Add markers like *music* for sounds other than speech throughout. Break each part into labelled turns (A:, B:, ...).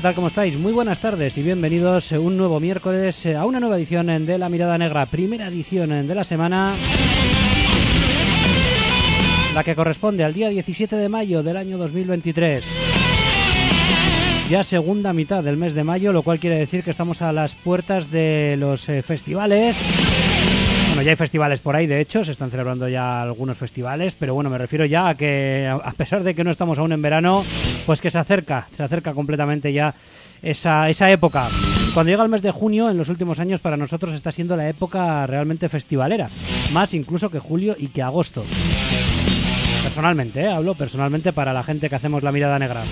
A: ¿qué tal? ¿Cómo estáis? Muy buenas tardes y bienvenidos un nuevo miércoles a una nueva edición de La Mirada Negra, primera edición de la semana, la que corresponde al día 17 de mayo del año 2023. Ya segunda mitad del mes de mayo, lo cual quiere decir que estamos a las puertas de los eh, festivales. Bueno, ya hay festivales por ahí, de hecho, se están celebrando ya algunos festivales, pero bueno, me refiero ya a que, a pesar de que no estamos aún en verano, pues que se acerca, se acerca completamente ya esa, esa época. Cuando llega el mes de junio, en los últimos años, para nosotros está siendo la época realmente festivalera, más incluso que julio y que agosto. Personalmente, ¿eh? hablo personalmente para la gente que hacemos la mirada negra.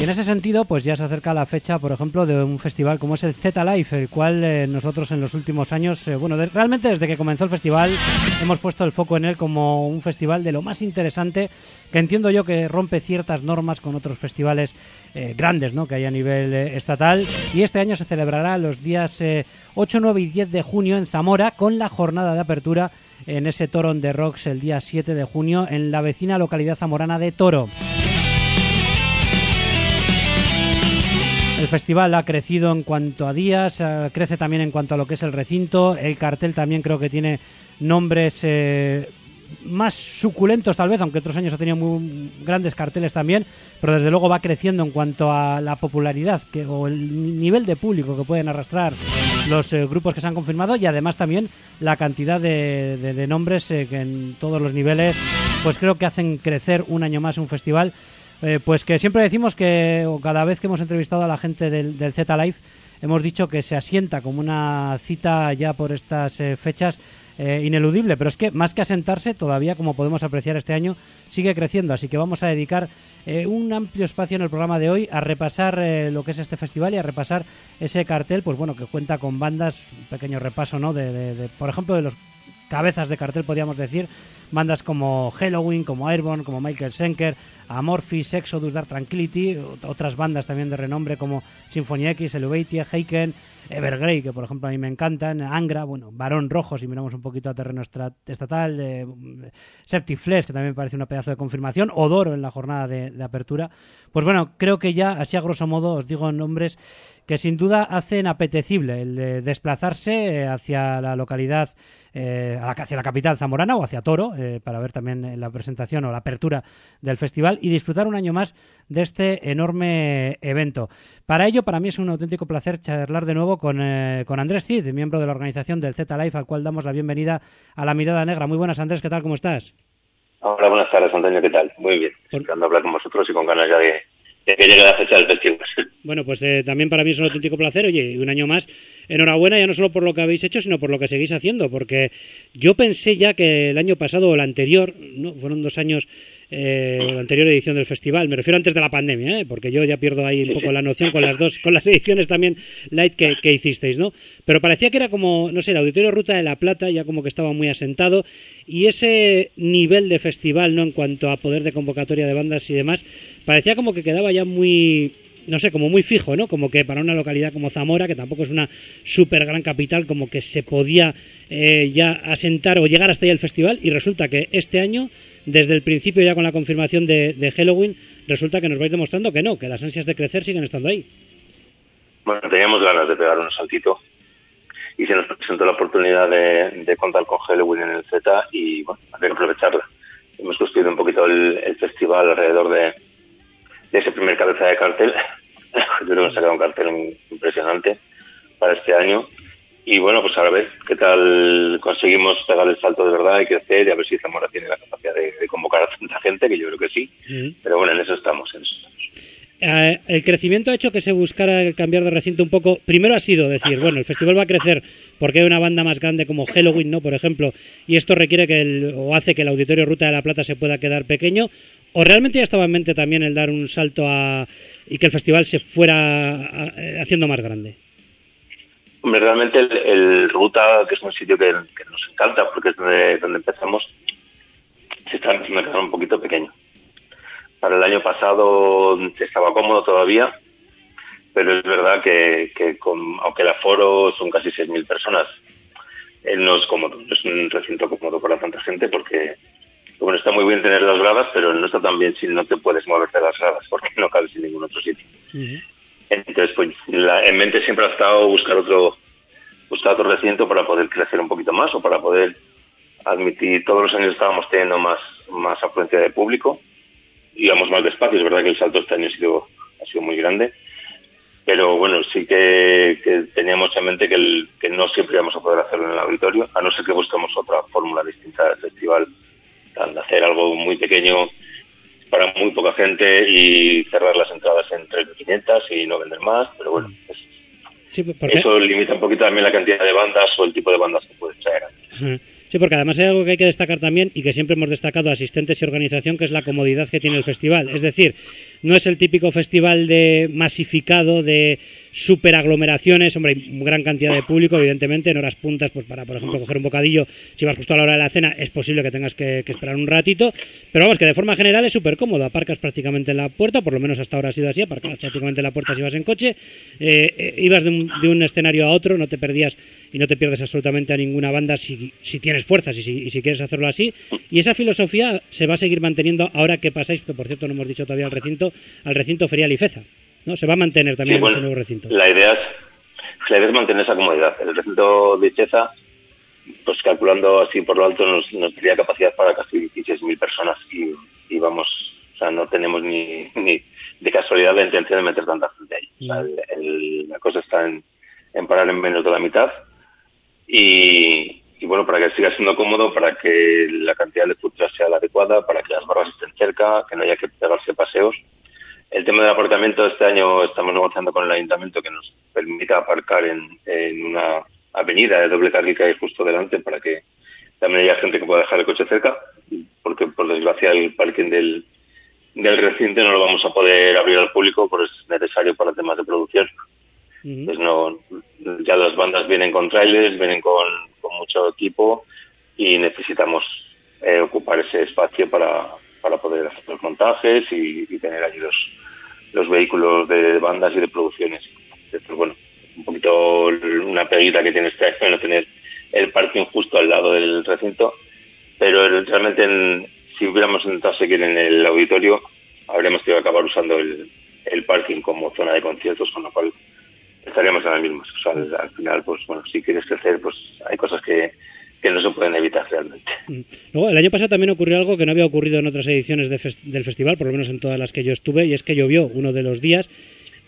A: Y en ese sentido, pues ya se acerca la fecha, por ejemplo, de un festival como es el Z Life, el cual eh, nosotros en los últimos años, eh, bueno, realmente desde que comenzó el festival, hemos puesto el foco en él como un festival de lo más interesante, que entiendo yo que rompe ciertas normas con otros festivales eh, grandes, ¿no? Que hay a nivel estatal. Y este año se celebrará los días eh, 8, 9 y 10 de junio en Zamora, con la jornada de apertura en ese Toron de Rocks el día 7 de junio en la vecina localidad zamorana de Toro. El festival ha crecido en cuanto a días, eh, crece también en cuanto a lo que es el recinto. El cartel también creo que tiene nombres eh, más suculentos tal vez, aunque otros años ha tenido muy grandes carteles también, pero desde luego va creciendo en cuanto a la popularidad que, o el nivel de público que pueden arrastrar los eh, grupos que se han confirmado y además también la cantidad de, de- de nombres eh, que en todos los niveles pues creo que hacen crecer un año más un festival eh, pues que siempre decimos que cada vez que hemos entrevistado a la gente del, del Z Live hemos dicho que se asienta como una cita ya por estas eh, fechas eh, ineludible, pero es que más que asentarse, todavía como podemos apreciar este año, sigue creciendo, así que vamos a dedicar eh, un amplio espacio en el programa de hoy a repasar eh, lo que es este festival y a repasar ese cartel, pues bueno, que cuenta con bandas, un pequeño repaso, ¿no? De, por ejemplo, de los cabezas de cartel, podríamos decir, bandas como Halloween, como Airborne, como Michael Schenker, Amorphis, Exodus, Dark Tranquility, otras bandas también de renombre como Symphony X, Elevatia, Heiken, Evergrey, que por ejemplo a mí me encantan, Angra, bueno, Barón Rojo, si miramos un poquito a terreno estatal, eh, que también parece una pedazo de confirmación, Odoro en la jornada de, apertura. Pues bueno, creo que ya, así a grosso modo, os digo nombres que sin duda hacen apetecible el de desplazarse eh, hacia la localidad eh, hacia la capital zamorana o hacia Toro eh, para ver también la presentación o la apertura del festival y disfrutar un año más de este enorme evento. Para ello, para mí es un auténtico placer charlar de nuevo con, eh, con Andrés Cid, miembro de la organización del Z Life, al cual damos la bienvenida a la Mirada Negra. Muy buenas, Andrés, ¿qué tal? ¿Cómo estás?
B: Hola, buenas tardes, Antonio, ¿qué tal? Muy bien, esperando hablar con vosotros y con ganas ya de, que llegue la fecha del festival. *laughs*
A: Bueno, pues eh, también para mí es un auténtico placer. Oye, un año más, enhorabuena ya no solo por lo que habéis hecho, sino por lo que seguís haciendo, porque yo pensé ya que el año pasado o el anterior, no, fueron dos años eh, la anterior edición del festival. Me refiero antes de la pandemia, ¿eh? porque yo ya pierdo ahí un poco la noción con las dos, con las ediciones también light que, que, hicisteis, ¿no? Pero parecía que era como, no sé, el Auditorio Ruta de la Plata ya como que estaba muy asentado y ese nivel de festival, ¿no? En cuanto a poder de convocatoria de bandas y demás, parecía como que quedaba ya muy no sé, como muy fijo, ¿no? Como que para una localidad como Zamora, que tampoco es una súper gran capital, como que se podía eh, ya asentar o llegar hasta ahí el festival y resulta que este año desde el principio ya con la confirmación de, Halloween, resulta que nos vais demostrando que no, que las ansias de crecer siguen estando ahí.
B: Bueno, teníamos ganas de pegar un saltito y se nos presentó la oportunidad de, contar con Halloween en el Z y bueno, hay que aprovecharla. Hemos construido un poquito el, festival alrededor de, ese primer cabeza de cartel. *laughs* Yo creo que hemos sacado un cartel impresionante para este año y bueno, pues a ver qué tal conseguimos pegar el salto de verdad y crecer y a ver si Zamora tiene la capacidad de, convocar a tanta gente, que yo creo que sí. Pero bueno, en eso estamos. En eso
A: eh, el crecimiento ha hecho que se buscara el cambiar de recinto un poco. Primero ha sido decir, bueno, el festival va a crecer porque hay una banda más grande como Halloween, ¿no? Por ejemplo, y esto requiere que el, o hace que el auditorio Ruta de la Plata se pueda quedar pequeño. O realmente ya estaba en mente también el dar un salto a y que el festival se fuera haciendo más grande.
B: Realmente el, Ruta, que es un sitio que, nos encanta porque es donde, donde empezamos, se está empezando a un poquito pequeño. Para el año pasado estaba cómodo todavía, pero es verdad que, que aunque el aforo son casi 6.000 personas, él no es cómodo, no es un recinto cómodo para tanta gente porque, bueno, está muy bien tener las gradas, pero no está tan bien si no te puedes moverte de las gradas porque no cabes en ningún otro sitio. Entonces, pues en mente siempre ha estado buscar otro, buscar otro recinto para poder crecer un poquito más o para poder admitir, todos los años estábamos teniendo más, más afluencia de público, íbamos más despacio, es verdad que el salto este año ha sido, ha sido muy grande, pero bueno, sí que, teníamos en mente que, que no siempre íbamos a poder hacerlo en el auditorio, a no ser que busquemos otra fórmula distinta del festival, hacer algo muy pequeño para muy poca gente y cerrar las entradas en 3.500 y no vender más, pero bueno, eso limita un poquito también la cantidad de bandas o el tipo de bandas que puedes traer.
A: Sí, porque además hay algo que hay que destacar también y que siempre hemos destacado asistentes y organización, que es la comodidad que tiene el festival. Es decir, no es el típico festival de masificado, de superaglomeraciones, hombre, hay gran cantidad de público, evidentemente, en horas puntas, pues para, por ejemplo, coger un bocadillo, si vas justo a la hora de la cena, es posible que tengas que, esperar un ratito, pero vamos, que de forma general es súper cómodo, aparcas prácticamente en la puerta, por lo menos hasta ahora ha sido así, aparcas prácticamente en la puerta si vas en coche, eh, eh, ibas de un, escenario a otro, no te perdías y no te pierdes absolutamente a ninguna banda si, tienes fuerzas y si, y si quieres hacerlo así, y esa filosofía se va a seguir manteniendo ahora que pasáis, que por cierto no hemos dicho todavía al recinto, al recinto ferial Ifeza. ¿No? Se va a mantener también ese nuevo recinto.
B: La idea, es, la idea es mantener esa comodidad. El recinto de pues calculando así por lo alto, nos, nos daría capacidad para casi 16.000 personas y, y, vamos, o sea, no tenemos ni, ni de casualidad la intención de meter tanta gente ahí. O sea, mm. la cosa está en, en parar en menos de la mitad y, y bueno, para que siga siendo cómodo, para que la cantidad de food sea la adecuada, para que las barras estén cerca, que no haya que pegarse paseos el tema del aparcamiento, este año estamos negociando con el ayuntamiento que nos permita aparcar en, una avenida de doble carril que hay justo delante para que también haya gente que pueda dejar el coche cerca, porque por desgracia el parking del, del recinto no lo vamos a poder abrir al público, porque es necesario para temas de producción. Pues no, ya las bandas vienen con trailers, vienen con, mucho equipo y necesitamos eh, ocupar luces y, tener allí los, vehículos de bandas y de producciones. Esto, bueno, un poquito una peguita que tiene este año, no tener el parking justo al lado del recinto, pero realmente si hubiéramos intentado seguir en el auditorio, habríamos tenido que acabar usando el, el parking como zona de conciertos, con lo cual estaríamos en las mismas. O sea, al, final, pues bueno, si quieres crecer, pues hay cosas que, que no se pueden evitar realmente. Mm.
A: Luego, el año pasado también ocurrió algo que no había ocurrido en otras ediciones del festival, por lo menos en todas las que yo estuve, y es que llovió uno de los días.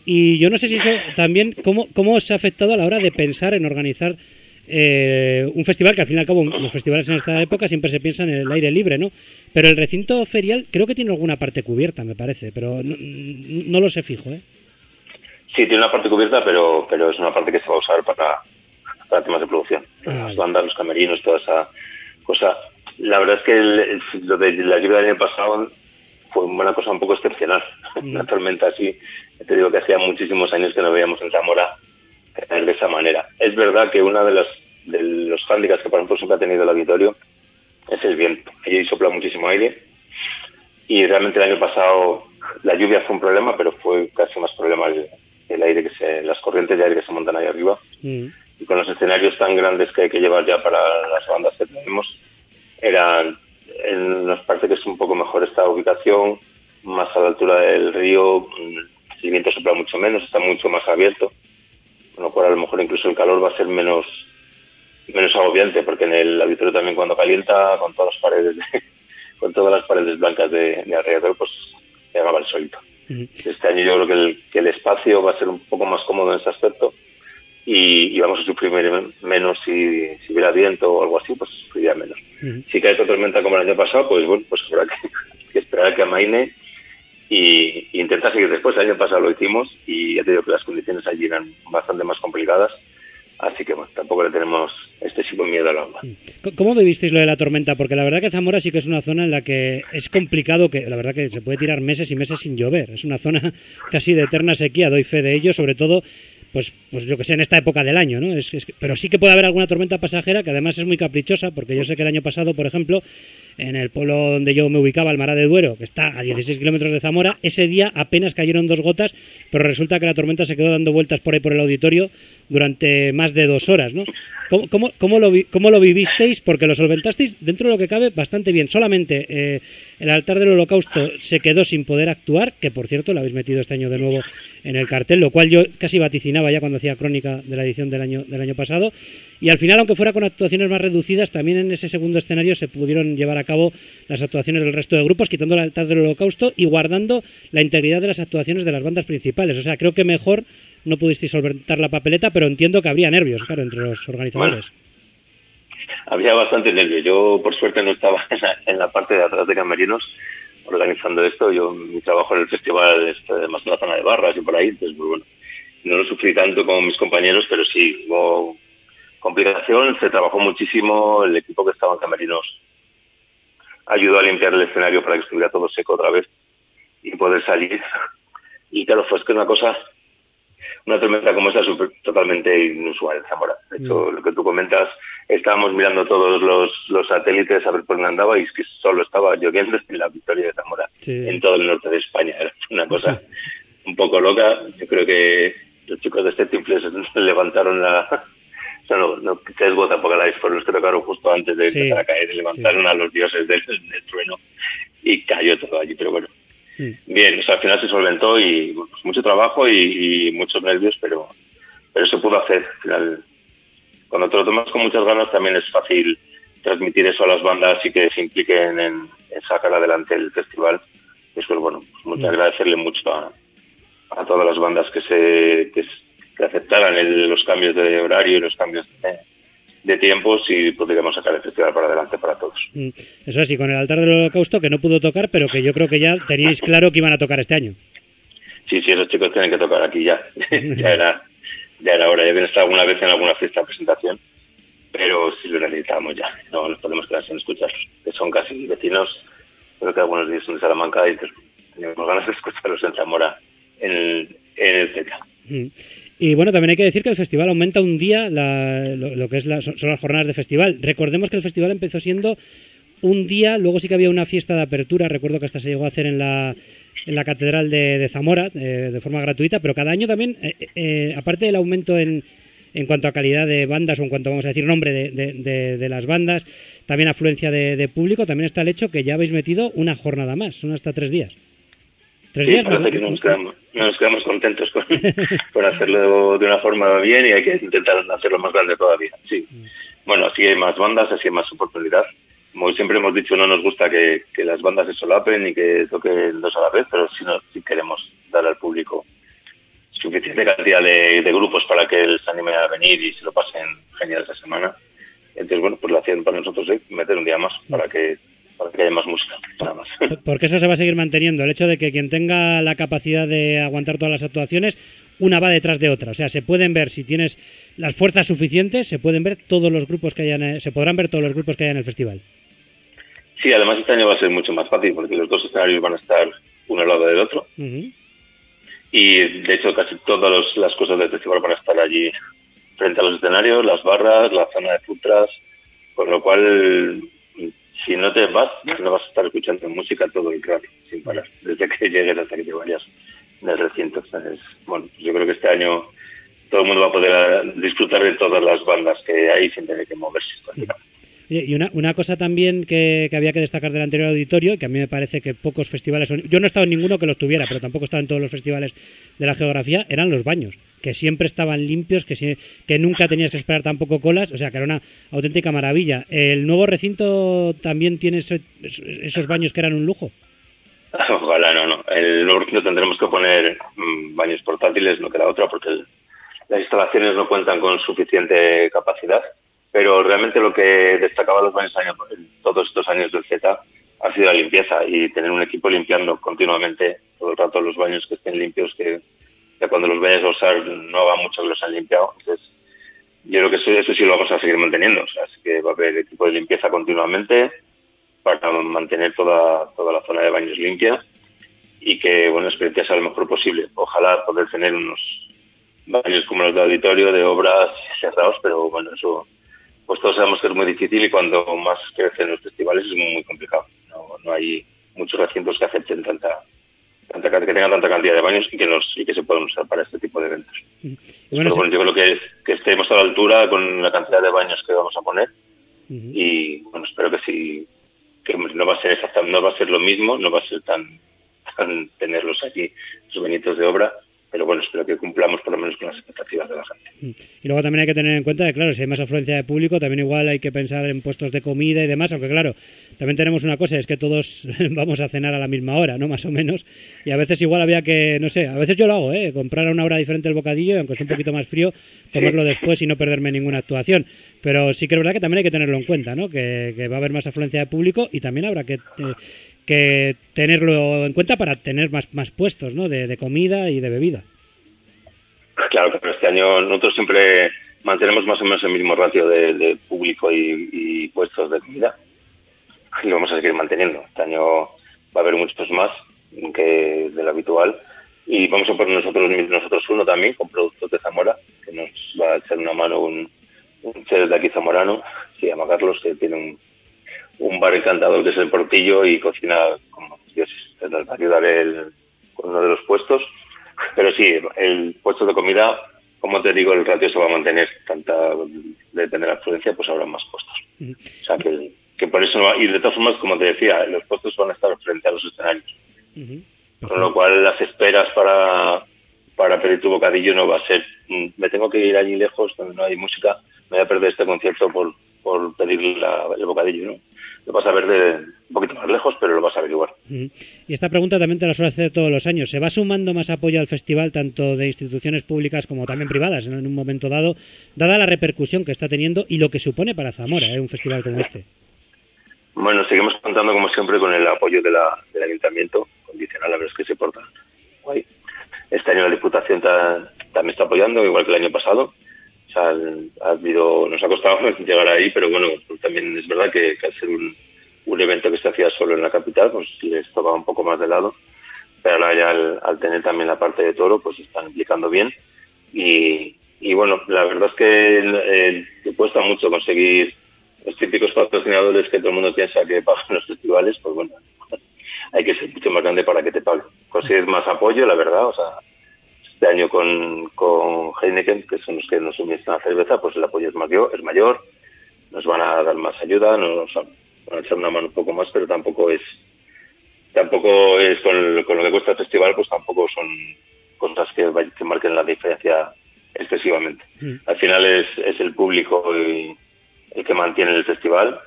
A: Y yo no sé si eso también, ¿cómo, cómo os ha afectado a la hora de pensar en organizar eh, un festival que al fin y al cabo los festivales en esta época siempre se piensan en el aire libre, ¿no? Pero el recinto ferial creo que tiene alguna parte cubierta, me parece, pero no, lo sé fijo, ¿eh?
B: Sí, tiene una parte cubierta, pero, pero es una parte que se va a usar para, para temas de producción. Las bandas, los camerinos, toda esa cosa. La verdad es que lo de la lluvia del año pasado fue una cosa un poco excepcional. Mm. *laughs* Una tormenta así, te digo que hacía muchísimos años que no veíamos en Zamora de esa manera. Es verdad que una de, las, de los hándicaps que por ejemplo siempre ha tenido el auditorio es el viento. Allí sopla muchísimo aire y realmente el año pasado la lluvia fue un problema, pero fue casi más problema el, aire que se, las corrientes de aire que se montan ahí arriba. Mm. Y con los escenarios tan grandes que hay que llevar ya para las bandas que tenemos, eran, nos parece que es un poco mejor esta ubicación, más a la altura del río, el viento sopla mucho menos, está mucho más abierto con lo cual a lo mejor incluso el calor va a ser menos menos agobiante porque en el auditorio también cuando calienta con todas las paredes *laughs* con todas las paredes blancas de, alrededor pues llegaba el solito. Este año yo creo que el, que el espacio va a ser un poco más cómodo en ese aspecto y, vamos a sufrir menos si, si hubiera viento o algo así pues sufriría menos si cae esta tormenta como el año pasado pues bueno pues habrá que, *laughs* que esperar a que amaine y, intentar seguir después. El año pasado lo hicimos y ya te digo que las condiciones allí eran bastante más complicadas. Así que bueno, tampoco le tenemos excesivo miedo al agua.
A: ¿Cómo vivisteis lo de la tormenta? Porque la verdad que Zamora sí que es una zona en la que es complicado, que la verdad que se puede tirar meses y meses sin llover. Es una zona *laughs* casi de eterna sequía, doy fe de ello, sobre todo pues, pues yo que sé, en esta época del año, ¿no? Es, pero sí que puede haber alguna tormenta pasajera que además es muy caprichosa, porque yo sé que el año pasado, por ejemplo, en el pueblo donde yo me ubicaba, el Mará de Duero, que está a 16 kilómetros de Zamora, ese día apenas cayeron dos gotas, pero resulta que la tormenta se quedó dando vueltas por ahí por el auditorio durante más de dos horas, ¿no? ¿Cómo, cómo, cómo, lo, cómo lo, vivisteis? Porque lo solventasteis dentro de lo que cabe bastante bien. Solamente eh, el altar del holocausto se quedó sin poder actuar, que por cierto lo habéis metido este año de nuevo en el cartel, lo cual yo casi vaticinaba ya cuando hacía crónica de la edición del año, del año pasado. Y al final, aunque fuera con actuaciones más reducidas, también en ese segundo escenario se pudieron llevar a cabo las actuaciones del resto de grupos, quitando el altar del holocausto y guardando la integridad de las actuaciones de las bandas principales. O sea, creo que mejor no pudisteis solventar la papeleta, pero entiendo que habría nervios, claro, entre los organizadores.
B: había bastante nervios. Yo, por suerte, no estaba *laughs* en la, parte de atrás de Camerinos organizando esto. Yo, mi trabajo en el festival es más en la zona de barras y por ahí, pues bueno, no lo sufrí tanto como mis compañeros, pero sí, hubo complicación, se trabajó muchísimo, el equipo que estaba en Camerinos ayudó a limpiar el escenario para que estuviera todo seco otra vez y poder salir. *laughs* Y claro, fue que una cosa una tormenta como esa es totalmente inusual en Zamora. De hecho, mm. lo que tú comentas, estábamos mirando todos los, los satélites a ver por dónde andaba y es que solo estaba lloviendo en la victoria de Zamora, en todo el norte de España. *laughs* Era una cosa un poco loca. Yo creo que los chicos de este timple se *laughs* levantaron la... O sea, no, no es gota porque la fueron los que tocaron justo antes de empezar a caer y levantaron a los dioses del, del trueno y cayó todo allí. Pero bueno, Bien, o sea, al final se solventó y pues, mucho trabajo y, muchos nervios, pero, pero se pudo hacer. Al final, cuando te lo tomas con muchas ganas también es fácil transmitir eso a las bandas y que se impliquen en, sacar adelante el festival. Después, bueno, pues muchas agradecerle mucho a, a todas las bandas que se que, aceptaran los cambios de horario y los cambios de, de tiempos y podríamos sacar el festival para adelante para todos. Mm,
A: eso es, y con el altar del holocausto que no pudo tocar, pero que yo creo que ya teníais claro que iban a tocar este año.
B: Sí, sí, esos chicos tienen que tocar aquí ya. *laughs* ya era ya era hora. Ya habían estado alguna vez en alguna fiesta de presentación, pero sí lo necesitábamos ya. No nos podemos quedar sin escucharlos, que son casi vecinos. Creo que algunos días son de Salamanca y teníamos ganas de escucharlos en Zamora, en el, en el
A: mm. Y bueno, también hay que decir que el festival aumenta un día lo, que es son, las jornadas de festival. Recordemos que el festival empezó siendo un día, luego sí que había una fiesta de apertura, recuerdo que hasta se llegó a hacer en la, en la Catedral de, Zamora eh, de forma gratuita, pero cada año también, eh, eh, aparte del aumento en, en cuanto a calidad de bandas o en cuanto, vamos a decir, nombre de, de, las bandas, también afluencia de, público, también está el hecho que ya habéis metido una jornada más, son hasta tres días.
B: ¿Tres días? Parece que no nos, quedamos, nos quedamos contentos con, *laughs* con, hacerlo de una forma bien y hay que intentar hacerlo más grande todavía. Sí. Mm. Bueno, así hay más bandas, así hay más oportunidad como siempre hemos dicho, no nos gusta que, las bandas se solapen y que toquen dos a la vez, pero si, no, si queremos dar al público suficiente cantidad de, grupos para que les anime a venir y se lo pasen genial esa semana. Entonces, bueno, pues lo hacían para nosotros ¿eh? meter un día más para que para que haya más música, nada más.
A: Porque eso se va a seguir manteniendo, el hecho de que quien tenga la capacidad de aguantar todas las actuaciones, una va detrás de otra. O sea, se pueden ver, si tienes las fuerzas suficientes, se pueden ver todos los grupos que hayan, se podrán ver todos los grupos que hay en el festival.
B: Sí, además este año va a ser mucho más fácil porque los dos escenarios van a estar uno al lado del otro. Y de hecho casi todas las cosas del festival van a estar allí frente a los escenarios, las barras, la zona de futras, con lo cual si no te vas, no vas a estar escuchando música todo el rato, sin parar, desde que *laughs* llegues hasta que te vayas del recinto. Bueno, yo creo que este año todo el mundo va a poder disfrutar de todas las bandas que hay sin tener que moverse.
A: Y una, una cosa también que, había que destacar del anterior auditorio, que a mí me parece que pocos festivales son. Yo no he estado en ninguno que los tuviera, pero tampoco he estado en todos los festivales de la geografía, eran los baños, que siempre estaban limpios, que, que nunca tenías que esperar tampoco colas, o sea, que era una auténtica maravilla. ¿El nuevo recinto también tiene esos baños que eran un lujo? *laughs*
B: Ojalá, no, no. El nuevo recinto tendremos que poner mm, baños portátiles, no queda otra, porque las instalaciones no cuentan con suficiente capacidad pero realmente lo que destacaba los años, todos estos años del Z ha sido la limpieza y tener un equipo limpiando continuamente todo el rato los baños que estén limpios, que, cuando los vayas a usar no haga mucho que los han limpiado. Entonces, yo creo que eso, eso sí lo vamos a seguir manteniendo. O sea, así que va a haber equipo de limpieza continuamente para mantener toda, toda la zona de baños limpia y que, bueno, la experiencia sea lo mejor posible. Ojalá poder tener unos baños como los de auditorio, de obras cerrados, pero bueno, eso pues todos sabemos que es muy difícil y cuando más crecen los festivales es muy, complicado. No, hay muchos recintos que acepten tanta, tanta que tengan tanta cantidad de baños y que nos y que se puedan usar para este tipo de eventos. Mm. Pero bueno, yo creo que, que estemos a la altura con la cantidad de baños que vamos a poner y bueno, espero que sí que no va a ser exactamente, no va a ser lo mismo, no va a ser tan, *laughs* tan tenerlos allí, los benitos de obra, pero bueno, espero que cumplamos por lo menos con las expectativas de la gente.
A: Y luego también hay que tener en cuenta que, claro, si hay más afluencia de público, también igual hay que pensar en puestos de comida y demás, aunque claro, también tenemos una cosa, es que todos *laughs* vamos a cenar a la misma hora, ¿no? Más o menos, y a veces igual había que, no sé, a veces yo lo hago, ¿eh? Comprar a una hora diferente el bocadillo, aunque esté un poquito más frío, comerlo después y no perderme ninguna actuación. Pero sí que es verdad que también hay que tenerlo en cuenta, ¿no? Que, va a haber más afluencia de público y también habrá que... Eh, que tenerlo en cuenta para tener más, más puestos ¿no? de comida y de bebida.
B: Claro, pero este año nosotros siempre mantenemos más o menos el mismo ratio de, público y, puestos de comida y lo vamos a seguir manteniendo. Este año va a haber muchos más que del habitual y vamos a poner nosotros nosotros uno también con productos de Zamora que nos va a echar una mano un, un de aquí zamorano se llama Carlos que tiene un, un bar encantador que es el Portillo y cocina como Dios nos va a ayudar el, con uno de los puestos pero sí, el puesto de comida, como te digo, el ratio se va a mantener. Tanta de tener afluencia, pues habrá más puestos. O sea, que, que por eso, y de todas formas, como te decía, los puestos van a estar frente a los escenarios. Con lo cual, las esperas para, para pedir tu bocadillo no va a ser, mm, me tengo que ir allí lejos donde no hay música, me voy a perder este concierto por, por pedir el bocadillo, ¿no? Lo vas a ver de un poquito más lejos, pero lo vas a ver igual.
A: Y esta pregunta también te la suelo hacer todos los años. ¿Se va sumando más apoyo al festival, tanto de instituciones públicas como también privadas, en un momento dado, dada la repercusión que está teniendo y lo que supone para Zamora ¿eh? un festival como este?
B: Bueno, seguimos contando como siempre con el apoyo de la, del ayuntamiento, condicional, la verdad es que se porta Este año la Diputación también está apoyando, igual que el año pasado nos ha costado *laughs* llegar ahí, pero bueno, pues también es verdad que, al ser un, evento que se hacía solo en la capital, pues les tocaba un poco más de lado, pero ahora ya al, tener también la parte de toro, pues están implicando bien y, y bueno, la verdad es que, cuesta mucho conseguir los típicos patrocinadores que todo el mundo piensa que pagan los festivales, pues bueno, *laughs* hay que ser mucho más grande para que te paguen. Consigues más apoyo, la verdad, o sea, este año con, con Heineken, que son los que nos suministran la cerveza, pues el apoyo es mayor, es mayor, nos van a dar más ayuda, nos van a echar una mano un poco más, pero tampoco es tampoco es con, lo que cuesta el festival, pues tampoco son cosas que, que marquen la diferencia excesivamente. Mm. Al final es, es el público el que mantiene el festival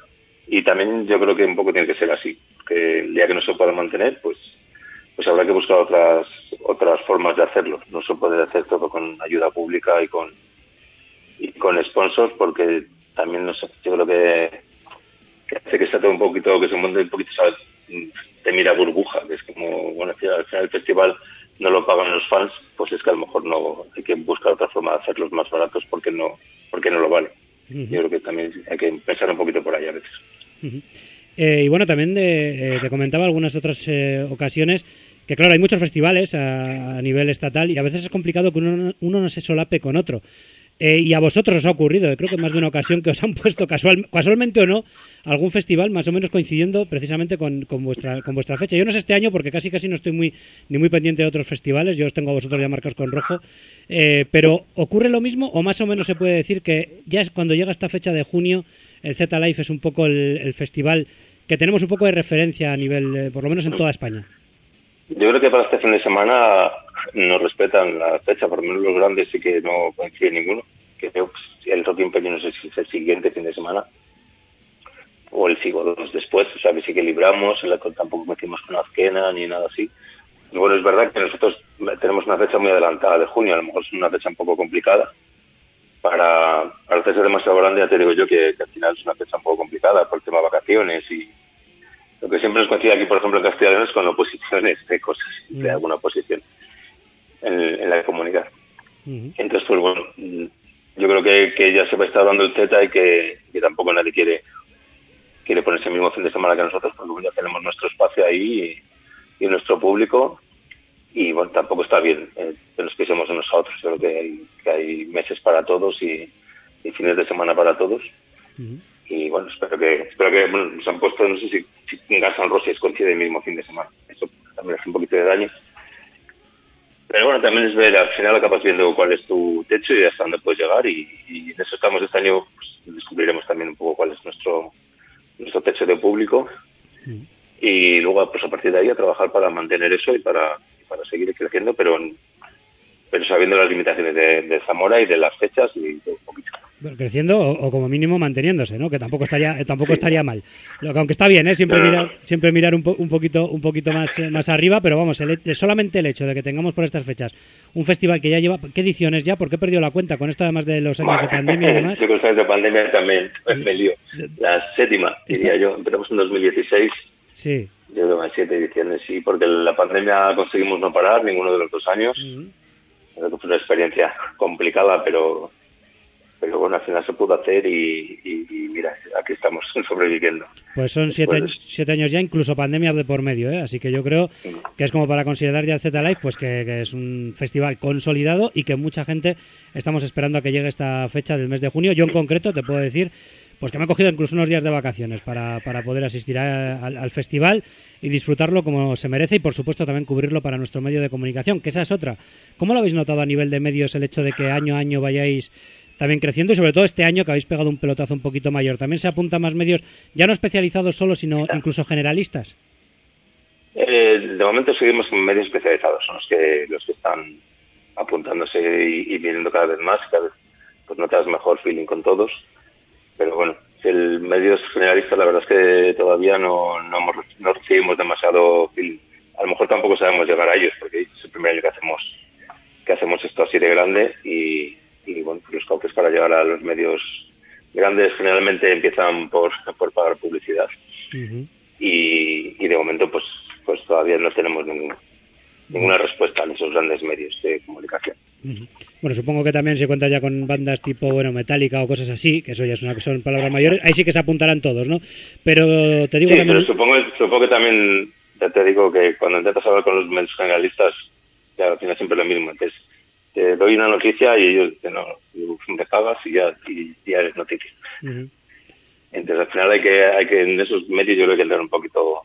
B: y también yo creo que un poco tiene que ser así, que el día que no se pueda mantener, pues pues habrá que buscar otras otras formas de hacerlo. No se puede hacer todo con ayuda pública y con y con sponsors porque también no sé, yo creo que, que hace que sea todo un poquito que se monte un poquito ¿sabes? te mira burbuja, que es como bueno al final el festival no lo pagan los fans, pues es que a lo mejor no hay que buscar otra forma de hacerlos más baratos porque no porque no lo vale. Yo creo que también hay que pensar un poquito por ahí a veces.
A: Eh, y bueno, también de, eh, te comentaba algunas otras eh, ocasiones que, claro, hay muchos festivales a, nivel estatal y a veces es complicado que uno, uno no se solape con otro. y a vosotros os ha ocurrido, creo que más de una ocasión que os han *laughs* puesto casual, casualmente o no algún festival más o menos coincidiendo precisamente con, vuestra, con vuestra fecha. Yo no sé este año porque casi casi no estoy muy ni muy pendiente de otros festivales, yo os tengo a vosotros ya marcados con rojo, pero ¿ocurre lo mismo o más o menos se puede decir que ya es cuando llega esta fecha de junio el Z Life es un poco el, festival que tenemos un poco de referencia a nivel, eh, por lo menos en toda España.
B: Yo creo que para este fin de semana nos respetan la fecha, por lo menos los grandes sí que no coincide ninguno. Que pues, el Rock Imperio no sé si es el siguiente fin de semana o el sigo dos después, o sea que sí que libramos, tampoco metimos con Azquena ni nada así. Bueno, es verdad que nosotros tenemos una fecha muy adelantada de junio, a lo mejor es una fecha un poco complicada, para, para hacerse demasiado grande, ya te digo yo que, al final es una fecha un poco complicada por el tema de vacaciones y lo que siempre nos coincide aquí, por ejemplo, en Castellón es con oposiciones de cosas, de mm. alguna oposición en, la comunidad. Entonces, pues bueno, yo creo que, que ya se va a estar dando el Z y que, tampoco nadie quiere quiere ponerse el mismo fin de semana que nosotros, porque ya tenemos nuestro espacio ahí y, y nuestro público y bueno, tampoco está bien eh, que nos pisemos unos a otros. Yo creo que hay, que hay meses para todos y, fines de semana para todos. Y bueno, espero que, espero que bueno, nos han puesto, no sé si, si San Rosas coincide el mismo fin de semana. Eso también hace un poquito de daño. Pero bueno, también es ver, al final acabas viendo cuál es tu techo y hasta dónde puedes llegar. Y, y en eso estamos este año, pues, descubriremos también un poco cuál es nuestro, nuestro techo de público. Y luego, pues a partir de ahí, a trabajar para mantener eso y para para seguir creciendo, pero pero sabiendo las limitaciones de, Zamora y de las fechas y un poquito.
A: Creciendo o, como mínimo manteniéndose, ¿no? Que tampoco estaría tampoco estaría mal. Lo que aunque está bien, ¿eh? Siempre mirar siempre mirar un, un, poquito un poquito más eh, más arriba, pero vamos, solamente el hecho de que tengamos por estas fechas un festival que ya lleva qué ediciones ya, porque he perdido la cuenta con esto además de los años de pandemia y *laughs* demás.
B: Sí, con los años de pandemia también me lío. La séptima, diría yo. Empezamos en 2016.
A: Sí.
B: Yo creo que siete ediciones, sí, porque la pandemia conseguimos no parar ninguno de los dos años. Creo que fue una experiencia complicada, pero pero bueno, al final se pudo hacer y, mira, aquí estamos *laughs* sobreviviendo.
A: Pues son siete, siete, años ya, incluso pandemia de por medio, ¿eh? así que yo creo que es como para considerar ya el Z-Life, pues que, es un festival consolidado y que mucha gente estamos esperando a que llegue esta fecha del mes de junio. Yo en concreto te puedo decir pues que me he cogido incluso unos días de vacaciones para, para poder asistir al, festival y disfrutarlo como se merece y por supuesto también cubrirlo para nuestro medio de comunicación, que esa es otra. ¿Cómo lo habéis notado a nivel de medios el hecho de que año a año vayáis también creciendo y sobre todo este año que habéis pegado un pelotazo un poquito mayor? ¿También se apuntan más medios ya no especializados solo, sino incluso generalistas?
B: Eh, de momento seguimos con medios especializados, son los que, los que están apuntándose y, y viniendo cada vez más, cada vez pues notas mejor feeling con todos pero bueno, el medio es generalista, la verdad es que todavía no, no, recibimos demasiado A lo mejor tampoco sabemos llegar a ellos, porque es el primer año que hacemos, que hacemos esto así de grande y, bueno, los cauces para llegar a los medios grandes generalmente empiezan por, *laughs* por pagar publicidad. y, y de momento pues pues todavía no tenemos ninguna respuesta en esos grandes medios de comunicación.
A: Bueno, supongo que también se cuenta ya con bandas tipo, bueno, Metallica o cosas así, que eso ya es una, son palabras mayores, ahí sí que se apuntarán todos, ¿no? Pero te digo
B: sí, Pero supongo, supongo que también, ya te digo que cuando intentas hablar con los medios generalistas, ya al final siempre lo mismo. Entonces, te doy una noticia y ellos te, no, te pagas y ya, y, ya eres noticia. Entonces al final hay que, hay que en esos medios yo creo que tener un poquito,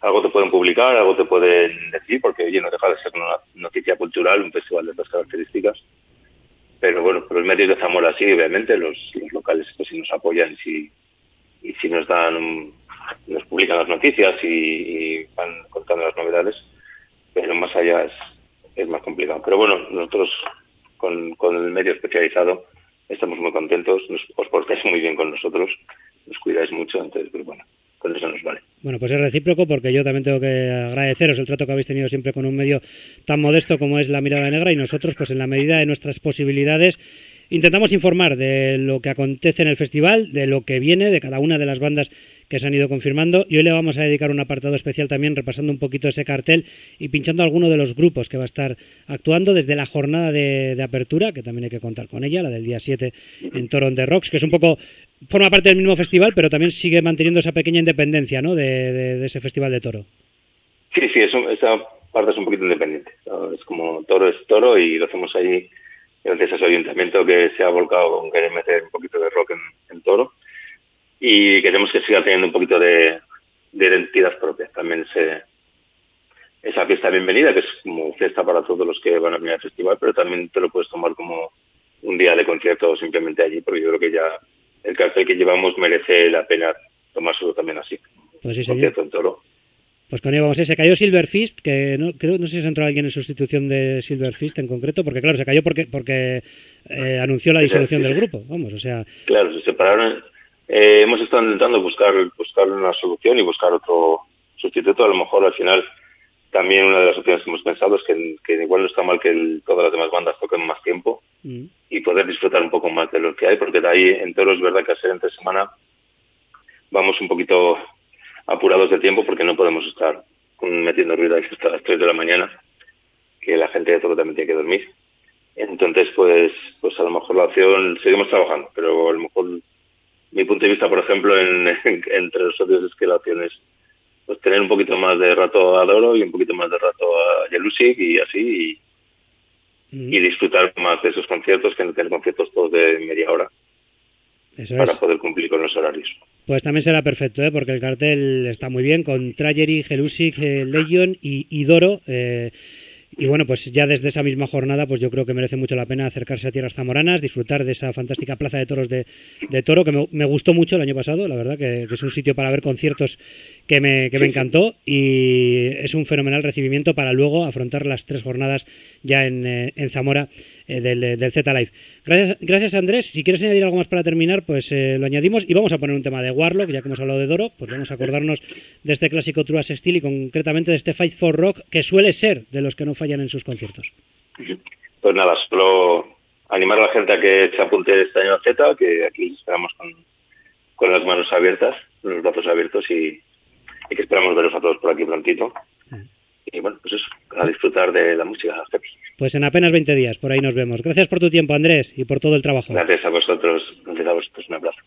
B: algo te pueden publicar, algo te pueden decir, porque oye, no deja de ser una noticia cultural, un festival de estas características. Pero bueno, los medios de Zamora sí, obviamente, los, locales pues sí nos apoyan si, y si nos dan, nos publican las noticias y, van contando las novedades, pero más allá es, es más complicado. Pero bueno, nosotros con, con el medio especializado estamos muy contentos, nos, os portáis muy bien con nosotros, nos cuidáis mucho, entonces, pero bueno, con eso nos vale.
A: Bueno, pues es recíproco porque yo también tengo que agradeceros el trato que habéis tenido siempre con un medio tan modesto como es La Mirada Negra y nosotros, pues en la medida de nuestras posibilidades, Intentamos informar de lo que acontece en el festival, de lo que viene, de cada una de las bandas que se han ido confirmando y hoy le vamos a dedicar un apartado especial también repasando un poquito ese cartel y pinchando alguno de los grupos que va a estar actuando desde la jornada de, apertura, que también hay que contar con ella, la del día 7 en Toronto de Rocks, que es un poco, forma parte del mismo festival, pero también sigue manteniendo esa pequeña independencia ¿no? de, ese festival de toro.
B: Sí, sí, eso, esa parte es un poquito independiente. Es como toro es toro y lo hacemos ahí gracias a ese ayuntamiento que se ha volcado con querer meter un poquito de rock en, Toro y queremos que siga teniendo un poquito de, identidad propia. También se, esa fiesta bienvenida, que es como fiesta para todos los que van a venir al festival, pero también te lo puedes tomar como un día de concierto simplemente allí, porque yo creo que ya el cartel que llevamos merece la pena tomárselo también así.
A: Pues sí, concierto en Toro. Pues con ello vamos a se cayó Silverfist, que no, creo, no sé si entró alguien en sustitución de Silverfist en concreto, porque claro, se cayó porque porque eh, anunció la disolución del grupo, vamos, o sea...
B: Claro, se separaron. Eh, hemos estado intentando buscar, buscar una solución y buscar otro sustituto, a lo mejor al final también una de las opciones que hemos pensado es que, igual no está mal que todas las demás bandas toquen más tiempo mm. y poder disfrutar un poco más de lo que hay, porque de ahí en todos es verdad que hacer entre semana vamos un poquito apurados de tiempo porque no podemos estar metiendo ruido hasta las 3 de la mañana, que la gente de todo también tiene que dormir. Entonces, pues, pues a lo mejor la opción, seguimos trabajando, pero a lo mejor mi punto de vista, por ejemplo, en, entre los socios es que la opción es pues tener un poquito más de rato a Doro y un poquito más de rato a Jelusik y así, y, mm. y, disfrutar más de esos conciertos que no tener conciertos todos de media hora para poder cumplir con los horarios.
A: Pues también será perfecto, ¿eh? porque el cartel está muy bien con Trajery, Gelusic, eh, Legion y, y Doro. Eh, y bueno, pues ya desde esa misma jornada, pues yo creo que merece mucho la pena acercarse a tierras zamoranas, disfrutar de esa fantástica plaza de toros de, Toro, que me, gustó mucho el año pasado, la verdad, que, es un sitio para ver conciertos que me, que me encantó y es un fenomenal recibimiento para luego afrontar las tres jornadas ya en, eh, en Zamora eh, del, del Z Live. Gracias, gracias Andrés. Si quieres añadir algo más para terminar, pues eh, lo añadimos y vamos a poner un tema de Warlock, ya que hemos hablado de Doro, pues vamos a acordarnos de este clásico True Steel y concretamente de este Fight for Rock, que suele ser de los que no fallan en sus conciertos.
B: Pues nada, solo animar a la gente a que se apunte este año a Z, que aquí esperamos con, con las manos abiertas, los brazos abiertos y, que esperamos veros a todos por aquí prontito. Mm. Y bueno, pues eso, a disfrutar de la música
A: Pues en apenas 20 días, por ahí nos vemos. Gracias por tu tiempo, Andrés, y por todo el trabajo.
B: Gracias a vosotros, gracias a vosotros, un abrazo.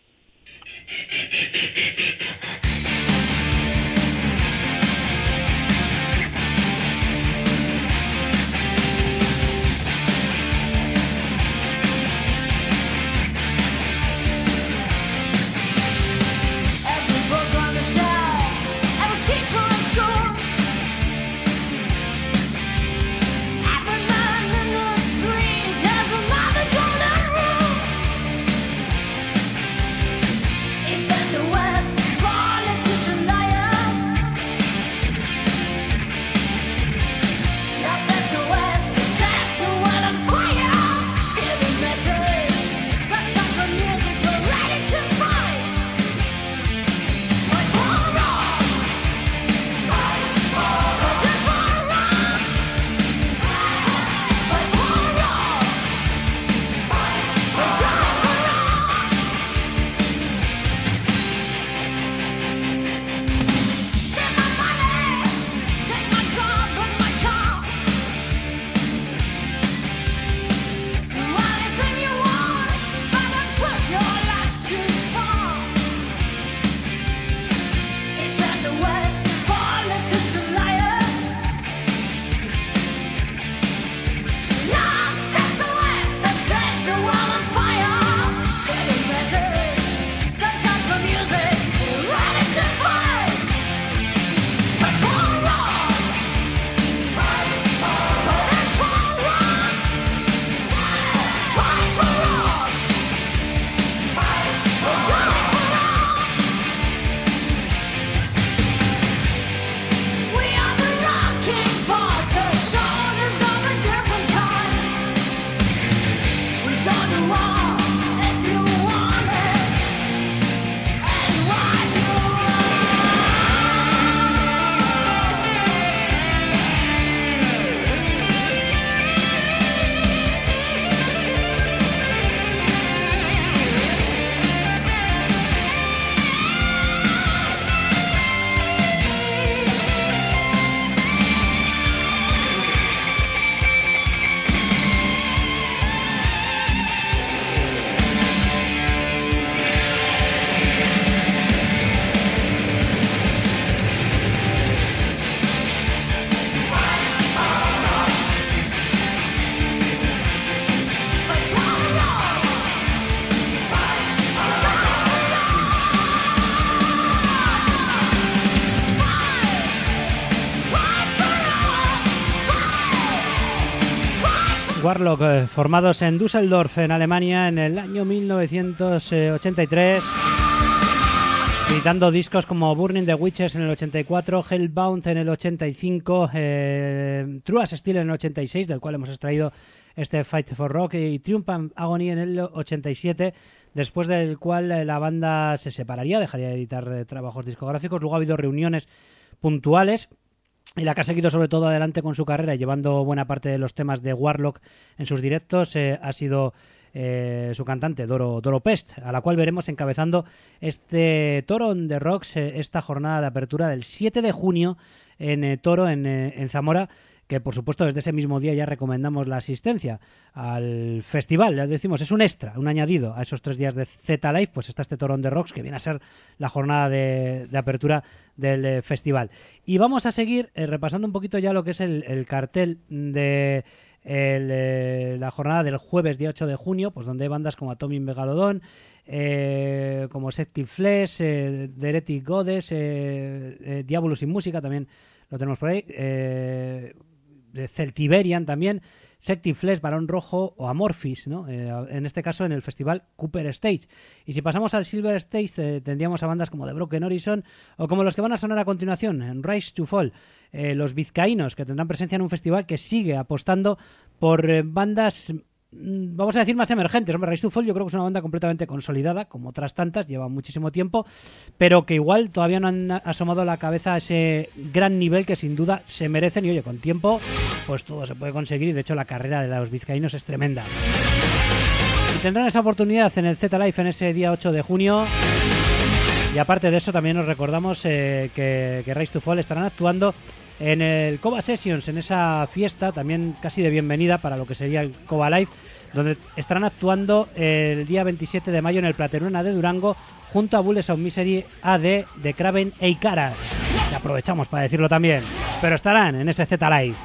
A: Eh, formados en Düsseldorf, en Alemania, en el año 1983, editando discos como Burning the Witches en el 84, Hellbound en el 85, eh, True Steel en el 86, del cual hemos extraído este Fight for Rock, y Triumph and Agony en el 87, después del cual eh, la banda se separaría, dejaría de editar trabajos discográficos. Luego ha habido reuniones puntuales y la que ha seguido sobre todo adelante con su carrera, llevando buena parte de los temas de Warlock en sus directos, eh, ha sido eh, su cantante Doro, Doro Pest, a la cual veremos encabezando este Toro de Rocks, eh, esta jornada de apertura del 7 de junio en Toro, en, en Zamora que por supuesto desde ese mismo día ya recomendamos la asistencia al festival. Ya decimos, es un extra, un añadido a esos tres días de Z Live, pues está este Torón de Rocks que viene a ser la jornada de, apertura del eh, festival. Y vamos a seguir eh, repasando un poquito ya lo que es el, cartel de eh, la jornada del jueves día 8 de junio, pues donde hay bandas como Atomic Megalodon, como Septic Flesh, Deretic Godes, Diabolus sin música, también lo tenemos por ahí, de Celtiberian también, Sective Flesh, Barón Rojo o Amorphis, ¿no? Eh, en este caso en el festival Cooper Stage. Y si pasamos al Silver Stage eh, tendríamos a bandas como The Broken Horizon o como los que van a sonar a continuación, en Rise to Fall, eh, los vizcaínos que tendrán presencia en un festival que sigue apostando por bandas vamos a decir más emergentes. Hombre, Rise to Fall yo creo que es una banda completamente consolidada, como otras tantas, lleva muchísimo tiempo, pero que igual todavía no han asomado la cabeza a ese gran nivel que sin duda se merecen y oye, con tiempo pues todo se puede conseguir y de hecho la carrera de los vizcaínos es tremenda. Y tendrán esa oportunidad en el Z Life en ese día 8 de junio. Y aparte de eso también nos recordamos eh, que, que to Fall estarán actuando en el Coba Sessions, en esa fiesta también casi de bienvenida para lo que sería el Coba Live, donde estarán actuando el día 27 de mayo en el Plateruna de Durango junto a Bulles of Misery AD de Kraven e Icaras. Aprovechamos para decirlo también, pero estarán en ese Z Live.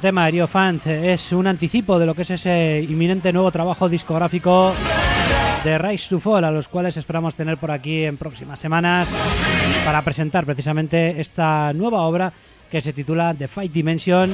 A: Este tema, Eriofant, es un anticipo de lo que es ese inminente nuevo trabajo discográfico de Rise to Fall, a los cuales esperamos tener por aquí en próximas semanas para presentar precisamente esta nueva obra que se titula The Fight Dimension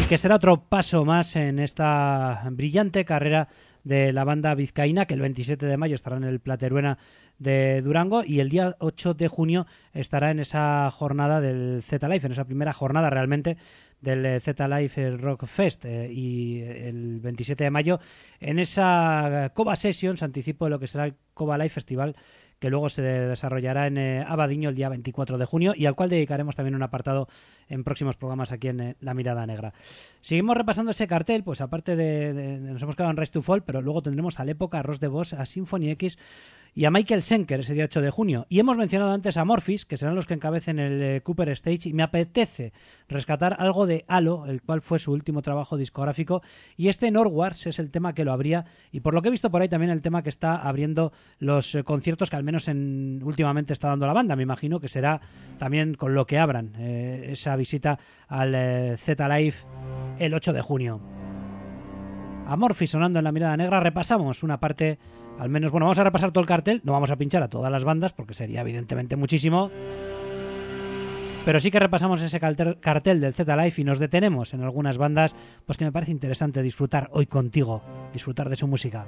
A: y que será otro paso más en esta brillante carrera de la banda vizcaína que el 27 de mayo estará en el Plateruena de Durango y el día 8 de junio estará en esa jornada del Z Life, en esa primera jornada realmente del eh, Z Life Rock Fest eh, y el 27 de mayo en esa Coba Sessions, anticipo de lo que será el Coba Life Festival que luego se desarrollará en eh, Abadiño el día 24 de junio y al cual dedicaremos también un apartado en próximos programas aquí en La Mirada Negra. Seguimos repasando ese cartel, pues aparte de, nos hemos quedado en Rise to Fall, pero luego tendremos a Época, a Ross de Boss, a Symphony X y a Michael Schenker ese día 8 de junio. Y hemos mencionado antes a Morphis, que serán los que encabecen el eh, Cooper Stage, y me apetece rescatar algo de Halo, el cual fue su último trabajo discográfico, y este Norwars es el tema que lo abría, y por lo que he visto por ahí también el tema que está abriendo los eh, conciertos que al menos en, últimamente está dando la banda. Me imagino que será también con lo que abran eh, esa visita al Z Live el 8 de junio. A sonando en la mirada negra, repasamos una parte al menos, bueno, vamos a repasar todo el cartel. No vamos a pinchar a todas las bandas porque sería evidentemente muchísimo. Pero sí que repasamos ese cartel del Z Life y nos detenemos en algunas bandas, pues que me parece interesante disfrutar hoy contigo, disfrutar de su música.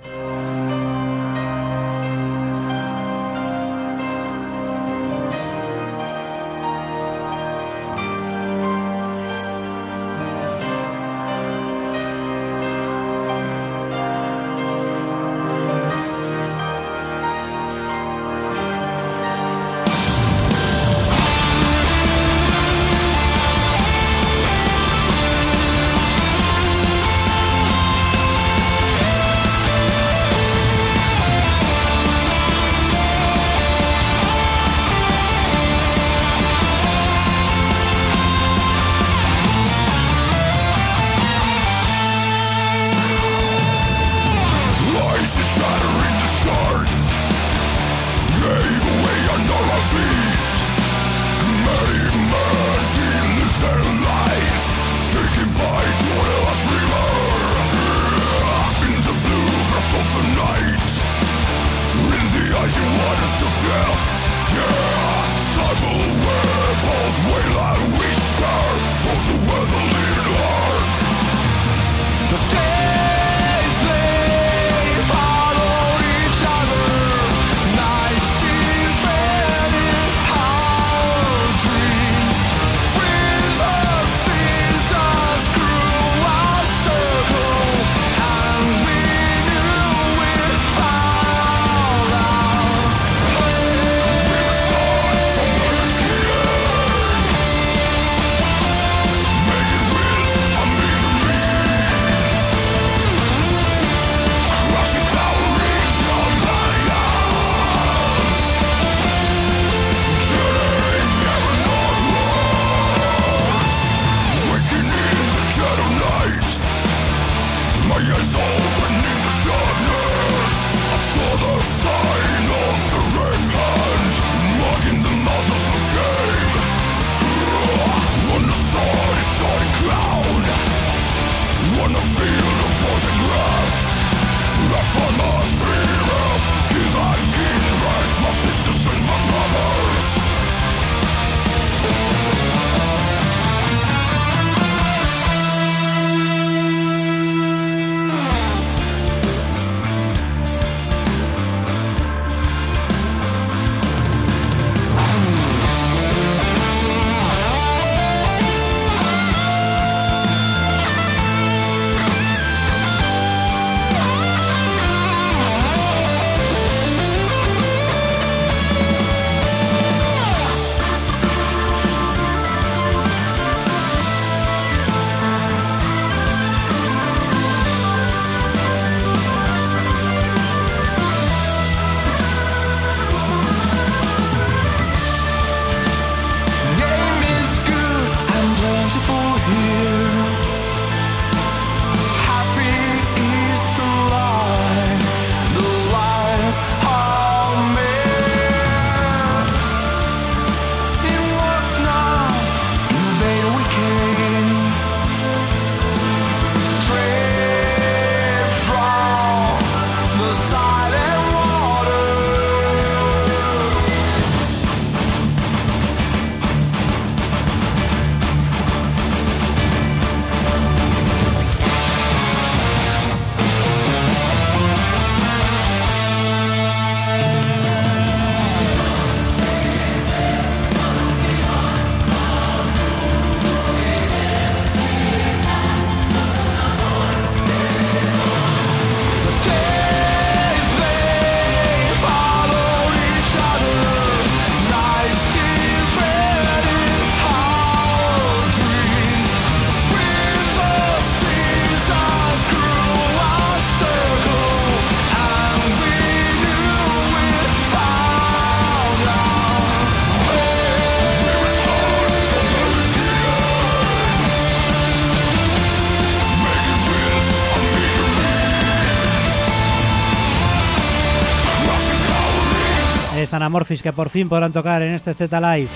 A: Que por fin podrán tocar en este Z Live.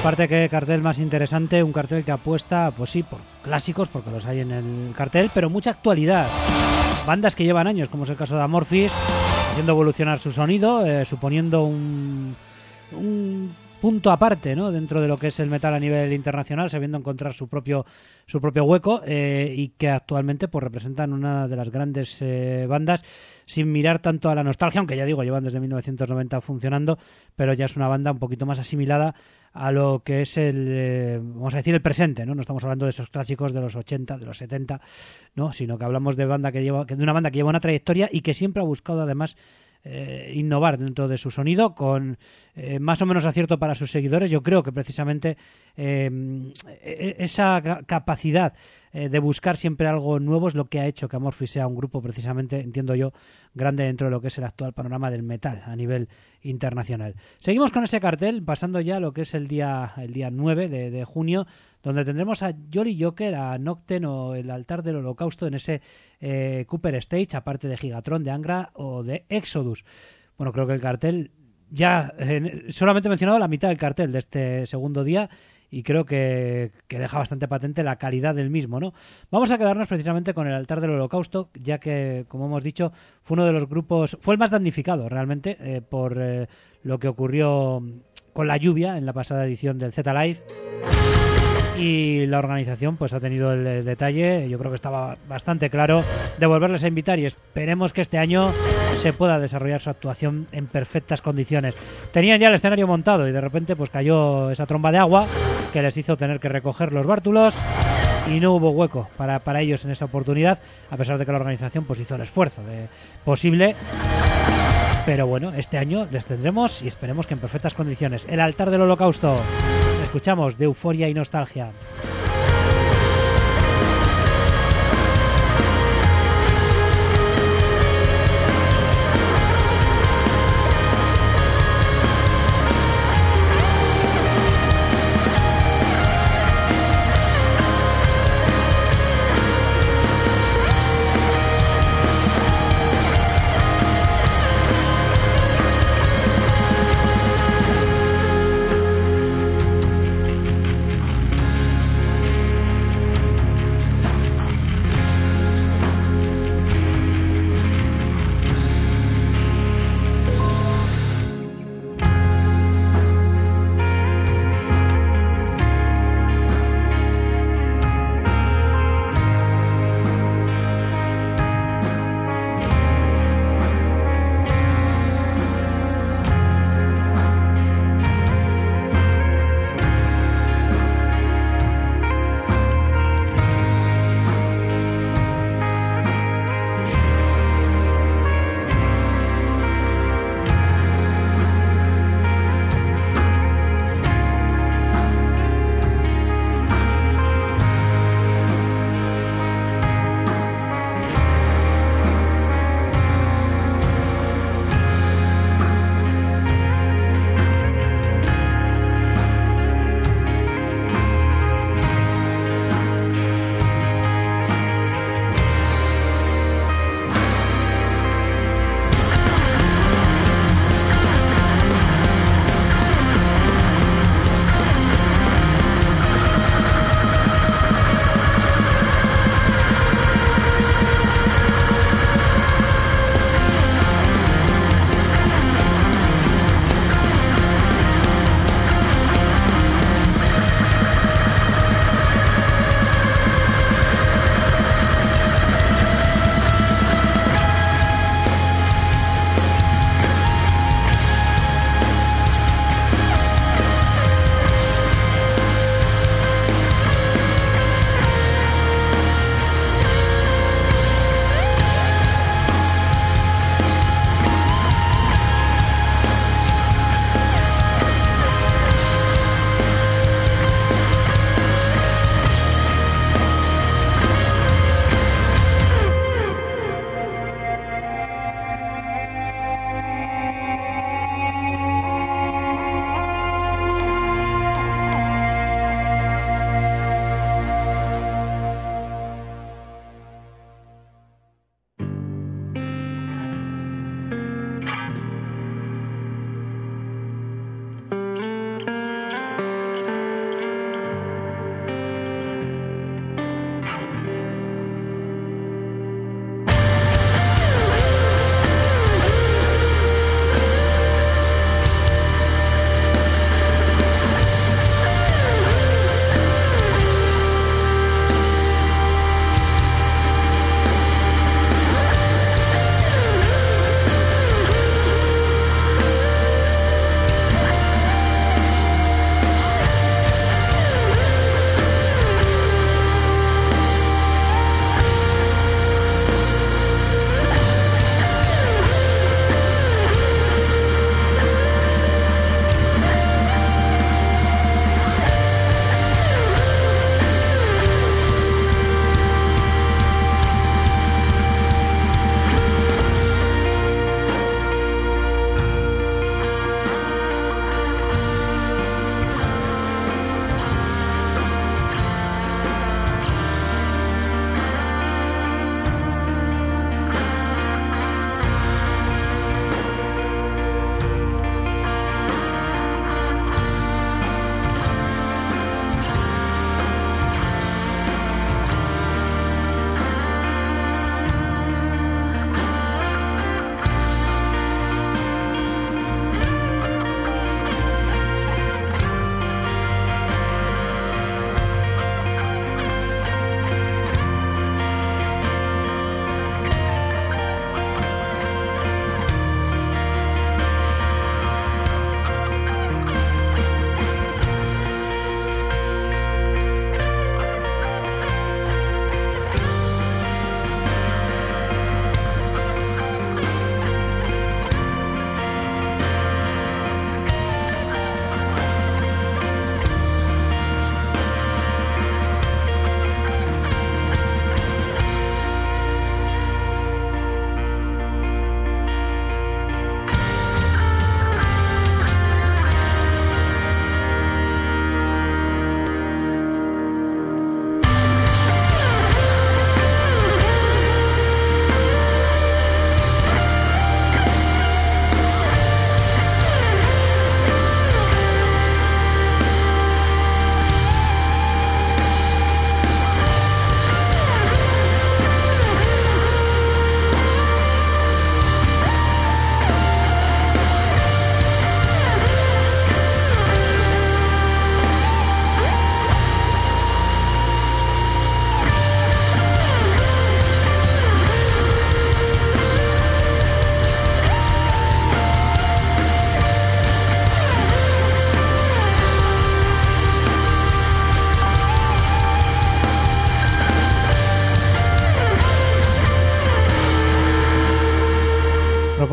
A: Aparte que cartel más interesante, un cartel que apuesta, pues sí, por clásicos, porque los hay en el cartel, pero mucha actualidad. Bandas que llevan años, como es el caso de Amorphis, haciendo evolucionar su sonido, eh, suponiendo un punto aparte ¿no? dentro de lo que es el metal a nivel internacional, sabiendo encontrar su propio, su propio hueco eh, y que actualmente pues, representan una de las grandes eh, bandas sin mirar tanto a la nostalgia, aunque ya digo, llevan desde 1990 funcionando, pero ya es una banda un poquito más asimilada a lo que es el, eh, vamos a decir, el presente, ¿no? No estamos hablando de esos clásicos de los 80, de los 70, ¿no? Sino que hablamos de banda que lleva, de una banda que lleva una trayectoria y que siempre ha buscado además eh, innovar dentro de su sonido con eh, más o menos acierto para sus seguidores. Yo creo que precisamente eh, e-, esa capacidad de buscar siempre algo nuevo es lo que ha hecho que Amorphis sea un grupo precisamente, entiendo yo, grande dentro de lo que es el actual panorama del metal a nivel internacional. Seguimos con ese cartel, pasando ya a lo que es el día, el día 9 de junio, donde tendremos a Jolly Joker, a Nocten o el altar del holocausto en ese eh, Cooper Stage, aparte de Gigatron, de Angra o de Exodus. Bueno, creo que el cartel ya solamente he mencionado la mitad del cartel de este segundo día y creo que, que, deja bastante patente la calidad del mismo, ¿no? Vamos a quedarnos precisamente con el altar del holocausto, ya que, como hemos dicho, fue uno de los grupos, fue el más damnificado realmente eh, por eh, lo que ocurrió con la lluvia en la pasada edición del Z Live y la organización pues ha tenido el detalle, yo creo que estaba bastante claro, de volverles a invitar y esperemos que este año se pueda desarrollar su actuación en perfectas condiciones. Tenían ya el escenario montado y de repente pues cayó esa tromba de agua que les hizo tener que recoger los bártulos y no hubo hueco para, para ellos en esa oportunidad, a pesar de que la organización pues hizo el esfuerzo de posible. Pero bueno, este año les tendremos y esperemos que en perfectas condiciones. El altar del holocausto escuchamos de euforia y nostalgia.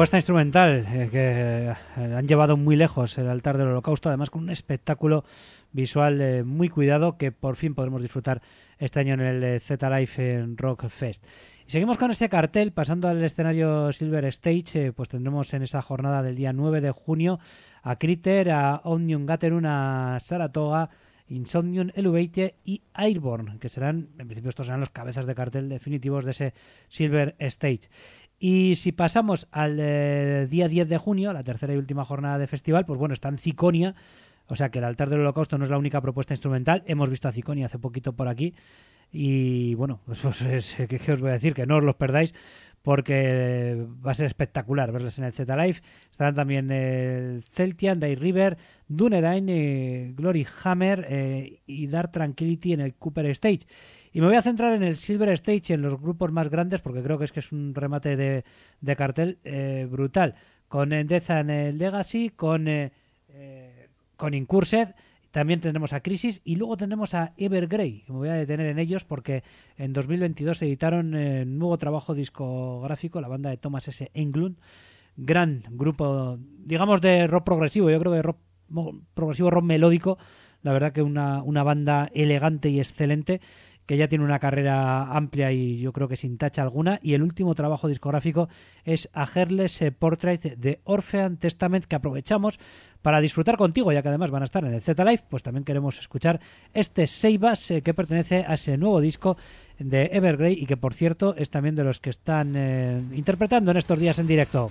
A: Propuesta instrumental eh, que eh, han llevado muy lejos el altar del holocausto, además con un espectáculo visual eh, muy cuidado que por fin podremos disfrutar este año en el Z Life en Rock Fest. Y seguimos con ese cartel, pasando al escenario Silver Stage, pues tendremos en esa jornada del día 9 de junio a Critter, a Omnium Gaterun, a Saratoga, Insomnium Elevate y Airborne, que serán, en principio estos serán los cabezas de cartel definitivos de ese Silver Stage. Y si pasamos al eh, día 10 de junio, la tercera y última jornada de festival, pues bueno, está en Ciconia, o sea que el altar del holocausto no es la única propuesta instrumental, hemos visto a Ciconia hace poquito por aquí, y bueno, *laughs* pues, es, ¿qué, os voy a decir? Que no os los perdáis porque va a ser espectacular verles en el Z Live. Estarán también el Celtian, Day River, Dunedain, eh, Glory Hammer eh, y Dark Tranquility en el Cooper Stage. Y me voy a centrar en el Silver Stage, en los grupos más grandes, porque creo que es que es un remate de, cartel eh, brutal. Con Death and Legacy, con, con Incursed también tendremos a Crisis y luego tendremos a Evergrey, me voy a detener en ellos porque en 2022 editaron eh, nuevo trabajo discográfico, la banda de Thomas S. Englund, gran grupo, digamos, de rock progresivo, yo creo que rock progresivo, rock melódico, la verdad que una, una banda elegante y excelente que ya tiene una carrera amplia y yo creo que sin tacha alguna. Y el último trabajo discográfico es A Herles Portrait de Orphean Testament, que aprovechamos para disfrutar contigo, ya que además van a estar en el Z Live, pues también queremos escuchar este Seibas eh, que pertenece a ese nuevo disco de Evergrey y que por cierto es también de los que están eh, interpretando en estos días en directo.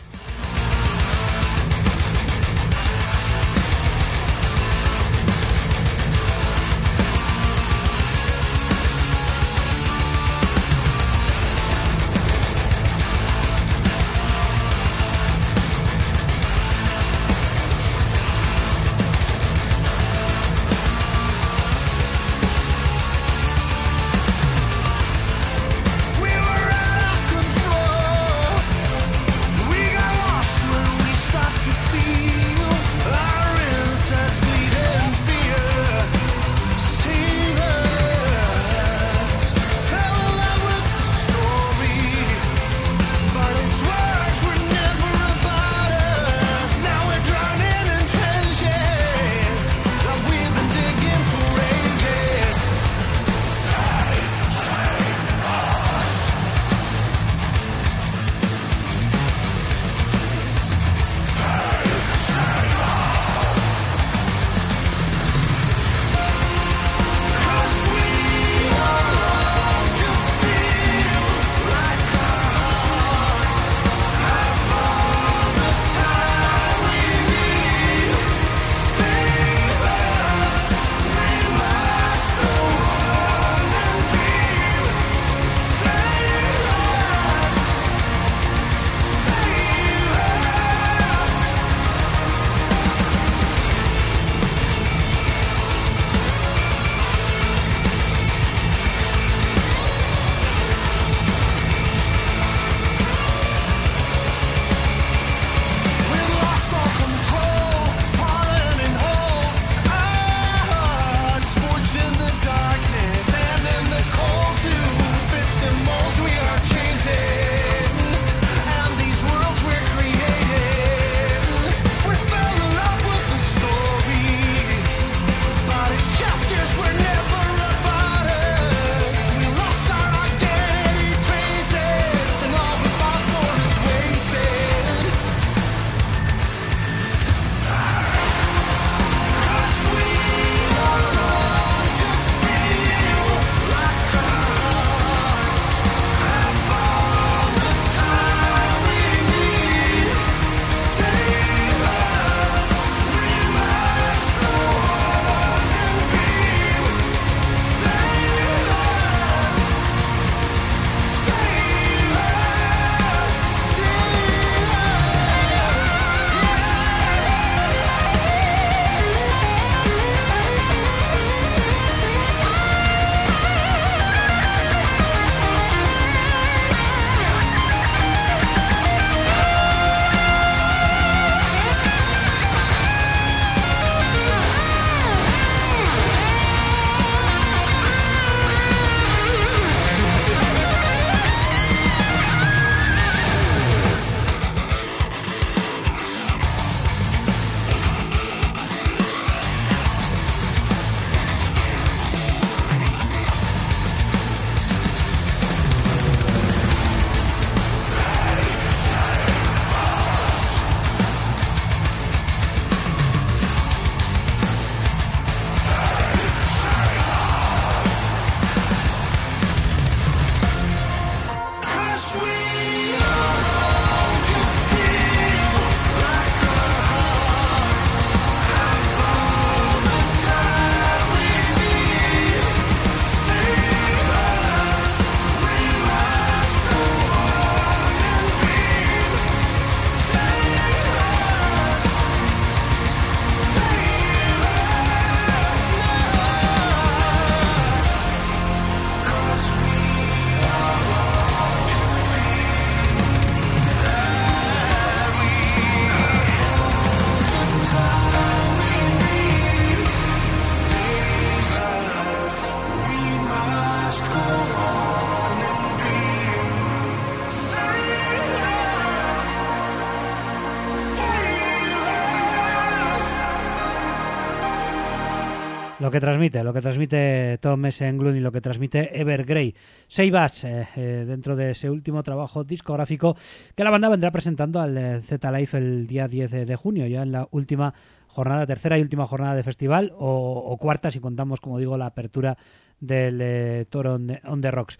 A: Que transmite, lo que transmite Tom S. Englund y lo que transmite Evergrey. Seibas, eh, eh, dentro de ese último trabajo discográfico que la banda vendrá presentando al eh, Z-Life el día 10 de junio, ya en la última jornada, tercera y última jornada de festival, o, cuarta si contamos, como digo, la apertura del Toro on the, Rocks.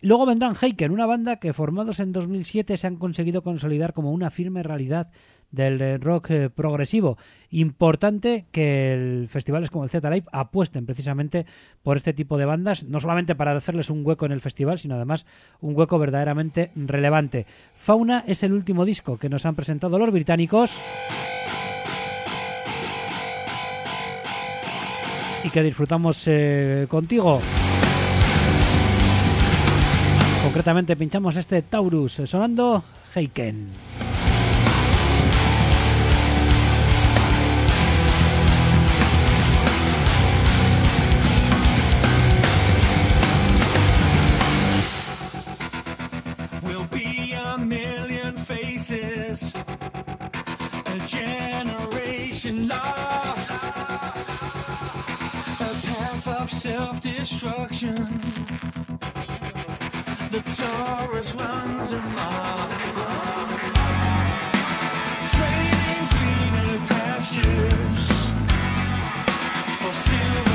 A: Luego vendrán Heiken, una banda que formados en 2007 se han conseguido consolidar como una firme realidad del rock eh, progresivo. Importante que festivales como el Z-Live apuesten precisamente por este tipo de bandas, no solamente para hacerles un hueco en el festival, sino además un hueco verdaderamente relevante. Fauna es el último disco que nos han presentado los británicos. Y que disfrutamos eh, contigo. Concretamente pinchamos este Taurus sonando Heiken. Generation lost, a path of self destruction. The Taurus runs amok, trading greener pastures for silver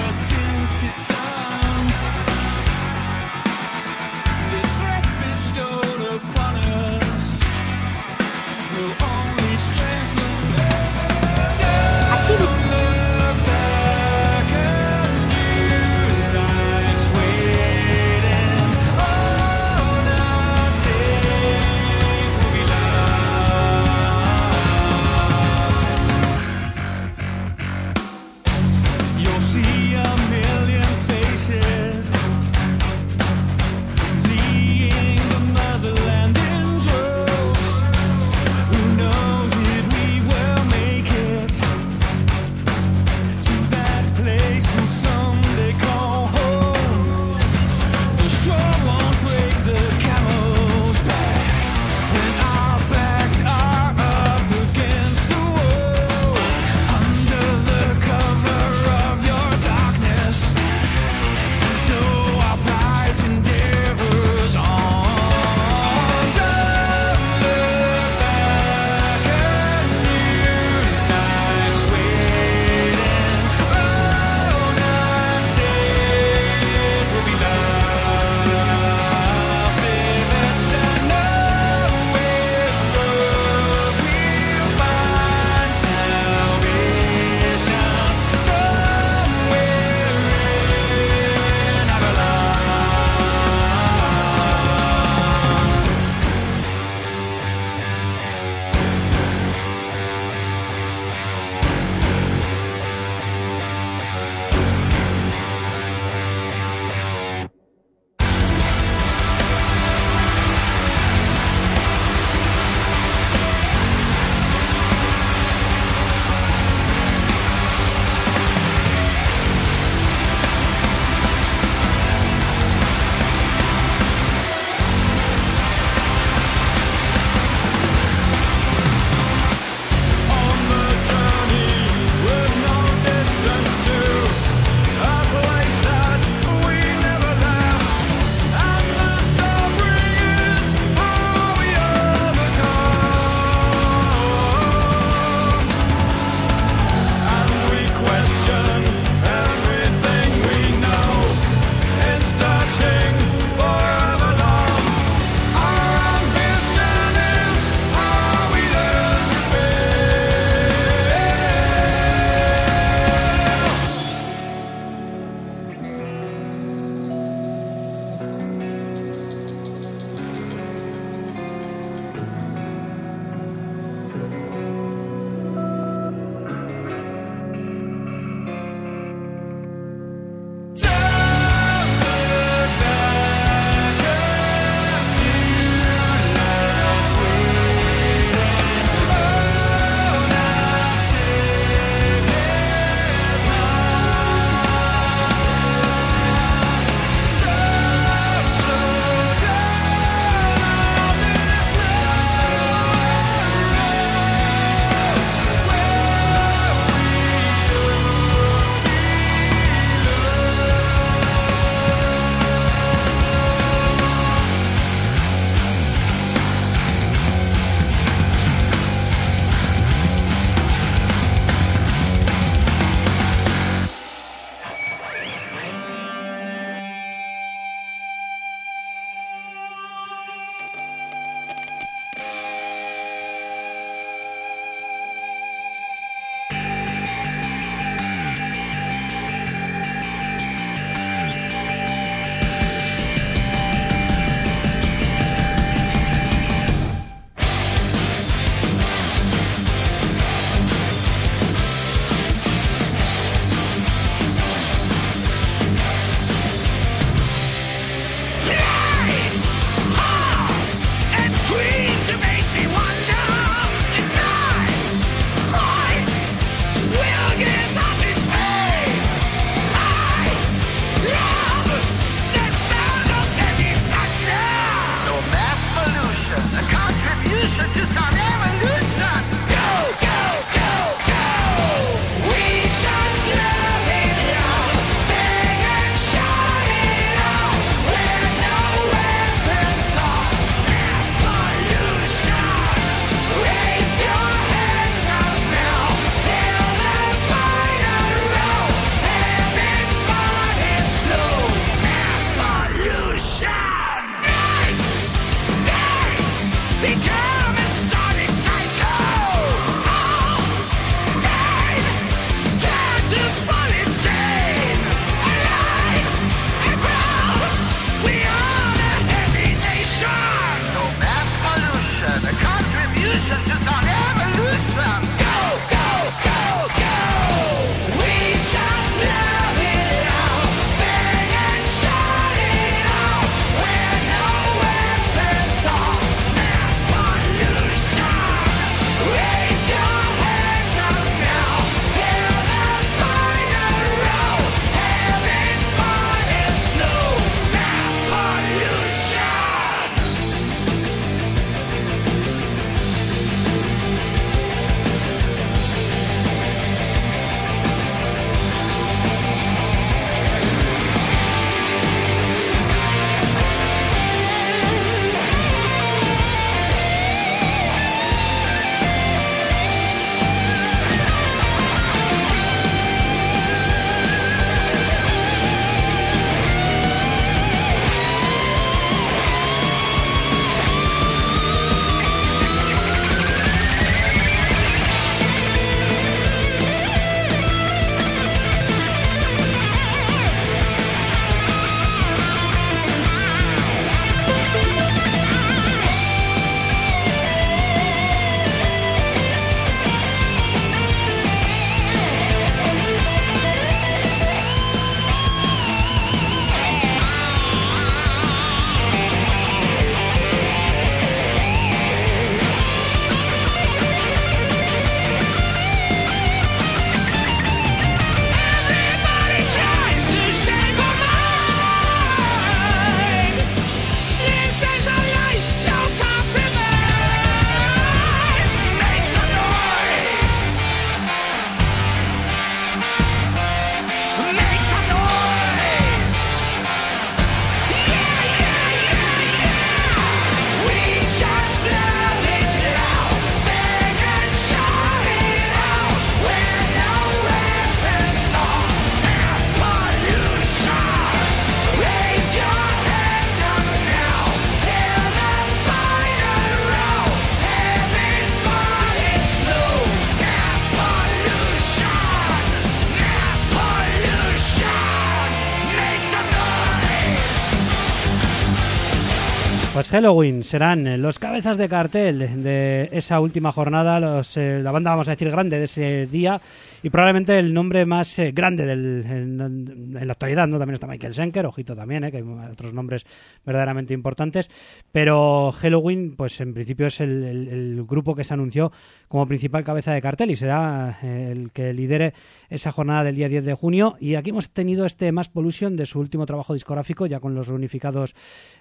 A: Halloween serán eh, los cabezas de cartel de esa última jornada, eh, la banda, vamos a decir, grande de ese día y probablemente el nombre más eh, grande del, en, la actualidad, ¿no? También está Michael Schenker, ojito también, que hay otros nombres verdaderamente importantes, pero Halloween, pues en principio es el, el, grupo que se anunció como principal cabeza de cartel y será el que lidere esa jornada del día 10 de junio y aquí hemos tenido este Mass Pollution de su último trabajo discográfico, ya con los reunificados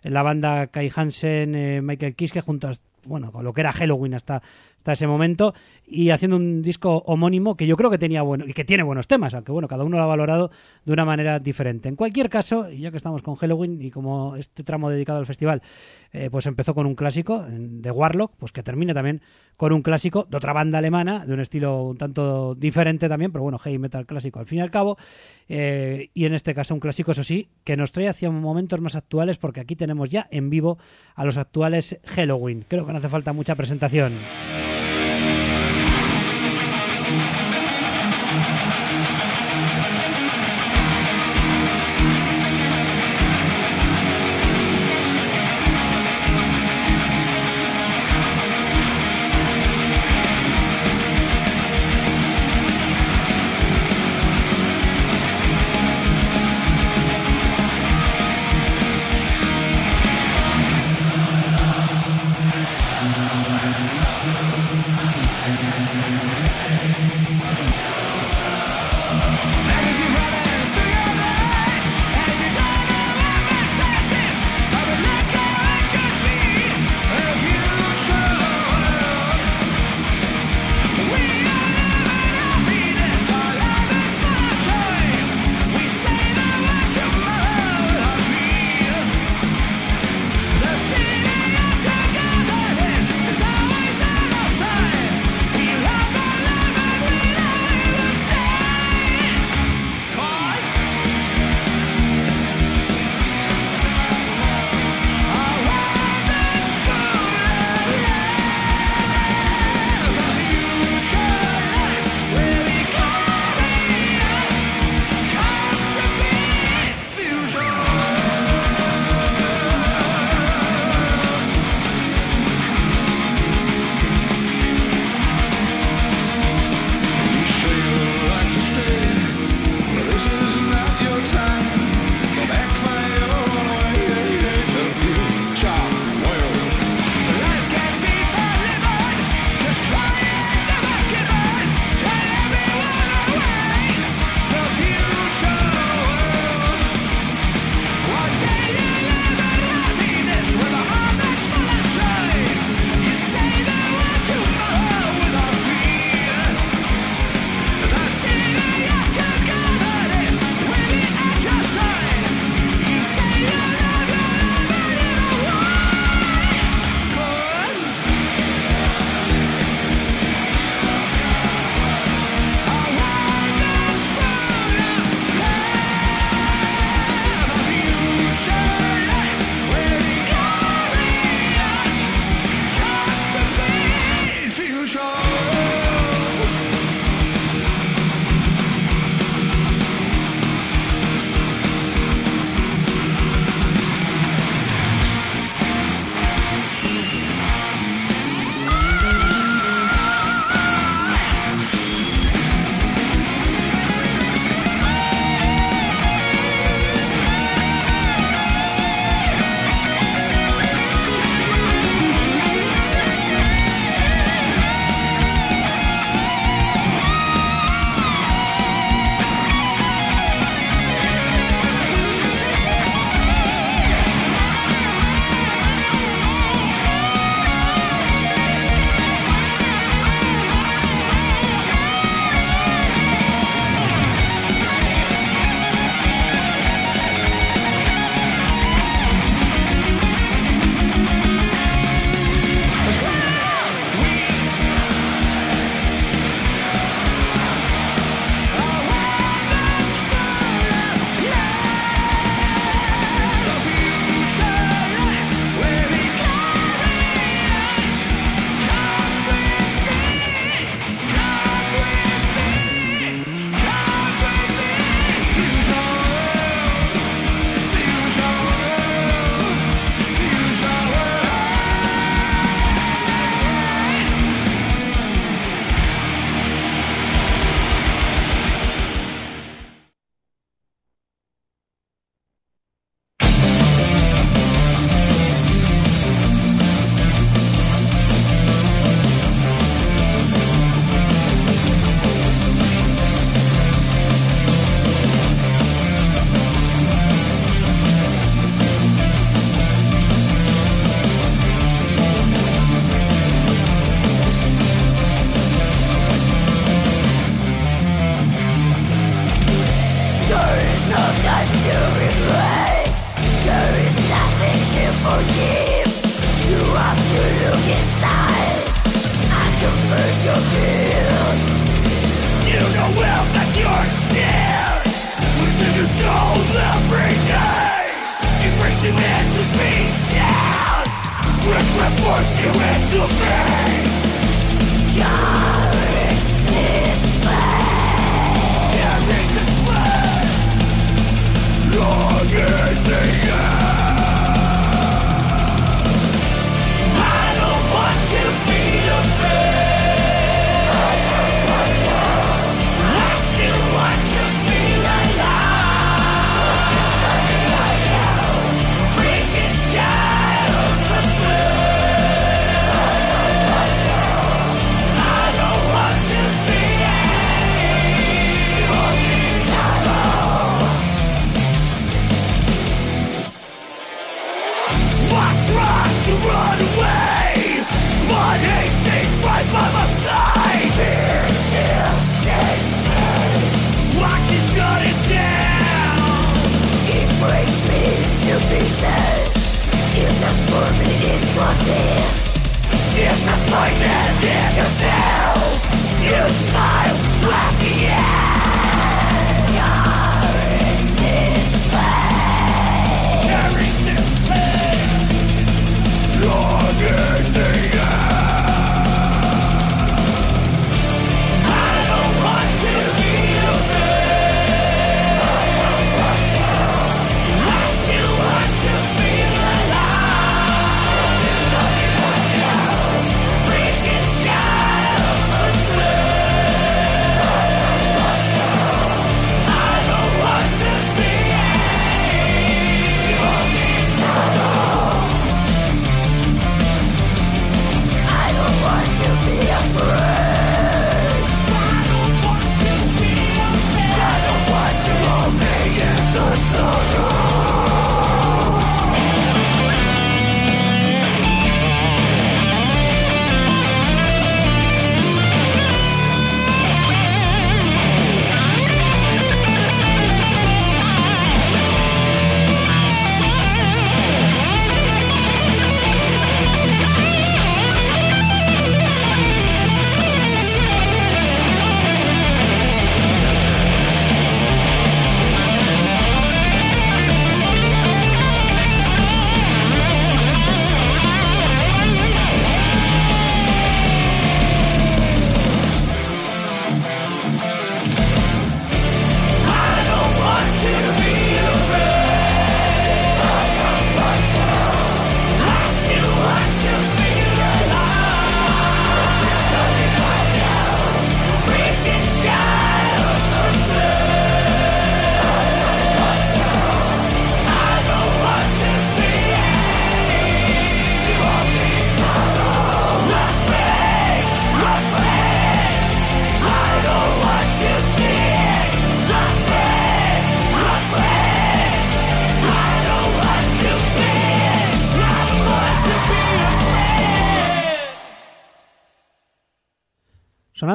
A: en la banda Kai Hansen, eh, Michael Kiske, junto a, bueno, con lo que era Halloween hasta, hasta ese momento, y haciendo un disco homónimo que yo creo que tenía bueno y que tiene buenos temas, aunque bueno, cada uno lo ha valorado de una manera diferente. En cualquier caso, ya que estamos con Halloween y como este tramo dedicado al festival, eh, pues empezó con un clásico de Warlock, pues que termine también con un clásico de otra banda alemana, de un estilo un tanto diferente también, pero bueno, heavy metal clásico al fin y al cabo, eh, y en este caso un clásico, eso sí, que nos trae hacia momentos más actuales, porque aquí tenemos ya en vivo a los actuales Halloween. Creo que no hace falta mucha presentación.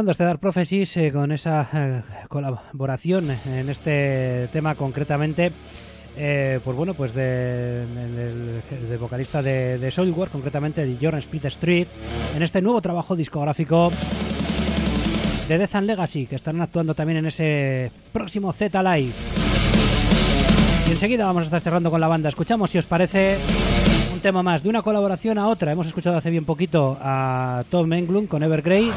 A: Este Dark Prophecies eh, con esa eh, colaboración en este tema concretamente. Eh, pues bueno, pues de, vocalista de, de Soilwork, concretamente de Jordan Split Street, en este nuevo trabajo discográfico de Death and Legacy, que estarán actuando también en ese próximo Z Live. Y enseguida vamos a estar cerrando con la banda. Escuchamos, si os parece, tema más, de una colaboración a otra. Hemos escuchado hace bien poquito a Tom Englund con Evergrey,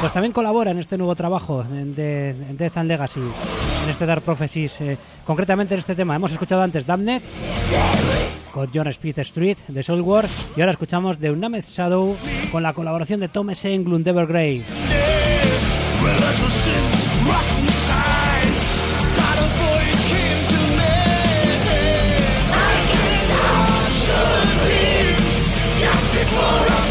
A: pues también colabora en este nuevo trabajo de, Death and Legacy, en este Dark Prophecies, eh, concretamente en este tema. Hemos escuchado antes Damned con John Speed Street de Soul Wars y ahora escuchamos The Unnamed Shadow con la colaboración de Tom. Englund de Evergrey. for a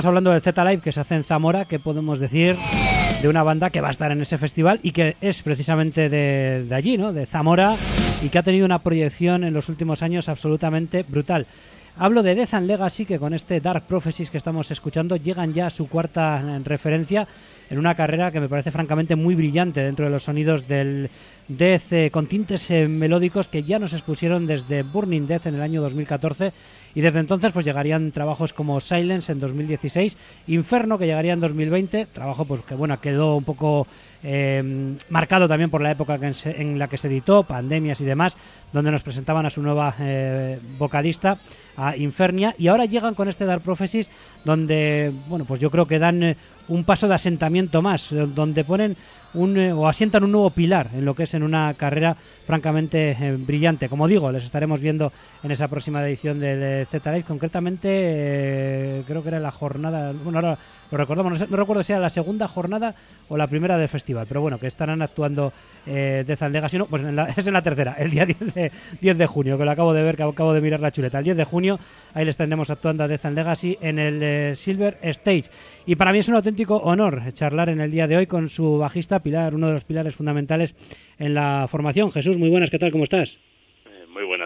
A: estamos hablando del Z Live que se hace en Zamora, ¿qué podemos decir de una banda que va a estar en ese festival y que es precisamente de, de allí, ¿no? De Zamora y que ha tenido una proyección en los últimos años absolutamente brutal. Hablo de Death and Legacy, que con este Dark Prophecies que estamos escuchando llegan ya a su cuarta referencia en una carrera que me parece francamente muy brillante dentro de los sonidos del Death eh, con tintes eh, melódicos que ya nos expusieron desde Burning Death en el año 2014 y desde entonces pues llegarían trabajos como Silence en 2016, Inferno que llegaría en 2020, trabajo pues que bueno quedó un poco eh, marcado también por la época en, la que se editó, pandemias y demás, donde nos presentaban a su nueva vocalista, a Infernia, y ahora llegan con este Dark Prophecies, donde, bueno, pues yo creo que dan un paso de asentamiento más, eh, donde ponen un, eh, o asientan un nuevo pilar en lo que es en una carrera francamente eh, brillante. Como digo, les estaremos viendo en esa próxima edición del Z-Live. Concretamente, creo que era la jornada. Bueno, ahora lo recordamos, no, recuerdo si era la segunda jornada o la primera del festival, pero bueno, que estarán actuando eh, de Zaldegas, no, pues *laughs* es en la tercera, el día *laughs* 10 de, 10 de junio, que lo acabo de ver, que acabo de mirar la chuleta. El 10 de junio, ahí les tendremos actuando a Death and Legacy en el eh, Silver Stage. Y para mí es un auténtico honor charlar en el día de hoy con su bajista Pilar, uno de los pilares fundamentales en la formación. Jesús, muy buenas, ¿qué tal? ¿Cómo estás?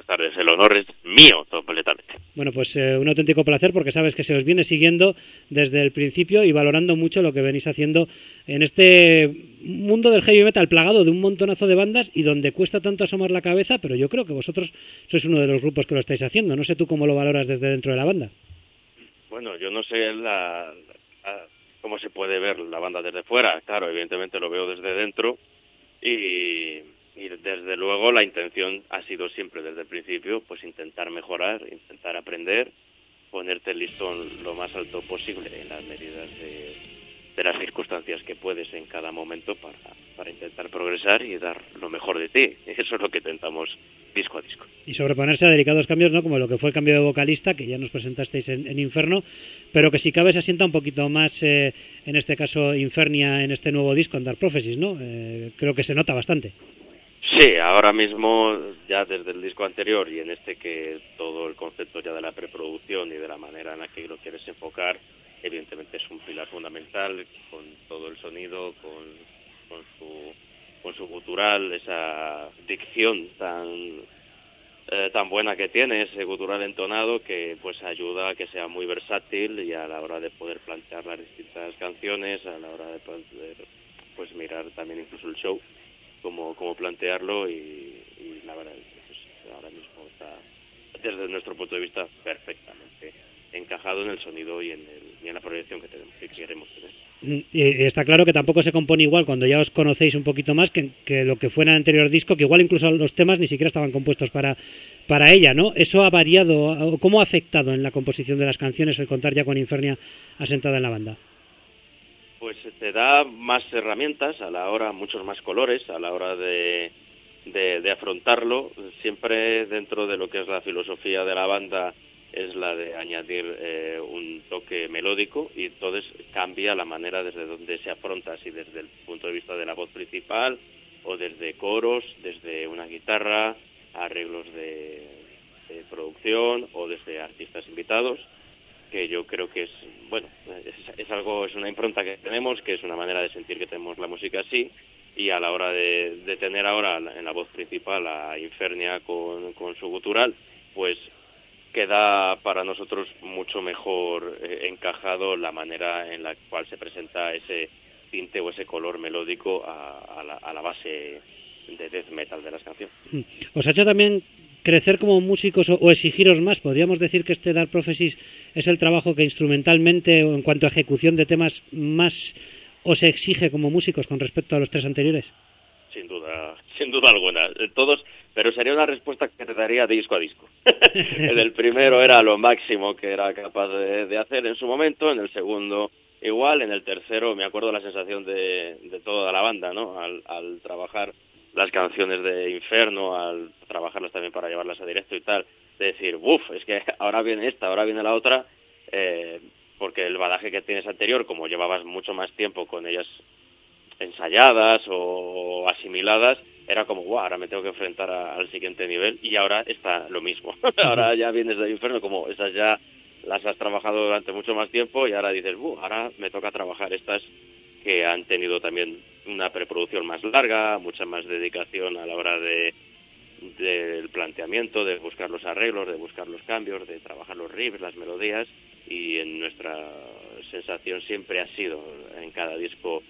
C: Buenas tardes, el honor es mío completamente.
A: Bueno, pues eh, un auténtico placer porque sabes que se os viene siguiendo desde el principio y valorando mucho lo que venís haciendo en este mundo del heavy metal plagado de un montonazo de bandas y donde cuesta tanto asomar la cabeza, pero yo creo que vosotros sois uno de los grupos que lo estáis haciendo. No sé tú cómo lo valoras desde dentro de la banda.
C: Bueno, yo no sé cómo se puede ver la banda desde fuera. Claro, evidentemente lo veo desde dentro y y desde luego la intención ha sido siempre desde el principio pues intentar mejorar, intentar aprender, ponerte el listón lo más alto posible en las medidas de, de las circunstancias que puedes en cada momento para, para intentar progresar y dar lo mejor de ti. *laughs* Eso es lo que intentamos disco a disco.
A: Y sobreponerse a delicados cambios, ¿no? Como lo que fue el cambio de vocalista, que ya nos presentasteis en, Inferno, pero que si cabe se asienta un poquito más, eh, en este caso, Infernia, en este nuevo disco, en Dark Prophecies, ¿no? Eh, creo que se nota bastante.
C: Sí, ahora mismo ya desde el disco anterior y en este que todo el concepto ya de la preproducción y de la manera en la que lo quieres enfocar, evidentemente es un pilar fundamental con todo el sonido, con, con su con su gutural, esa dicción tan eh, tan buena que tiene, ese gutural entonado que pues ayuda a que sea muy versátil y a la hora de poder plantear las distintas canciones, a la hora de poder pues mirar también incluso el show cómo, cómo plantearlo y, la verdad pues, ahora mismo está desde nuestro punto de vista perfectamente encajado en el sonido y en, el, en la proyección que, tenemos, que queremos tener.
A: Mm, y está claro que tampoco se compone igual cuando ya os conocéis un poquito más que, que, lo que fue en el anterior disco, que igual incluso los temas ni siquiera estaban compuestos para, para ella, ¿no? ¿Eso ha variado? ¿Cómo ha afectado en la composición de las canciones el contar ya con Infernia asentada en la banda?
C: Pues te da más herramientas a la hora, muchos más colores a la hora de, de, afrontarlo, siempre dentro de lo que es la filosofía de la banda es la de añadir eh, un toque melódico y entonces cambia la manera desde donde se afronta, si desde el punto de vista de la voz principal o desde coros, desde una guitarra, arreglos de producción o desde artistas invitados que yo creo que es, bueno, es, algo, es una impronta que tenemos, que es una manera de sentir que tenemos la música así, y a la hora de, tener ahora en la voz principal a Infernia con, con su gutural, pues queda para nosotros mucho mejor eh, encajado la manera en la cual se presenta ese tinte o ese color melódico a, la, a la base de death metal de las canciones.
A: Os ha hecho también crecer como músicos o, exigiros más? ¿Podríamos decir que este Dark Prophecies es el trabajo que instrumentalmente o en cuanto a ejecución de temas más os exige como músicos con respecto a los tres anteriores?
C: Sin duda, sin duda alguna. Eh, todos, pero sería una respuesta que te daría disco a disco. en *laughs* el primero era lo máximo que era capaz de, hacer en su momento, en el segundo igual, en el tercero me acuerdo la sensación de, de toda la banda, ¿no? Al, al trabajar las canciones de Inferno, al trabajarlas también para llevarlas a directo y tal, de decir, uff, es que *laughs* ahora viene esta, ahora viene la otra, eh, porque el badaje que tienes anterior, como llevabas mucho más tiempo con ellas ensayadas o asimiladas, era como, wow, ahora me tengo que enfrentar al siguiente nivel y ahora está lo mismo. *laughs* ahora ya vienes del infierno, como esas ya las has trabajado durante mucho más tiempo y ahora dices, ahora me toca trabajar estas que han tenido también una preproducción más larga, mucha más dedicación a la hora de del planteamiento, de buscar los arreglos, de buscar los cambios, de trabajar los riffs, las melodías y en nuestra sensación siempre ha sido en cada disco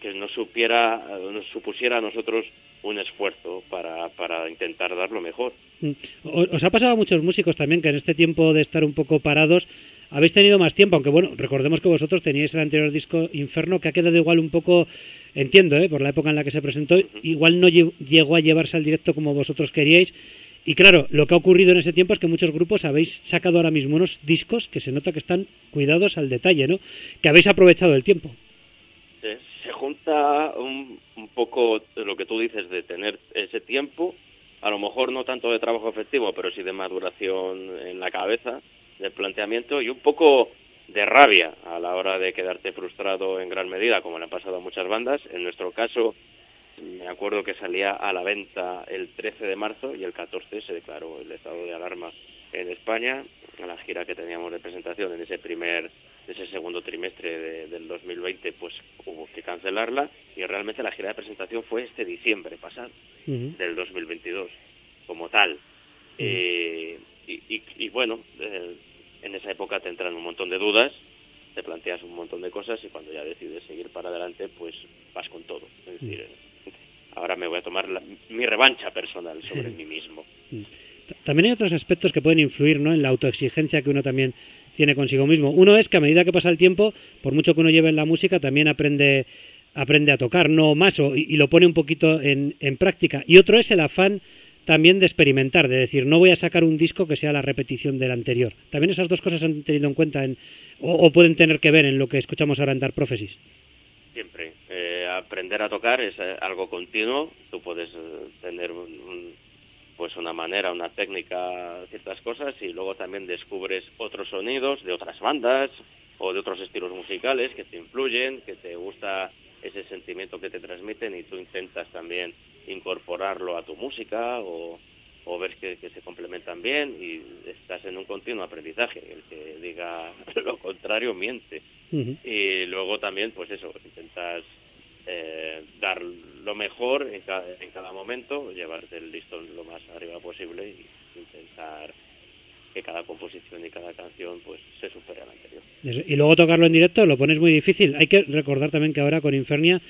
C: que nos supiera, nos supusiera a nosotros un esfuerzo para, para intentar dar lo mejor.
A: Mm. Os ha pasado a muchos músicos también que en este tiempo de estar un poco parados habéis tenido más tiempo, aunque bueno, recordemos que vosotros teníais el anterior disco Inferno que ha quedado igual un poco, entiendo, ¿eh? por la época en la que se presentó, igual no llegó a llevarse al directo como vosotros queríais. Y claro, lo que ha ocurrido en ese tiempo es que muchos grupos habéis sacado ahora mismo unos discos que se nota que están cuidados al detalle, ¿no? Que habéis aprovechado el tiempo.
C: Se junta un, un poco lo que tú dices de tener ese tiempo, a lo mejor no tanto de trabajo efectivo, pero sí de maduración en la cabeza del planteamiento y un poco de rabia a la hora de quedarte frustrado en gran medida, como le han pasado a muchas bandas. En nuestro caso, me acuerdo que salía a la venta el 13 de marzo y el 14 se declaró el estado de alarma en España. A la gira que teníamos de presentación en ese primer, ese segundo trimestre del 2020, pues hubo que cancelarla y realmente la gira de presentación fue este diciembre pasado, del 2022, como tal. eh, y, bueno, eh, en esa época te entran un montón de dudas, te planteas un montón de cosas y cuando ya decides seguir para adelante, pues vas con todo. Es decir, mm. ahora me voy a tomar mi revancha personal sobre mí mismo. Mm.
A: También hay otros aspectos que pueden influir ¿no? en la autoexigencia que uno también tiene consigo mismo. Uno es que a medida que pasa el tiempo, por mucho que uno lleve en la música, también aprende, aprende a tocar, no más, o, y, lo pone un poquito en, en práctica. Y otro es el afán también de experimentar, de decir, no voy a sacar un disco que sea la repetición del anterior. También esas dos cosas han tenido en cuenta en, o, pueden tener que ver en lo que escuchamos ahora en Dar Prophecies.
C: Siempre. Eh, aprender a tocar es eh, algo continuo. Tú puedes eh, tener pues una manera, una técnica, ciertas cosas y luego también descubres otros sonidos de otras bandas o de otros estilos musicales que te influyen, que te gusta ese sentimiento que te transmiten y tú intentas también incorporarlo a tu música o, o ver que, se complementan bien y estás en un continuo aprendizaje. El que diga *laughs* lo contrario miente. Y luego también, pues eso, intentas eh, dar lo mejor en cada, en cada momento, llevarte el listón lo más arriba posible y intentar que cada composición y cada canción pues se supere a la anterior.
A: Y luego tocarlo en directo lo pones muy difícil. Hay que recordar también que ahora con Infernia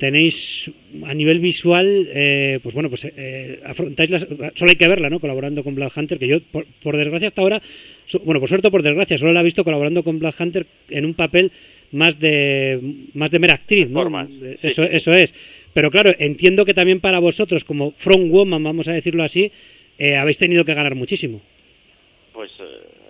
A: tenéis a nivel visual, eh, pues bueno, pues eh, afrontáis las, solo hay que verla, ¿no? Colaborando con Black Hunter, que yo, por, desgracia hasta ahora, bueno, por suerte o por desgracia, solo la he visto colaborando con Black Hunter en un papel más de más de mera actriz, ¿no? Eso, eso es. Pero claro, entiendo que también para vosotros, como front woman, vamos a decirlo así, eh, habéis tenido que ganar muchísimo.
C: Pues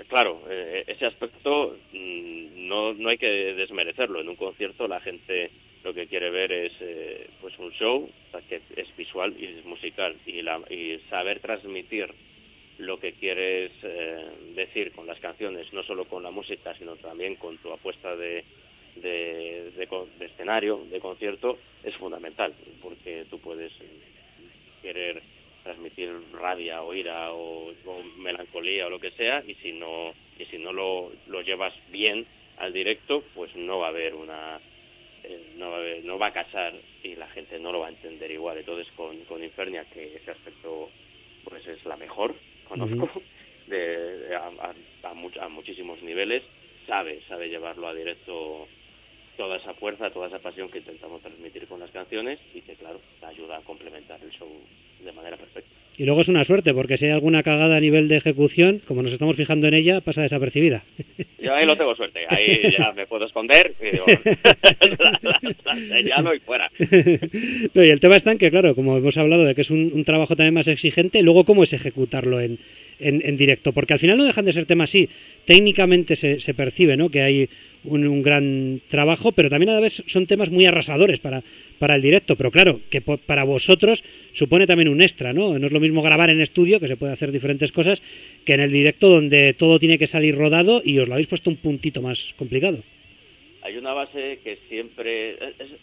C: claro, ese aspecto mm, no, no hay que desmerecerlo. En un concierto la gente lo que quiere ver es eh, pues un show que es visual y es musical. Y, la, y saber transmitir lo que quieres eh, decir con las canciones, no solo con la música, sino también con tu apuesta de, de, escenario, de concierto, es fundamental, porque tú puedes querer transmitir rabia o ira o, melancolía o lo que sea, y si no, y si no lo, lo llevas bien al directo, pues no va a haber una eh, no, no va a casar y la gente no lo va a entender igual. Entonces con, con Infernia, que ese aspecto pues es la mejor, conozco, *laughs* de, a, a, a, muchísimos niveles, sabe, sabe llevarlo a directo toda esa fuerza, toda esa pasión que intentamos transmitir con las canciones y que, claro, ayuda a complementar el show de manera perfecta.
A: Y luego es una suerte, porque si hay alguna cagada a nivel de ejecución, como nos estamos fijando en ella, pasa desapercibida.
C: Yo ahí lo tengo suerte, ahí ya me puedo esconder y digo, y fuera.
A: No, y el tema está en que, claro, como hemos hablado de que es un, trabajo también más exigente, luego cómo es ejecutarlo en, en, directo, porque al final no dejan de ser temas así, técnicamente se, se percibe, ¿no? Que hay un, gran trabajo, pero también a la vez son temas muy arrasadores para, para el directo. Pero claro, que para vosotros supone también un extra, ¿no? No es lo mismo grabar en estudio, que se puede hacer diferentes cosas, que en el directo donde todo tiene que salir rodado y os lo habéis puesto un puntito más complicado.
C: Hay una base que siempre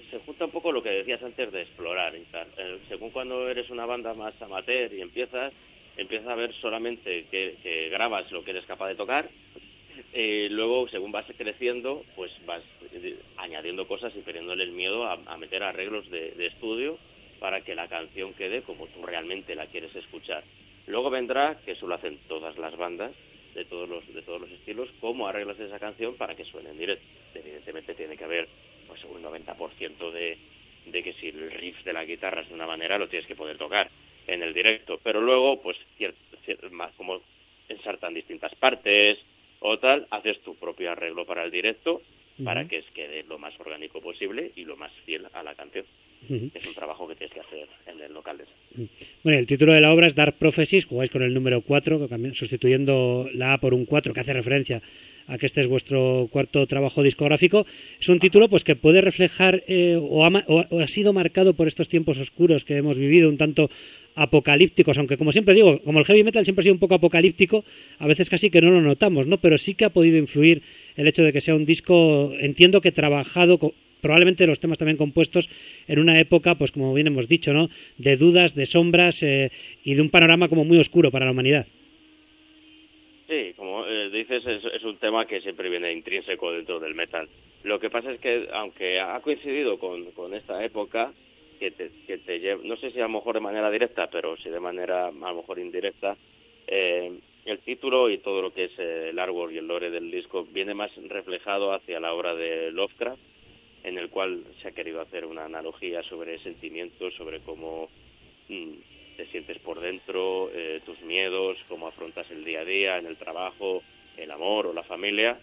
C: se junta un poco lo que decías antes de explorar. Eh, según cuando eres una banda más amateur y empiezas, empiezas a ver solamente que, que grabas lo que eres capaz de tocar eh, luego, según vas creciendo, pues vas eh, añadiendo cosas y perdiéndole el miedo a, meter arreglos de, estudio para que la canción quede como tú realmente la quieres escuchar. Luego vendrá, que eso lo hacen todas las bandas, de todos los, de todos los estilos, cómo arreglas esa canción para que suene en directo. Evidentemente tiene que haber pues, un 90% de, de que si el riff de la guitarra es de una manera, lo tienes que poder tocar en el directo. Pero luego, pues, más como ensartan distintas partes o tal, haces tu propio arreglo para el directo para que quede lo más orgánico posible y lo más fiel a la canción. Es un trabajo que tienes que hacer en el local. De
A: bueno, el título de la obra es Dark Prophecies, jugáis con el número 4, sustituyendo la A por un 4, que hace referencia a que este es vuestro cuarto trabajo discográfico. Es un título pues que puede reflejar eh, o, ha, sido marcado por estos tiempos oscuros que hemos vivido, un tanto apocalípticos, aunque como siempre digo, como el heavy metal siempre ha sido un poco apocalíptico, a veces casi que no lo notamos, ¿no? Pero sí que ha podido influir el hecho de que sea un disco, entiendo que trabajado probablemente los temas también compuestos en una época, pues como bien hemos dicho, ¿no? De dudas, de sombras eh, y de un panorama como muy oscuro para la humanidad.
C: Sí, como eh, dices, es, un tema que siempre viene intrínseco dentro del metal. Lo que pasa es que, aunque ha coincidido con, esta época, que te, que te lleva, no sé si a lo mejor de manera directa, pero sí de manera a lo mejor indirecta, eh, el título y todo lo que es el artwork y el lore del disco viene más reflejado hacia la obra de Lovecraft, en el cual se ha querido hacer una analogía sobre sentimientos, sobre cómo mm, te sientes por dentro, eh, tus miedos, cómo afrontas el día a día en el trabajo, el amor o la familia,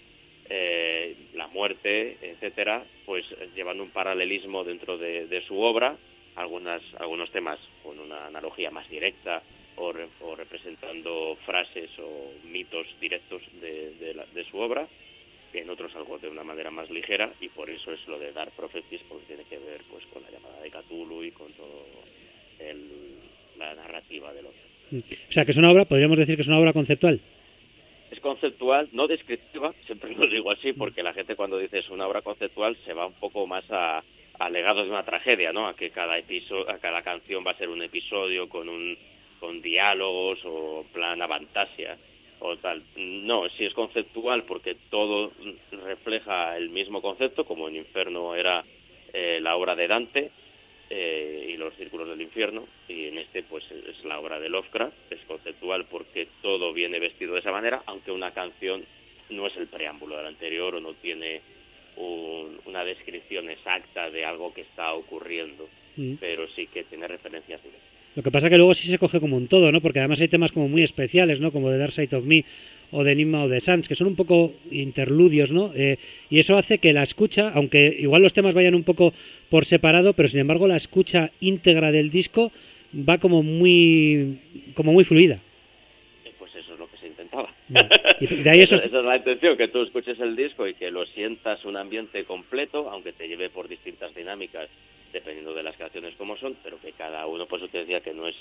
C: eh, la muerte, etcétera, pues llevando un paralelismo dentro de, su obra, algunas, algunos temas con una analogía más directa o, representando frases o mitos directos de, de, su obra, en otros algo de una manera más ligera y por eso es lo de dar profetis porque tiene que ver pues con la llamada de Cthulhu y con todo el, la narrativa del otro.
A: O sea, que es una obra, podríamos decir que es una obra conceptual.
C: Es conceptual, no descriptiva, *laughs* siempre lo digo así, porque la gente cuando dice es una obra conceptual se va un poco más a, a legados de una tragedia, ¿no? A que cada episodio, a cada canción va a ser un episodio con un con diálogos o plan avantasia o tal. No, si es conceptual porque todo refleja el mismo concepto, como en Inferno era eh, la obra de Dante, eh, los círculos del infierno y en este pues es la obra de Lovecraft es conceptual porque todo viene vestido de esa manera aunque una canción no es el preámbulo del anterior o no tiene una descripción exacta de algo que está ocurriendo mm. pero sí que tiene referencias directas
A: lo que pasa que luego sí se coge como un todo, ¿no? Porque además hay temas como muy especiales, ¿no? Como de Dark Side of Me o de Enigma o de Sans, que son un poco interludios, ¿no? Eh, y eso hace que la escucha, aunque igual los temas vayan un poco por separado, pero sin embargo la escucha íntegra del disco va como muy, como muy fluida.
C: Pues eso es lo que se intentaba. de ahí *laughs* eso... Esa es la intención, que tú escuches el disco y que lo sientas un ambiente completo, aunque te lleve por distintas dinámicas dependiendo de las canciones como son, pero que cada uno, por eso te decía que no es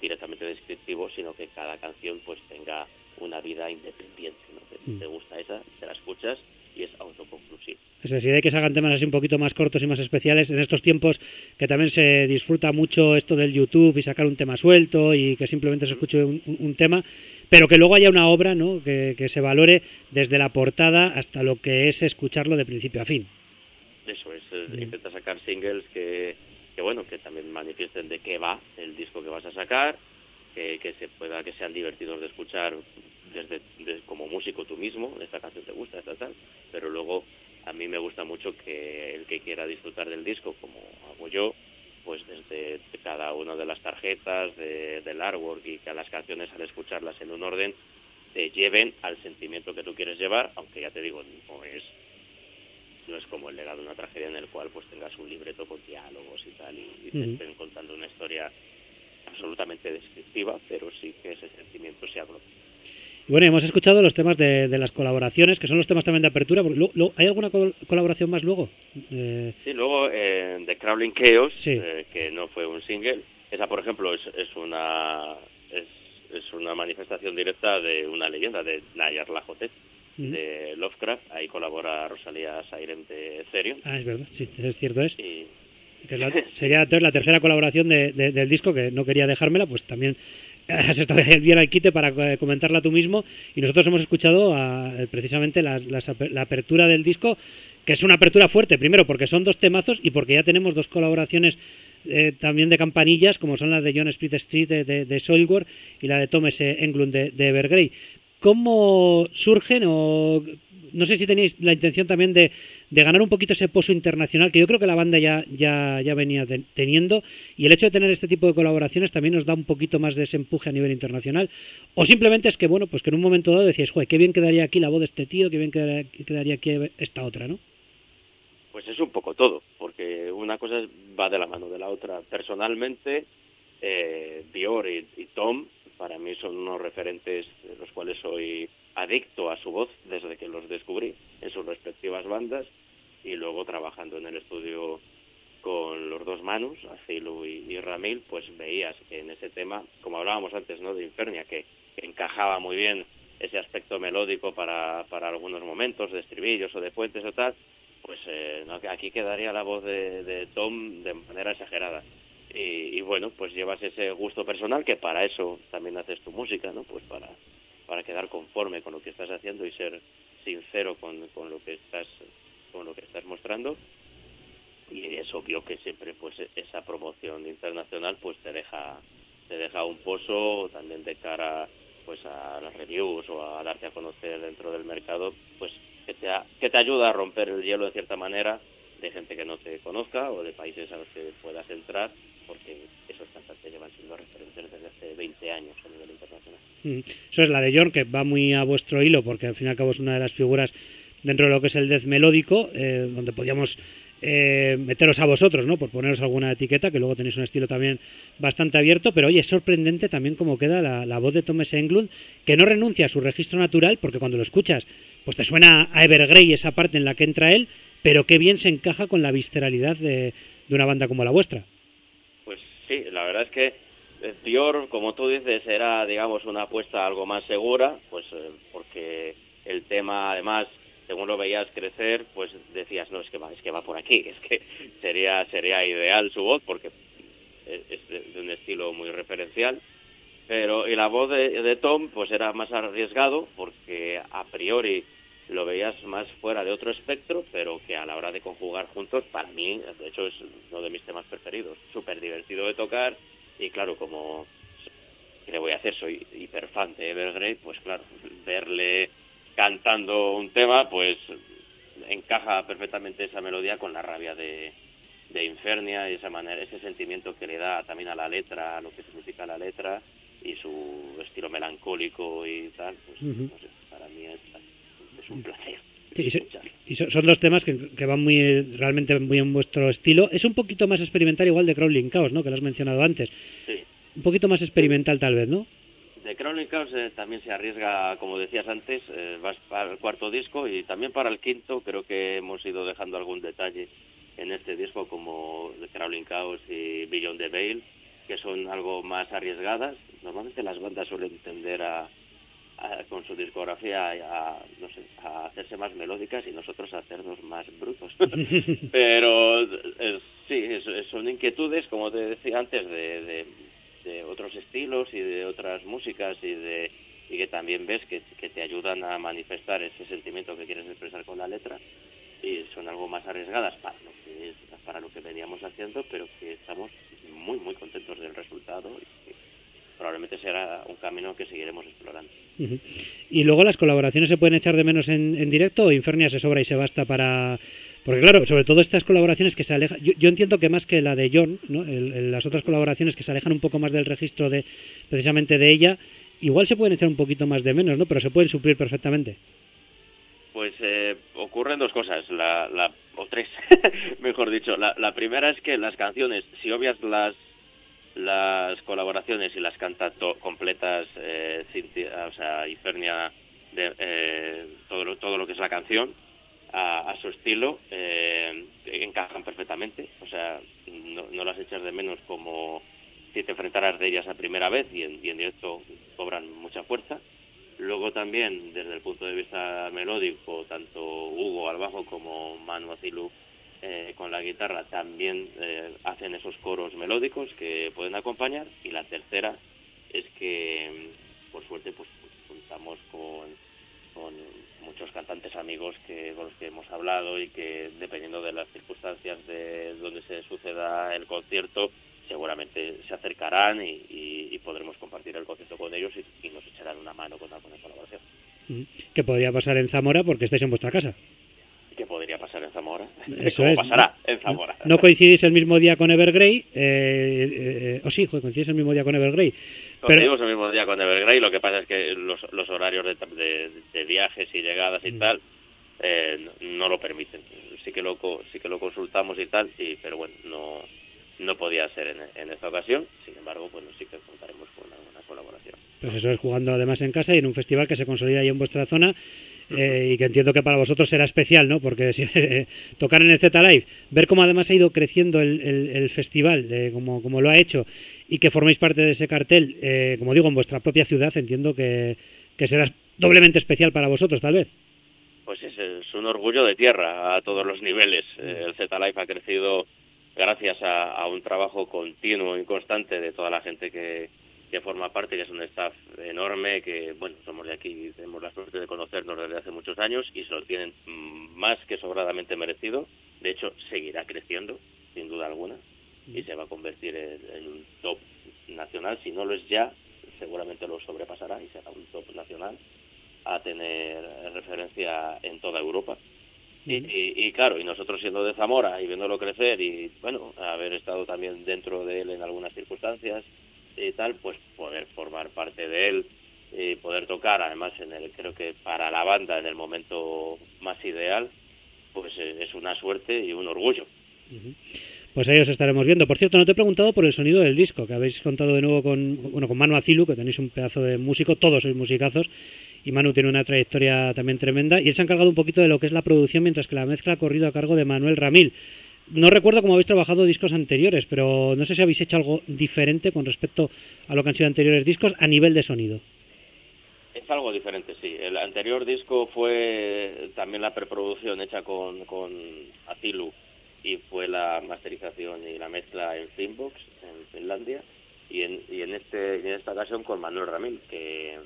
C: directamente descriptivo, sino que cada canción pues tenga una vida independiente. ¿no? Te, mm. gusta esa, te la escuchas y es autoconclusivo.
A: Eso es, y de que se hagan temas así un poquito más cortos y más especiales en estos tiempos que también se disfruta mucho esto del YouTube y sacar un tema suelto y que simplemente se escuche un, tema, pero que luego haya una obra ¿no? que, que se valore desde la portada hasta lo que es escucharlo de principio a fin.
C: Eso es, eh, intenta sacar singles que, que, bueno, que también manifiesten de qué va el disco que vas a sacar, que, que se pueda, que sean divertidos de escuchar desde, como músico tú mismo, esta canción te gusta, esta tal, pero luego a mí me gusta mucho que el que quiera disfrutar del disco, como hago yo, pues desde cada una de las tarjetas, de, del artwork y que las canciones al escucharlas en un orden te lleven al sentimiento que tú quieres llevar, aunque ya te digo, no es no es como el legado de una tragedia en el cual pues tengas un libreto con diálogos y tal y, te estén contando una historia absolutamente descriptiva, pero sí que ese sentimiento se agrupa.
A: Bueno, hemos escuchado los temas de, las colaboraciones, que son los temas también de apertura. ¿Hay alguna colaboración más luego?
C: Eh... Sí, luego eh, The Crawling Chaos, eh, que no fue un single. Esa, por ejemplo, es, es una es, es, una manifestación directa de una leyenda de Nayar Lajotet de Lovecraft. Ahí colabora Rosalía Siren de Ethereum.
A: Ah, es verdad, sí, es cierto es. *laughs* sería entonces la tercera colaboración de, del disco, que no quería dejármela, pues también has estado *laughs* bien al quite para eh, comentarla tú mismo y nosotros hemos escuchado a, precisamente la, la, apertura del disco, que es una apertura fuerte, primero porque son dos temazos y porque ya tenemos dos colaboraciones eh, también de campanillas, como son las de John Split Street de, de, y la de Thomas Englund de, de Evergrey. ¿Cómo surgen o no sé si tenéis la intención también de, ganar un poquito ese pozo internacional que yo creo que la banda ya, ya, venía teniendo y el hecho de tener este tipo de colaboraciones también nos da un poquito más de ese empuje a nivel internacional o simplemente es que bueno pues que en un momento dado decíais joder qué bien quedaría aquí la voz de este tío qué bien quedaría, quedaría aquí esta otra ¿no?
C: Pues es un poco todo porque una cosa va de la mano de la otra personalmente eh, Bior y Tom para mí son unos referentes de los cuales soy adicto a su voz desde que los descubrí en sus respectivas bandas y luego trabajando en el estudio con los dos Manus, Azilu y, Ramil, pues veías que en ese tema, como hablábamos antes, ¿no? De Infernia, que, encajaba muy bien ese aspecto melódico para, para algunos momentos de estribillos o de puentes o tal, pues eh, aquí quedaría la voz de, de Tom de manera exagerada. Y, y, bueno, pues llevas ese gusto personal que para eso también haces tu música, ¿no? Pues para, para quedar conforme con lo que estás haciendo y ser sincero con, con lo que estás con lo que estás mostrando. Y es obvio que siempre pues esa promoción internacional pues te deja te deja un pozo también de cara pues a las reviews o a darte a conocer dentro del mercado pues que te que te ayuda a romper el hielo de cierta manera de gente que no te conozca o de países a los que puedas entrar porque esos cantantes llevan siendo referentes desde hace 20 años a nivel internacional
A: Mm. Eso es la de Yorn, que va muy a vuestro hilo, porque al fin y al cabo es una de las figuras dentro de lo que es el death melódico, eh, donde podíamos eh, meteros a vosotros, ¿no? Por poneros alguna etiqueta, que luego tenéis un estilo también bastante abierto, pero oye, es sorprendente también cómo queda la, voz de Thomas Englund, que no renuncia a su registro natural, porque cuando lo escuchas, pues te suena a Evergrey esa parte en la que entra él, pero qué bien se encaja con la visceralidad de una banda como la vuestra.
C: Sí, la verdad es que Dior, como tú dices, era, digamos, una apuesta algo más segura, pues eh, porque el tema, además, según lo veías crecer, pues decías, no, es que va, es que va por aquí, *laughs* es que sería, sería ideal su voz, porque es de, un estilo muy referencial. Pero, y la voz de, Tom, pues era más arriesgado, porque a priori lo veías más fuera de otro espectro, pero que a la hora de conjugar juntos, para mí, de hecho, es uno de mis temas preferidos. Súper divertido de tocar, y claro, como ¿qué le voy a hacer? Soy hiper fan de Evergrey, pues claro, verle cantando un tema, pues encaja perfectamente esa melodía con la rabia de, de Infernia y esa manera, ese sentimiento que le da también a la letra, a lo que significa la letra y su estilo melancólico y tal, pues para mí es, un placer.
A: y, son dos temas que, que, van muy realmente muy en vuestro estilo. Es un poquito más experimental igual de Crawling Chaos, ¿no? Que lo has mencionado antes. Un poquito más experimental tal vez, ¿no?
C: De Crawling Chaos eh, también se arriesga, como decías antes, eh, vas para el cuarto disco y también para el quinto creo que hemos ido dejando algún detalle en este disco como de Crawling Chaos y Beyond the Veil, que son algo más arriesgadas. Normalmente las bandas suelen tender a con su discografía a, no sé, a hacerse más melódicas y nosotros a hacernos más brutos. *laughs* Pero sí, son inquietudes, como te decía antes, de, de, otros estilos y de otras músicas y de y que también ves que, que te ayudan a manifestar ese sentimiento que quieres expresar con la letra y son algo más arriesgadas para lo que para lo que veníamos haciendo pero que estamos muy muy contentos del resultado y, probablemente será un camino que seguiremos explorando.
A: Y luego las colaboraciones se pueden echar de menos en, directo o Infernia se sobra y se basta para... Porque claro, sobre todo estas colaboraciones que se alejan, yo, entiendo que más que la de John, ¿no? las otras colaboraciones que se alejan un poco más del registro de precisamente de ella, igual se pueden echar un poquito más de menos, ¿no? Pero se pueden suplir perfectamente.
C: Pues eh, ocurren dos cosas, la, la, o tres, *laughs* mejor dicho. La, la primera es que las canciones, si obvias las las colaboraciones y las canta completas, eh, o sea, Infernia, de, eh, todo, lo, todo lo que es la canción, a, su estilo, eh, encajan perfectamente. O sea, no, las echas de menos como si te enfrentaras de ellas a primera vez y en, directo cobran mucha fuerza. Luego también, desde el punto de vista melódico, tanto Hugo al bajo como Manu Azilu eh, con la guitarra también eh, hacen esos coros melódicos que pueden acompañar y la tercera es que, por suerte, pues, pues contamos con, con muchos cantantes amigos que con los que hemos hablado y que dependiendo de las circunstancias de donde se suceda el concierto seguramente se acercarán y, y, podremos compartir el concierto con ellos y, nos echarán una mano con alguna colaboración.
A: ¿Qué podría pasar en Zamora porque estáis en vuestra casa?
C: ¿Qué podría pasar en Zamora? *laughs*
A: Eso es.
C: pasará en Zamora?
A: No, coincidís el mismo día con Evergrey, eh, eh, o sí, coincidís el mismo día con Evergrey.
C: Coincidimos el mismo día con Evergrey, lo que pasa es que los, los horarios de, de, viajes y llegadas y mm. tal eh, no lo permiten. Sí que lo, sí que lo consultamos y tal, sí, pero bueno, no, no podía ser en, en esta ocasión. Sin embargo, bueno, sí que contaremos con una, colaboración.
A: Pues eso es jugando además en casa y en un festival que se consolida ahí en vuestra zona. Eh, y que entiendo que para vosotros será especial, ¿no? Porque *laughs* tocar en el Z Live, ver cómo además ha ido creciendo el, el, festival, eh, como, como lo ha hecho, y que forméis parte de ese cartel, eh, como digo, en vuestra propia ciudad, entiendo que, que será doblemente especial para vosotros, tal vez.
C: Pues es, un orgullo de tierra a todos los niveles. el Z Live ha crecido gracias a, un trabajo continuo y constante de toda la gente que, que forma parte, que es un staff enorme, que, bueno, somos de aquí, tenemos la suerte de conocernos desde hace muchos años y se lo tienen mm, más que sobradamente merecido. De hecho, seguirá creciendo, sin duda alguna, y se va a convertir en, un top nacional. Si no lo es ya, seguramente lo sobrepasará y será un top nacional a tener referencia en toda Europa. Y, y, claro, y nosotros siendo de Zamora y viéndolo crecer y, bueno, haber estado también dentro de él en algunas circunstancias y tal, pues poder formar parte de él y poder tocar, además, en el creo que para la banda en el momento más ideal, pues eh, es una suerte y un orgullo.
A: Pues ahí os estaremos viendo. Por cierto, no te he preguntado por el sonido del disco, que habéis contado de nuevo con, bueno, con Manu Azilu, que tenéis un pedazo de músico, todos sois musicazos, y Manu tiene una trayectoria también tremenda, y él se ha encargado un poquito de lo que es la producción, mientras que la mezcla ha corrido a cargo de Manuel Ramil. No recuerdo cómo habéis trabajado discos anteriores, pero no sé si habéis hecho algo diferente con respecto a lo que han sido anteriores discos a nivel de sonido.
C: Es algo diferente, sí. El anterior disco fue también la preproducción hecha con, con Azilu y fue la masterización y la mezcla en Finbox, en Finlandia, y en, y en, este, en esta ocasión con Manuel Ramil, que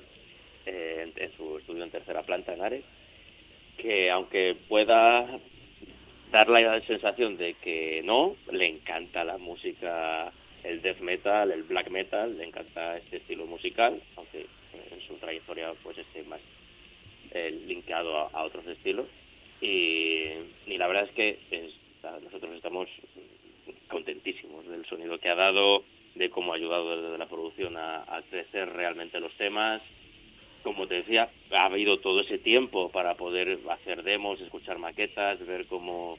C: eh, en, su estudio en tercera planta en Ares, que aunque pueda dar la sensación de que no, le encanta la música, el death metal, el black metal, le encanta este estilo musical, aunque en su trayectoria pues esté más eh, linkado a, otros estilos. Y, y, la verdad es que nosotros estamos contentísimos del sonido que ha dado, de cómo ha ayudado desde la producción a crecer realmente los temas, como te decía, ha habido todo ese tiempo para poder hacer demos, escuchar maquetas, ver cómo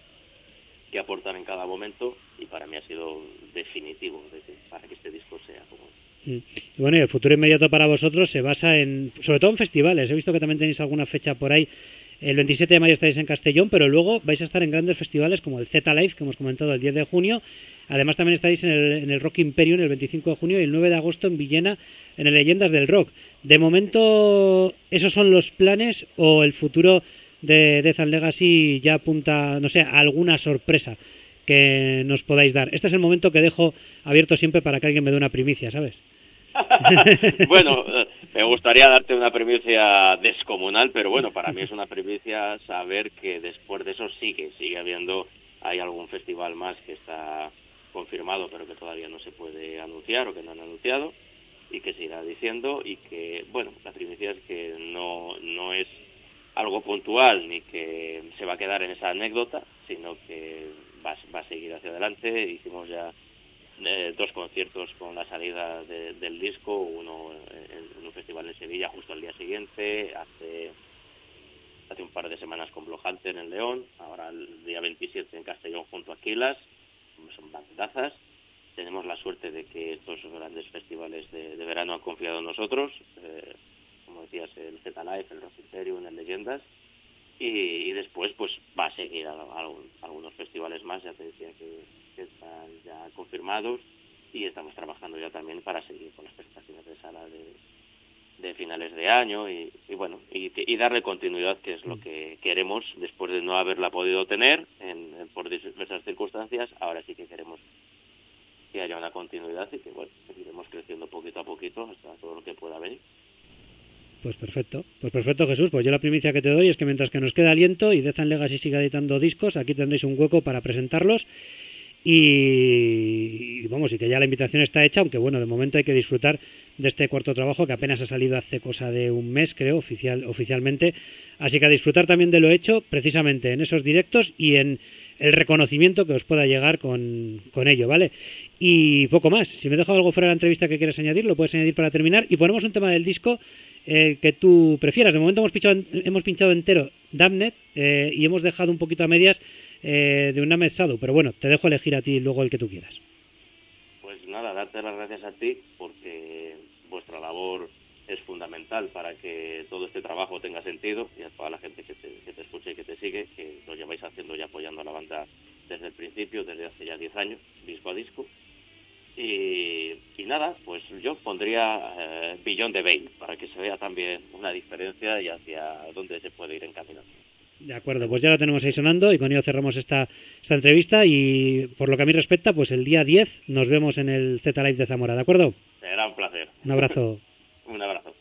C: qué aportar en cada momento y para mí ha sido definitivo para que este disco sea como
A: mm. bueno, y el futuro inmediato para vosotros se basa en, sobre todo en festivales. He visto que también tenéis alguna fecha por ahí el 27 de mayo estáis en Castellón, pero luego vais a estar en grandes festivales como el Z Live, que hemos comentado el 10 de junio. Además, también estáis en el, en el Rock Imperium el 25 de junio y el 9 de agosto en Villena, en el Leyendas del Rock. De momento, ¿esos son los planes o el futuro de Death and Legacy ya apunta, no sé, a alguna sorpresa que nos podáis dar? Este es el momento que dejo abierto siempre para que alguien me dé una primicia, ¿sabes? *laughs* *laughs*
C: bueno, me gustaría darte una primicia descomunal, pero bueno, para mí es una primicia saber que después de eso sigue, sigue habiendo, hay algún festival más que está confirmado, pero que todavía no se puede anunciar o que no han anunciado y que se irá diciendo y que, bueno, la primicia es que no, no es algo puntual ni que se va a quedar en esa anécdota, sino que va, va a seguir hacia adelante. Hicimos ya eh, dos conciertos con la salida del disco, uno en, un festival en Sevilla justo al día siguiente, hace hace un par de semanas con Hunter en León, ahora el día 27 en Castellón junto a Aquilas, son bandazas. Tenemos la suerte de que estos grandes festivales de, verano han confiado en nosotros, eh, como decías, el Z Life, el Rock Imperium, el Leyendas, y, después pues va a seguir algunos festivales más, ya te decía que que están ya confirmados y estamos trabajando ya también para seguir con las presentaciones de sala de, finales de año y, bueno y, darle continuidad que es lo que queremos después de no haberla podido tener en, por diversas circunstancias ahora sí que queremos
D: que haya una continuidad y que, bueno, seguiremos creciendo poquito a poquito hasta todo lo que pueda venir.
A: Pues perfecto, pues perfecto Jesús, pues yo la primicia que te doy es que mientras que nos queda aliento y Death Legacy siga editando discos, aquí tendréis un hueco para presentarlos y, vamos, y que ya la invitación está hecha, aunque bueno, de momento hay que disfrutar de este cuarto trabajo que apenas ha salido hace cosa de un mes, creo, oficial, oficialmente. Así que a disfrutar también de lo hecho, precisamente en esos directos y en el reconocimiento que os pueda llegar con, con ello, ¿vale? Y poco más. Si me dejo algo fuera de la entrevista que quieras añadir, lo puedes añadir para terminar. Y ponemos un tema del disco el que tú prefieras. De momento hemos pinchado, hemos pinchado entero Damned eh, y hemos dejado un poquito a medias eh, de una Sadu, pero bueno, te dejo elegir a ti luego el que tú quieras.
D: Pues nada, darte las gracias a ti porque vuestra labor es fundamental para que todo este trabajo tenga sentido y a toda la gente que te, que te escucha y que te sigue, que lo lleváis haciendo y apoyando a la banda desde el principio, desde hace ya 10 años, disco a disco. Y, nada, pues yo pondría eh, Billón de Bane para que se vea también una diferencia y hacia dónde se puede ir encaminando.
A: De acuerdo, pues ya lo tenemos ahí sonando y con ello cerramos esta, esta entrevista y por lo que a mí respecta, pues el día 10 nos vemos en el Z Live de Zamora, ¿de acuerdo?
D: Será un placer.
A: Un abrazo. *laughs*
D: un abrazo.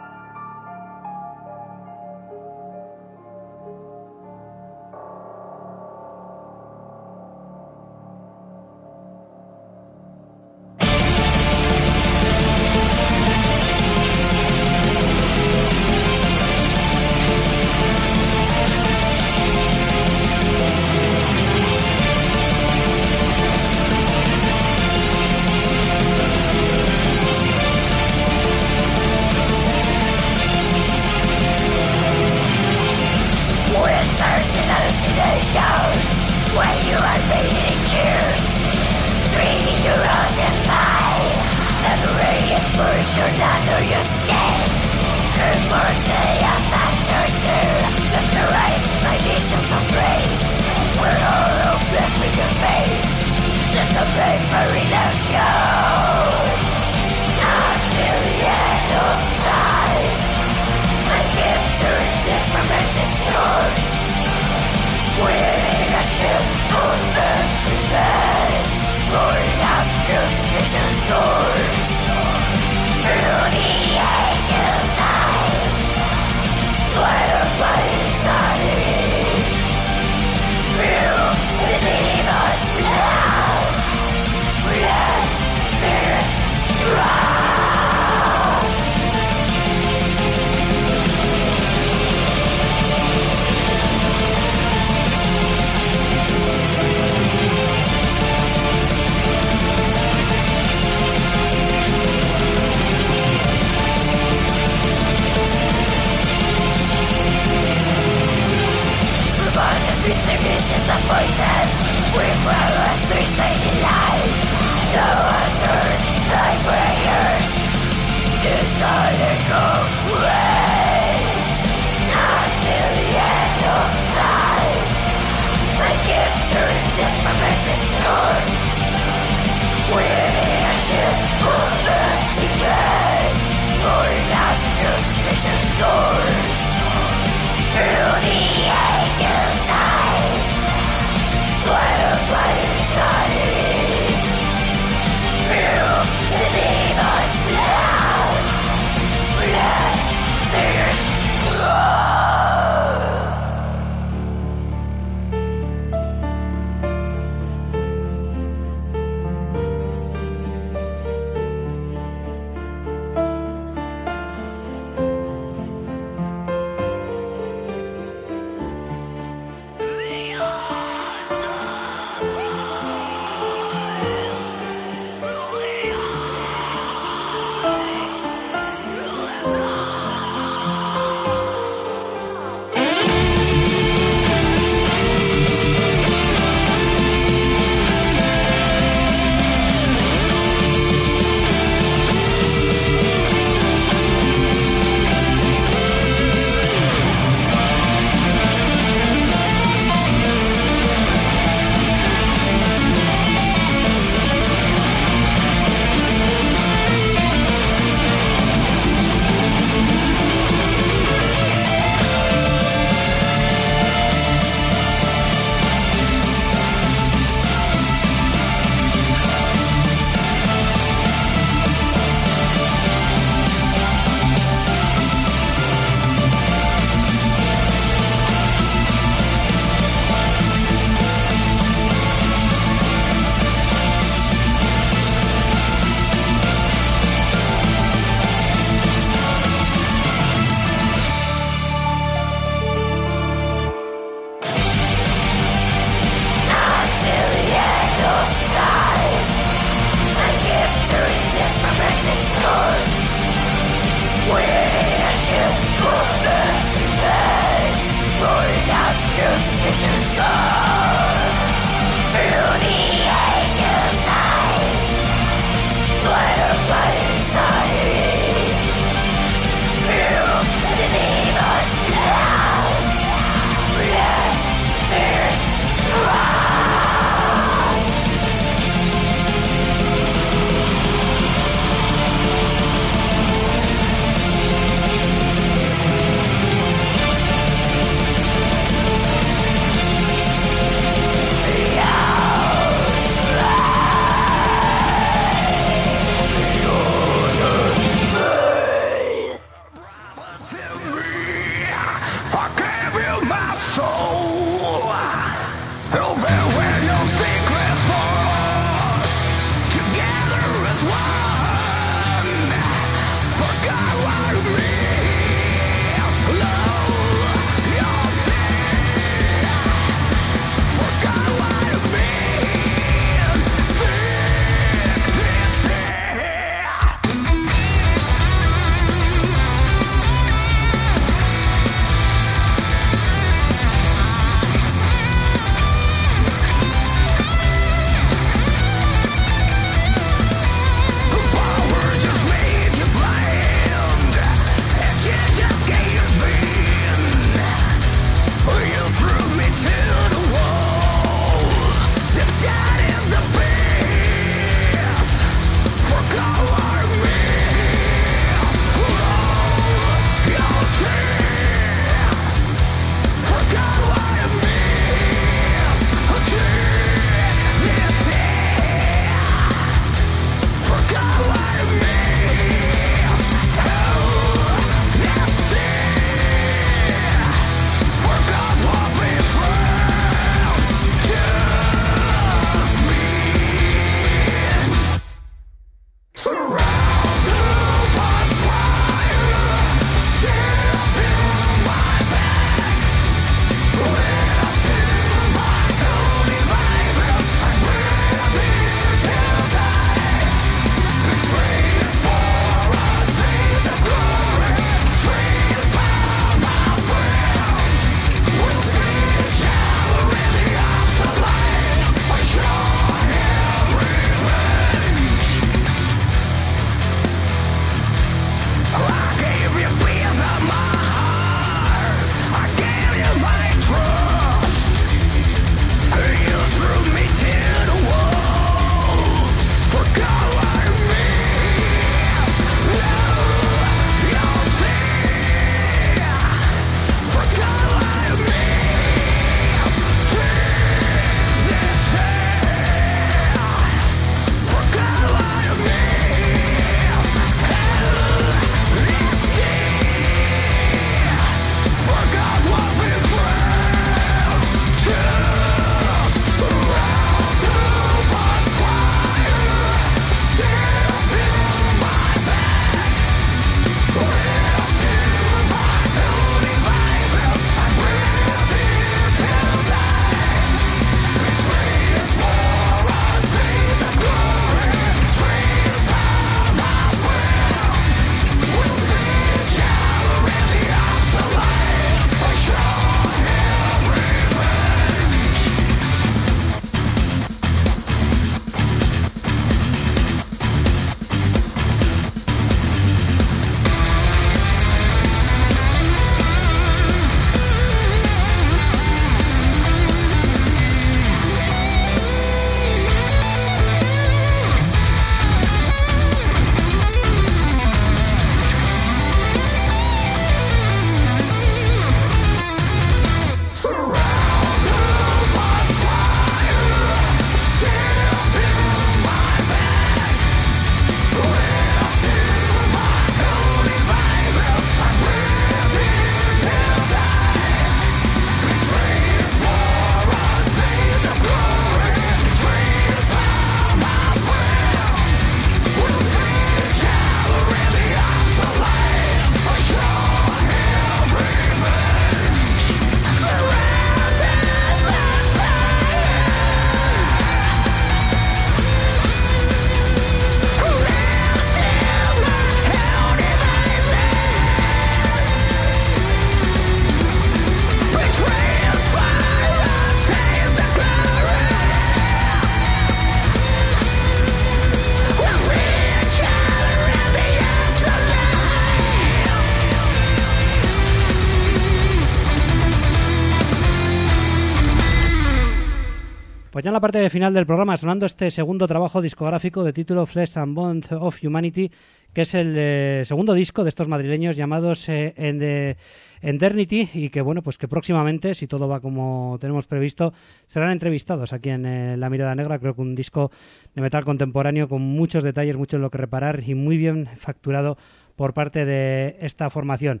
A: Parte final del programa, sonando este segundo trabajo discográfico de título Flesh and Bones of Humanity, que es el eh, segundo disco de estos madrileños llamados eh, Endernity y que bueno, pues que próximamente, si todo va como tenemos previsto, serán entrevistados aquí en eh, La Mirada Negra. Creo que un disco de metal contemporáneo con muchos detalles, mucho en lo que reparar y muy bien facturado por parte de esta formación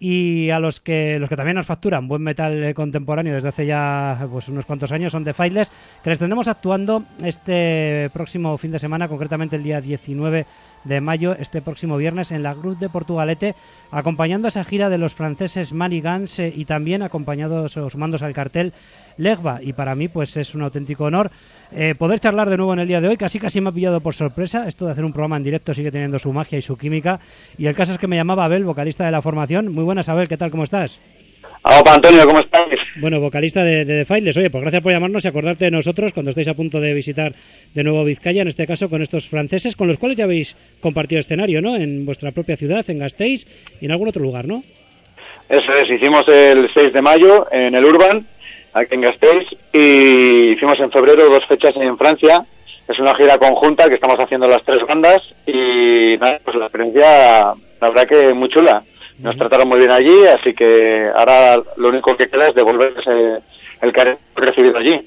A: y a los que los que también nos facturan buen metal eh, contemporáneo desde hace ya pues unos cuantos años son The Fightless, que les tendremos actuando este próximo fin de semana, concretamente el día 19 de mayo, este próximo viernes, en la Cruz de Portugalete, acompañando a esa gira de los franceses Money Guns eh, y también acompañados o sumándose al cartel Legba. Y para mí, pues es un auténtico honor eh, poder charlar de nuevo en el día de hoy. Casi casi me ha pillado por sorpresa. Esto de hacer un programa en directo sigue teniendo su magia y su química. Y el caso es que me llamaba Abel, vocalista de la formación. Muy buenas, Abel, ¿qué tal? ¿Cómo estás?
E: Hola, Antonio, ¿cómo estás?
A: Bueno, vocalista de, de The Oye, pues gracias por llamarnos y acordarte de nosotros cuando estáis a punto de visitar de nuevo Vizcaya, en este caso con estos franceses, con los cuales ya habéis compartido escenario, ¿no? En vuestra propia ciudad, en Gasteiz y en algún otro lugar, ¿no?
E: Eso es, hicimos el 6 de mayo en el Urban aquí en Gasteiz, y hicimos en febrero dos fechas en Francia. Es una gira conjunta que estamos haciendo las tres bandas y nada, pues la experiencia, la verdad que muy chula. Nos trataron muy bien allí, así que ahora lo único que queda es devolverles el cariño recibido allí.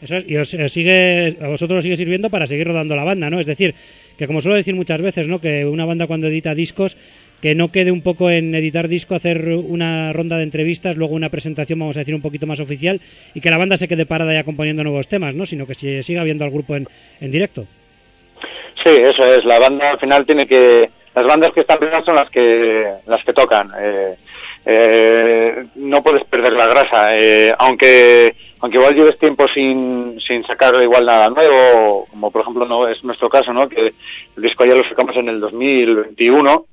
A: Eso y os, sigue, a vosotros os sigue sirviendo para seguir rodando la banda, ¿no? Es decir, que como suelo decir muchas veces, ¿no? Que una banda cuando edita discos que no quede un poco en editar disco, hacer una ronda de entrevistas, luego una presentación, vamos a decir, un poquito más oficial, y que la banda se quede parada ya componiendo nuevos temas, ¿no? Sino que se siga viendo al grupo en, en directo.
E: Sí, eso es. La banda al final tiene que... Las bandas que están vivas son las que, las que tocan. Eh, eh, no puedes perder la grasa. Eh, aunque aunque igual lleves tiempo sin, sin sacar igual nada nuevo, como por ejemplo no es nuestro caso, ¿no? Que el disco ya lo sacamos en el 2021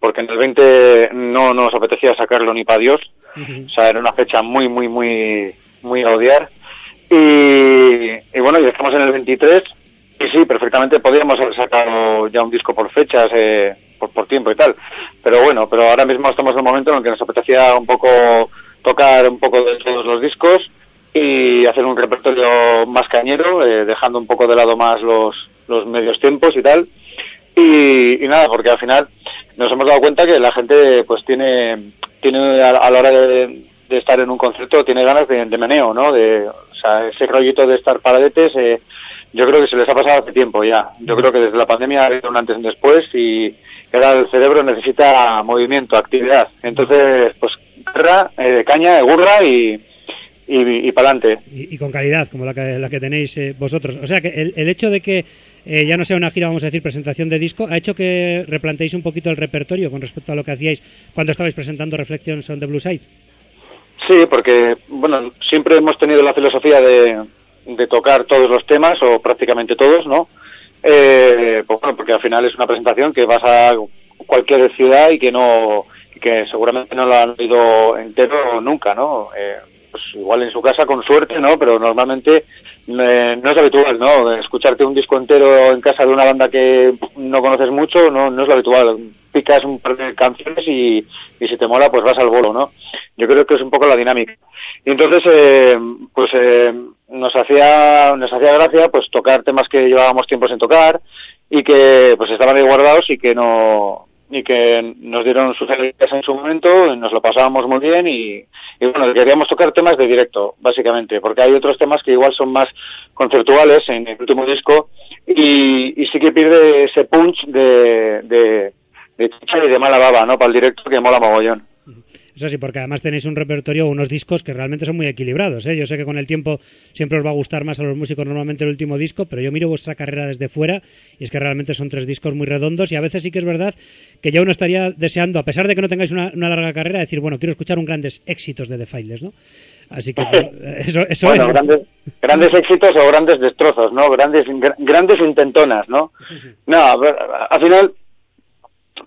E: porque en el 20 no nos apetecía sacarlo ni para Dios. O sea, era una fecha muy, muy, muy, muy a odiar. Y, bueno, y estamos en el 23 y sí, perfectamente podríamos haber sacado ya un disco por fechas, eh, por, por tiempo y tal. Pero bueno, pero ahora mismo estamos en un momento en el que nos apetecía un poco tocar un poco de todos los discos y hacer un repertorio más cañero, eh, dejando un poco de lado más los, los medios tiempos y tal. Y, y nada, porque al final nos hemos dado cuenta que la gente pues tiene, tiene a, la hora de, estar en un concierto, tiene ganas de, de, meneo, ¿no? De, o sea, ese rollito de estar paradetes, eh, yo creo que se les ha pasado hace tiempo ya. Yo creo que desde la pandemia ha habido un antes y un después y ahora el cerebro necesita movimiento, actividad. Entonces, pues, guerra, eh, caña, gurra y, y, y para adelante.
A: Y, con calidad, como la que, la que tenéis eh, vosotros. O sea, que el, el hecho de que eh, ya no sea una gira, vamos a decir, presentación de disco, ha hecho que replanteéis un poquito el repertorio con respecto a lo que hacíais cuando estabais presentando Reflections on the Blue Side.
E: Sí, porque, bueno, siempre hemos tenido la filosofía de, de tocar todos los temas, o prácticamente todos, ¿no? Eh, pues bueno, porque al final es una presentación que vas a cualquier ciudad y que no que seguramente no lo han oído entero nunca, ¿no? Eh, pues igual en su casa con suerte, ¿no? Pero normalmente eh, no es habitual, ¿no? Escucharte un disco entero en casa de una banda que no conoces mucho no, no es lo habitual. Picas un par de canciones y, y si te mola, pues vas al bolo, ¿no? Yo creo que es un poco la dinámica. Y entonces, eh, pues eh, nos hacía nos hacía gracia pues tocar temas que llevábamos tiempo sin tocar y que pues estaban ahí guardados y que no y que nos dieron sus en su momento, nos lo pasábamos muy bien y, y, bueno, queríamos tocar temas de directo, básicamente, porque hay otros temas que igual son más conceptuales en el último disco y, y sí que pierde ese punch de, de, de chicha y de mala baba, ¿no? Para el directo que mola mogollón.
A: Eso sí, porque además tenéis un repertorio, unos discos que realmente son muy equilibrados. ¿eh? Yo sé que con el tiempo siempre os va a gustar más a los músicos normalmente el último disco, pero yo miro vuestra carrera desde fuera y es que realmente son tres discos muy redondos y a veces sí que es verdad que ya uno estaría deseando, a pesar de que no tengáis una, larga carrera, decir, bueno, quiero escuchar un grandes éxitos de The Files, ¿no? Así que *laughs* eso, eso
E: bueno, grandes, grandes éxitos o grandes destrozos, ¿no? Grandes, grandes intentonas, ¿no? No, al final...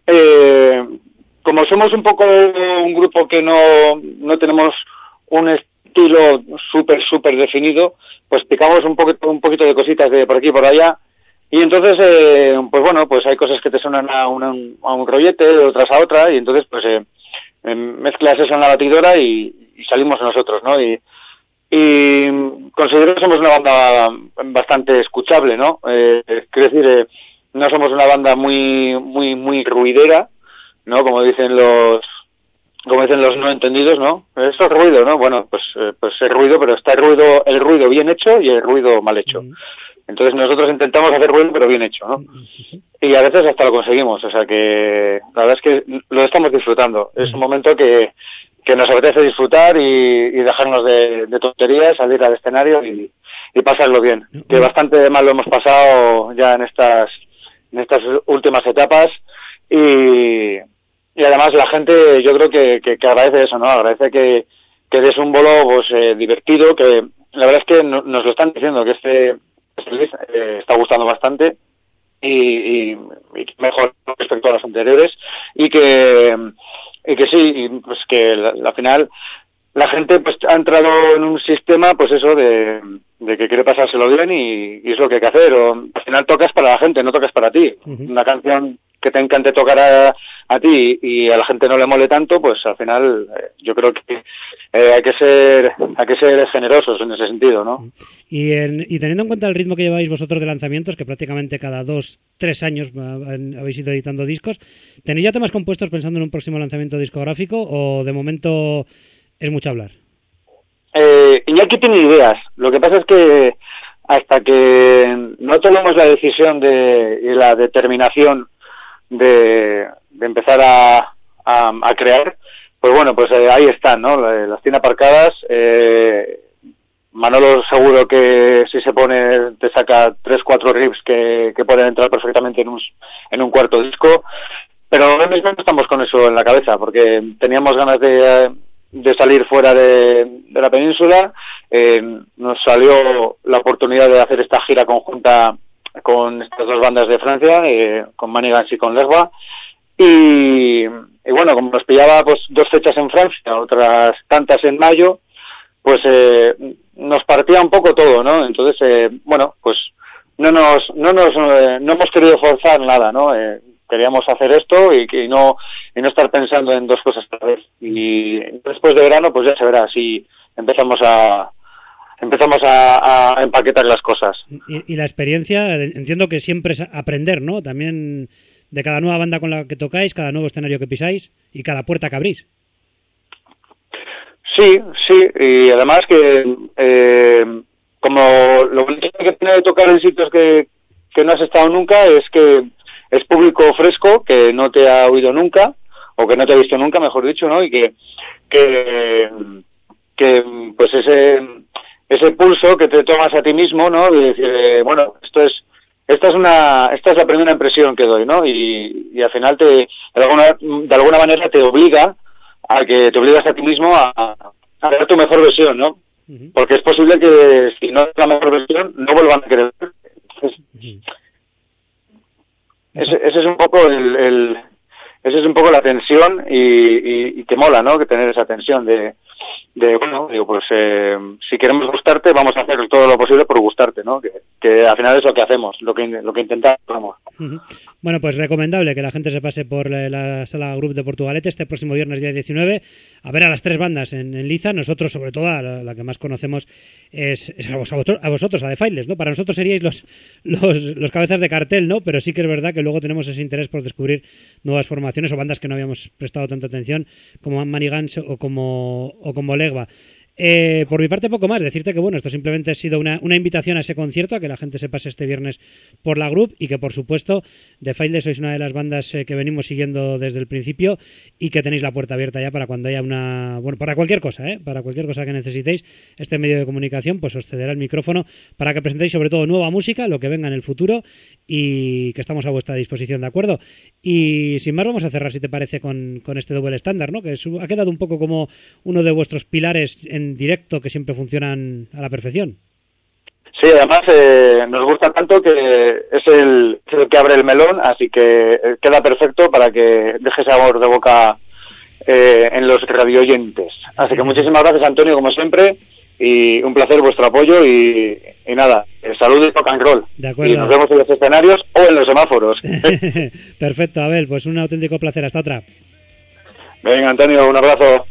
E: Eh, como somos un poco un grupo que no, no tenemos un estilo súper, súper definido, pues picamos un poquito, un poquito de cositas de por aquí y por allá. Y entonces, eh, pues bueno, pues hay cosas que te suenan a, un a un rollete, otras a otra, y entonces, pues eh, mezclas eso en la batidora y, y, salimos nosotros, ¿no? Y, y considero que somos una banda bastante escuchable, ¿no? Eh, quiero decir, eh, no somos una banda muy, muy, muy ruidera, ¿no? Como dicen los, como dicen los no entendidos, ¿no? Eso es ruido, ¿no? Bueno, pues, eh, pues es ruido, pero está el ruido, el ruido bien hecho y el ruido mal hecho. Entonces nosotros intentamos hacer ruido, pero bien hecho, ¿no? Y a veces hasta lo conseguimos, o sea que la verdad es que lo estamos disfrutando. Es un momento que, que nos apetece disfrutar y, dejarnos de, tonterías, salir al escenario y, pasarlo bien. Que bastante mal lo hemos pasado ya en estas, en estas últimas etapas y, y además la gente yo creo que, que, agradece eso, ¿no? Agradece que, que es un bolo pues, eh, divertido, que la verdad es que nos lo están diciendo, que este, este eh, está gustando bastante y, y, mejor respecto a los anteriores y que y que sí, pues que la, final la gente pues ha entrado en un sistema pues eso de, de que quiere pasárselo bien y, es lo que hay que hacer. O al final tocas para la gente no tocas para ti. Una canción que te encante tocar a, a ti y a la gente no le mole tanto pues al final eh, yo creo que eh, hay que ser hay que ser generosos en ese sentido no
A: y, y teniendo en cuenta el ritmo que lleváis vosotros de lanzamientos que prácticamente cada dos tres años habéis ido editando discos tenéis ya temas compuestos pensando en un próximo lanzamiento discográfico o de momento es mucho hablar
E: eh, Iñaki tiene ideas. Lo que pasa es que hasta que no tomemos la decisión de y la determinación de, de empezar a, a crear pues bueno, pues eh, ahí están, ¿no? Las tiene aparcadas. Eh, Manolo seguro que si se pone te saca tres, cuatro riffs que, que pueden entrar perfectamente en un, en un cuarto disco. Pero ahora mismo estamos con eso en la cabeza, porque teníamos ganas de, de salir fuera de, de la península. Eh, nos salió la oportunidad de hacer esta gira conjunta con estas dos bandas de Francia, eh, con Manigans y con Lesba. Y, y bueno, como nos pillaba pues dos fechas en Francia, otras tantas en mayo, pues eh, nos partía un poco todo, ¿no? Entonces, eh, bueno, pues no nos, no nos, eh, no hemos querido forzar nada, ¿no? Eh, queríamos hacer esto y, y no y no estar pensando en dos cosas a la vez. Y después de verano, pues ya se verá si empezamos a empezamos a, a empaquetar las cosas.
A: Y, y, la experiencia, entiendo que siempre es aprender, ¿no? También de cada nueva banda con la que tocáis, cada nuevo escenario que pisáis y cada puerta que abrís.
E: Sí, sí, y además que eh, como lo que tiene de tocar en sitios que, que no has estado nunca es que es público fresco, que no te ha oído nunca, o que no te ha visto nunca, mejor dicho, ¿no? Y que, que, que pues ese, ese pulso que te tomas a ti mismo, ¿no? De decir, eh, bueno, esto es esta es una esta es la primera impresión que doy no y, y al final te de alguna, de alguna manera te obliga a que te obligas a ti mismo a, a ver tu mejor versión no porque es posible que si no es la mejor versión no vuelvan a querer. Ese, ese, es un poco el, el ese es un poco la tensión y, y, y que mola no que tener esa tensión de de bueno digo pues eh, si queremos gustarte vamos a hacer todo lo posible por gustarte no que, que al final es lo que hacemos lo que lo que intentamos
A: bueno pues recomendable que la gente se pase por la, sala Group de Portugalete este próximo viernes día 19 a ver a las tres bandas en, Liza. Nosotros sobre todo la, la, que más conocemos es, es a, vosotros, a, vosotros a The Files no para nosotros seríais los, los los cabezas de cartel no pero sí que es verdad que luego tenemos ese interés por descubrir nuevas formaciones o bandas que no habíamos prestado tanta atención como Manigans o como o como Legba. Eh, por mi parte, poco más. Decirte que, bueno, esto simplemente ha sido una, una, invitación a ese concierto, a que la gente se pase este viernes por la group y que, por supuesto, The File sois una de las bandas eh, que venimos siguiendo desde el principio y que tenéis la puerta abierta ya para cuando haya una. Bueno, para cualquier cosa, ¿eh? Para cualquier cosa que necesitéis, este medio de comunicación, pues os cederá el micrófono para que presentéis, sobre todo, nueva música, lo que venga en el futuro y que estamos a vuestra disposición, ¿de acuerdo? Y sin más, vamos a cerrar, si te parece, con, con este doble estándar, ¿no? Que es, ha quedado un poco como uno de vuestros pilares en directo que siempre funcionan a la perfección.
E: Sí, además eh, nos gusta tanto que es el, es el, que abre el melón, así que eh, queda perfecto para que deje sabor de boca eh, en los radioyentes. Así que muchísimas gracias, Antonio, como siempre, y un placer vuestro apoyo y, y nada, salud y rock and roll.
A: De acuerdo.
E: Y nos vemos en los escenarios o en los semáforos. *laughs*
A: Perfecto, Abel, pues un auténtico placer. Hasta otra.
E: Venga, Antonio, un abrazo.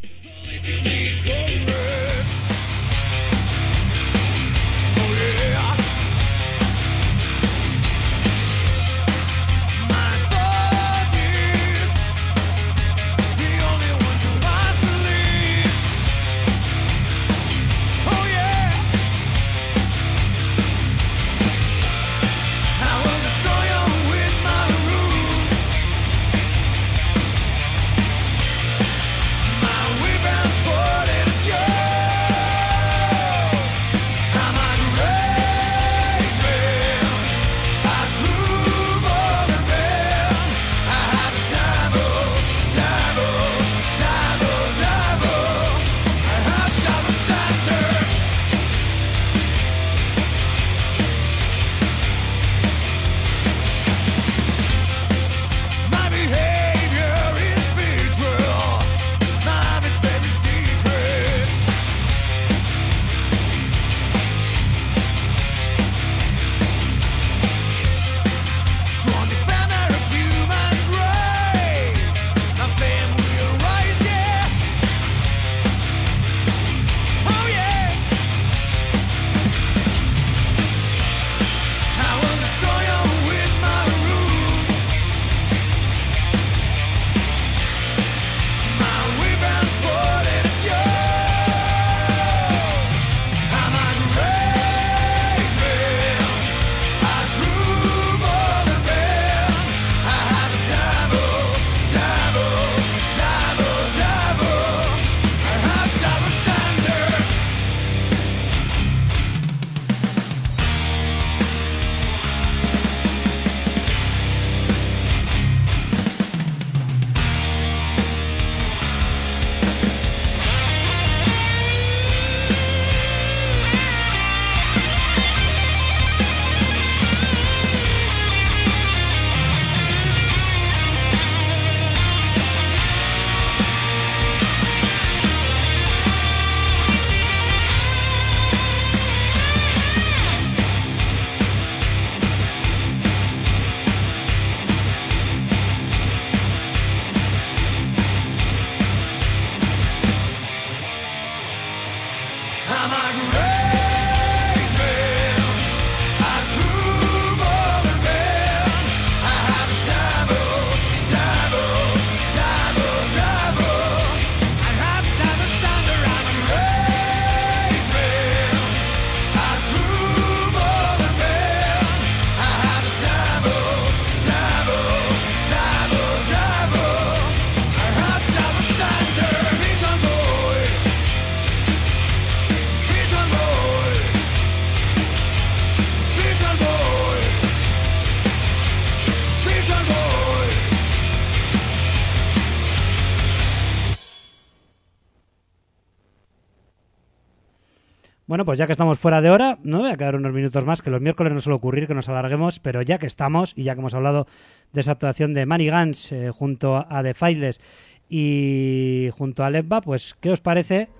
F: Bueno, pues ya que estamos fuera de hora, no voy a quedar unos minutos más, que los miércoles no suele ocurrir que nos alarguemos, pero ya que estamos y ya que hemos hablado de esa actuación de Manny Gans eh, junto a The Files y junto a Lebba, pues ¿qué os parece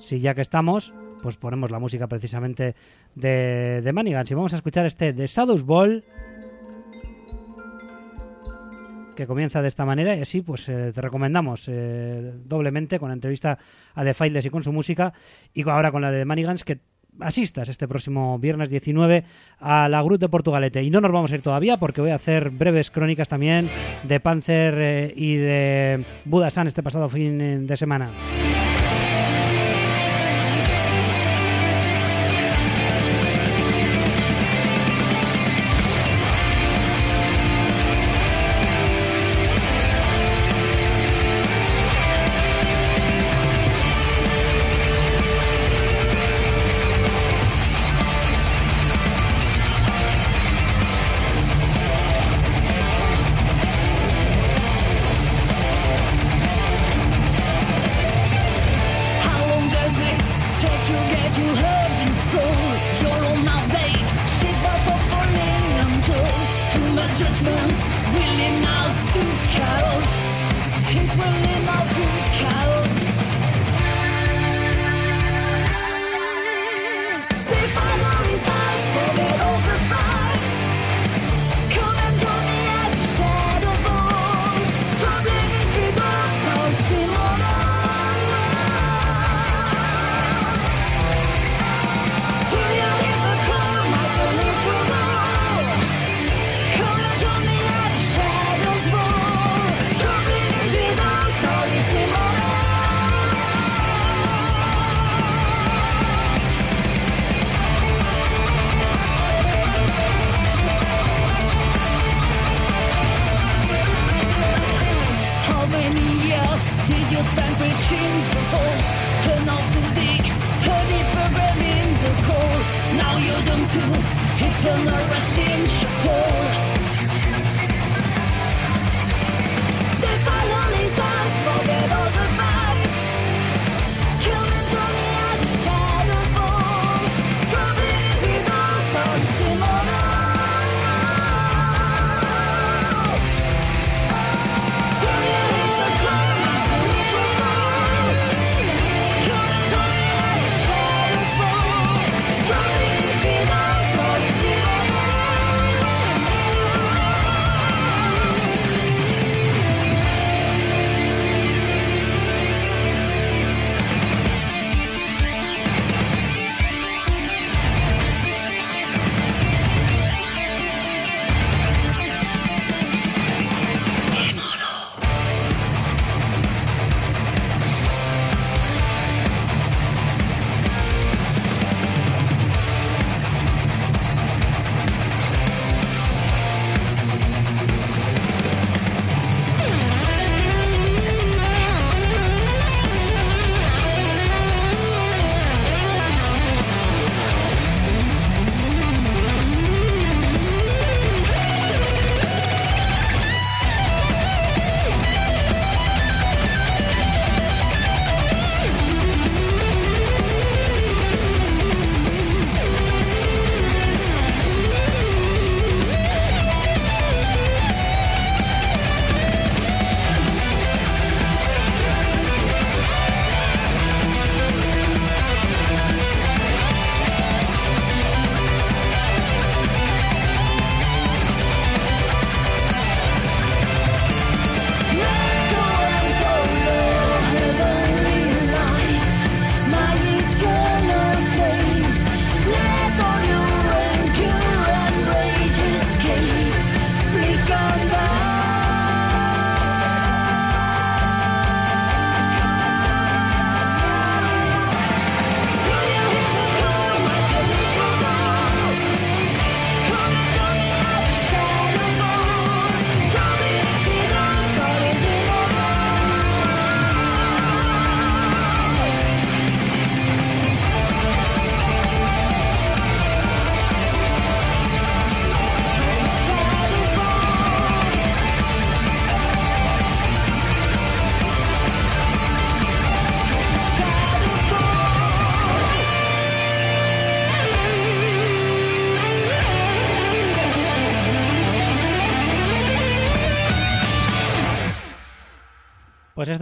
F: si ya que estamos, pues ponemos la música precisamente de, de Manny Gans y vamos a escuchar este de Shadows Ball que comienza de esta manera y así pues eh, te recomendamos eh, doblemente con la entrevista a The Files y con su música y ahora con la de Manigans que asistas este próximo viernes 19 a la Grut de Portugalete y no nos vamos a ir todavía porque voy a hacer breves crónicas también de Panzer eh, y de Budasan este pasado fin de semana.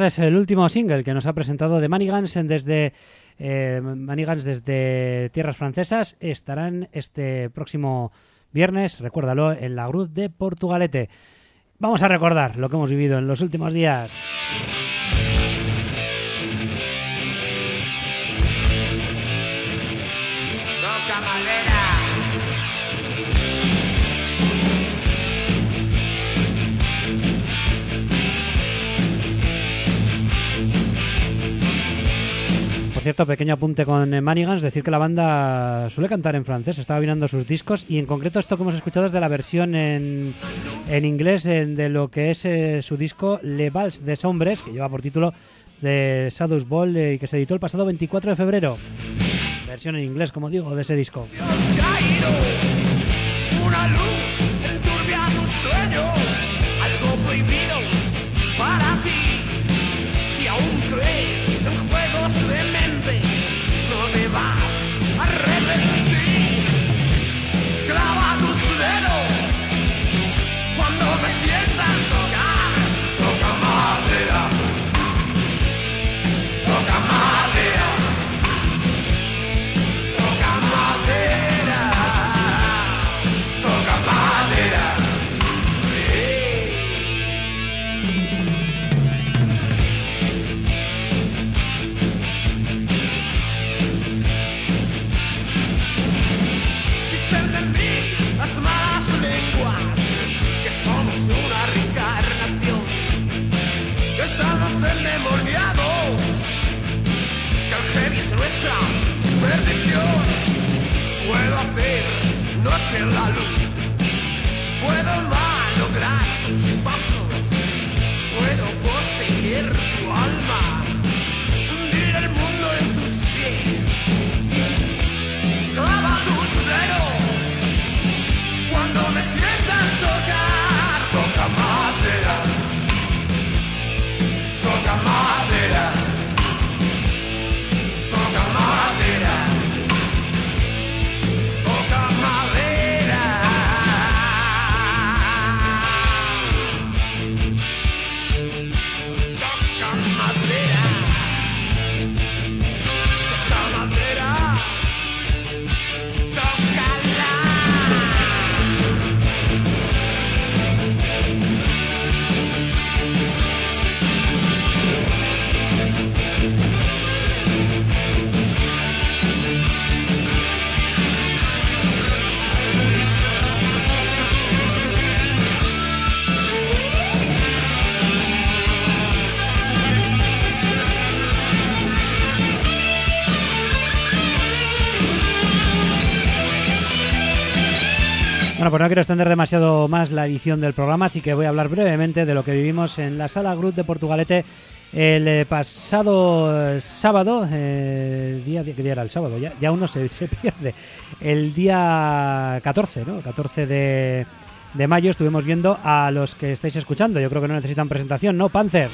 A: Es el último single que nos ha presentado de Manigans desde eh, Manigans desde tierras francesas. Estarán este próximo viernes, recuérdalo, en la Cruz de Portugalete. Vamos a recordar lo que hemos vivido en los últimos días. Cierto, pequeño apunte con eh, Manigans, decir que la banda suele cantar en francés, estaba mirando sus discos y en concreto esto que hemos escuchado es de la versión en, en inglés de lo que es eh, su disco Le Vals des Hombres, que lleva por título de Shadows Ball eh, y que se editó el pasado 24 de febrero. Versión en inglés, como digo, de ese disco. una luz la luz. Bueno, pues no quiero extender demasiado más la edición del programa, así que voy a hablar brevemente de lo que vivimos en la Sala Group de Portugalete el eh, pasado eh, sábado, eh, día, ¿qué día era el sábado? Ya, ya uno se, *laughs* se, pierde. El día 14, ¿no? 14 de, de mayo estuvimos viendo a los que estáis escuchando. Yo creo que no necesitan presentación, ¿no? Panzer.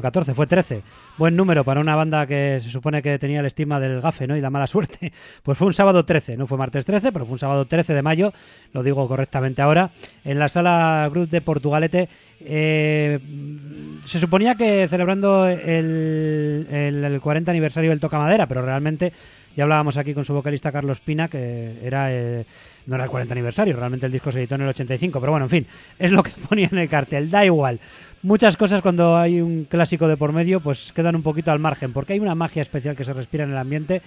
A: 14, fue 13. Buen número para una banda que se supone que tenía el estigma del gafe ¿no? y la mala suerte. *laughs* Pues fue un sábado 13, no fue martes 13, pero fue un sábado 13 de mayo, lo digo correctamente ahora, en la sala Cruz de Portugalete. Eh, se suponía que celebrando el, el, 40 aniversario del Toca Madera, pero realmente ya hablábamos aquí con su vocalista Carlos Pina, que era eh, no era el 40 aniversario, realmente el disco se editó en el 85, pero bueno, en fin, es lo que *laughs* ponía en el cartel, da igual muchas cosas cuando hay un clásico de por medio pues quedan un poquito al margen porque hay una magia especial que se respira en el ambiente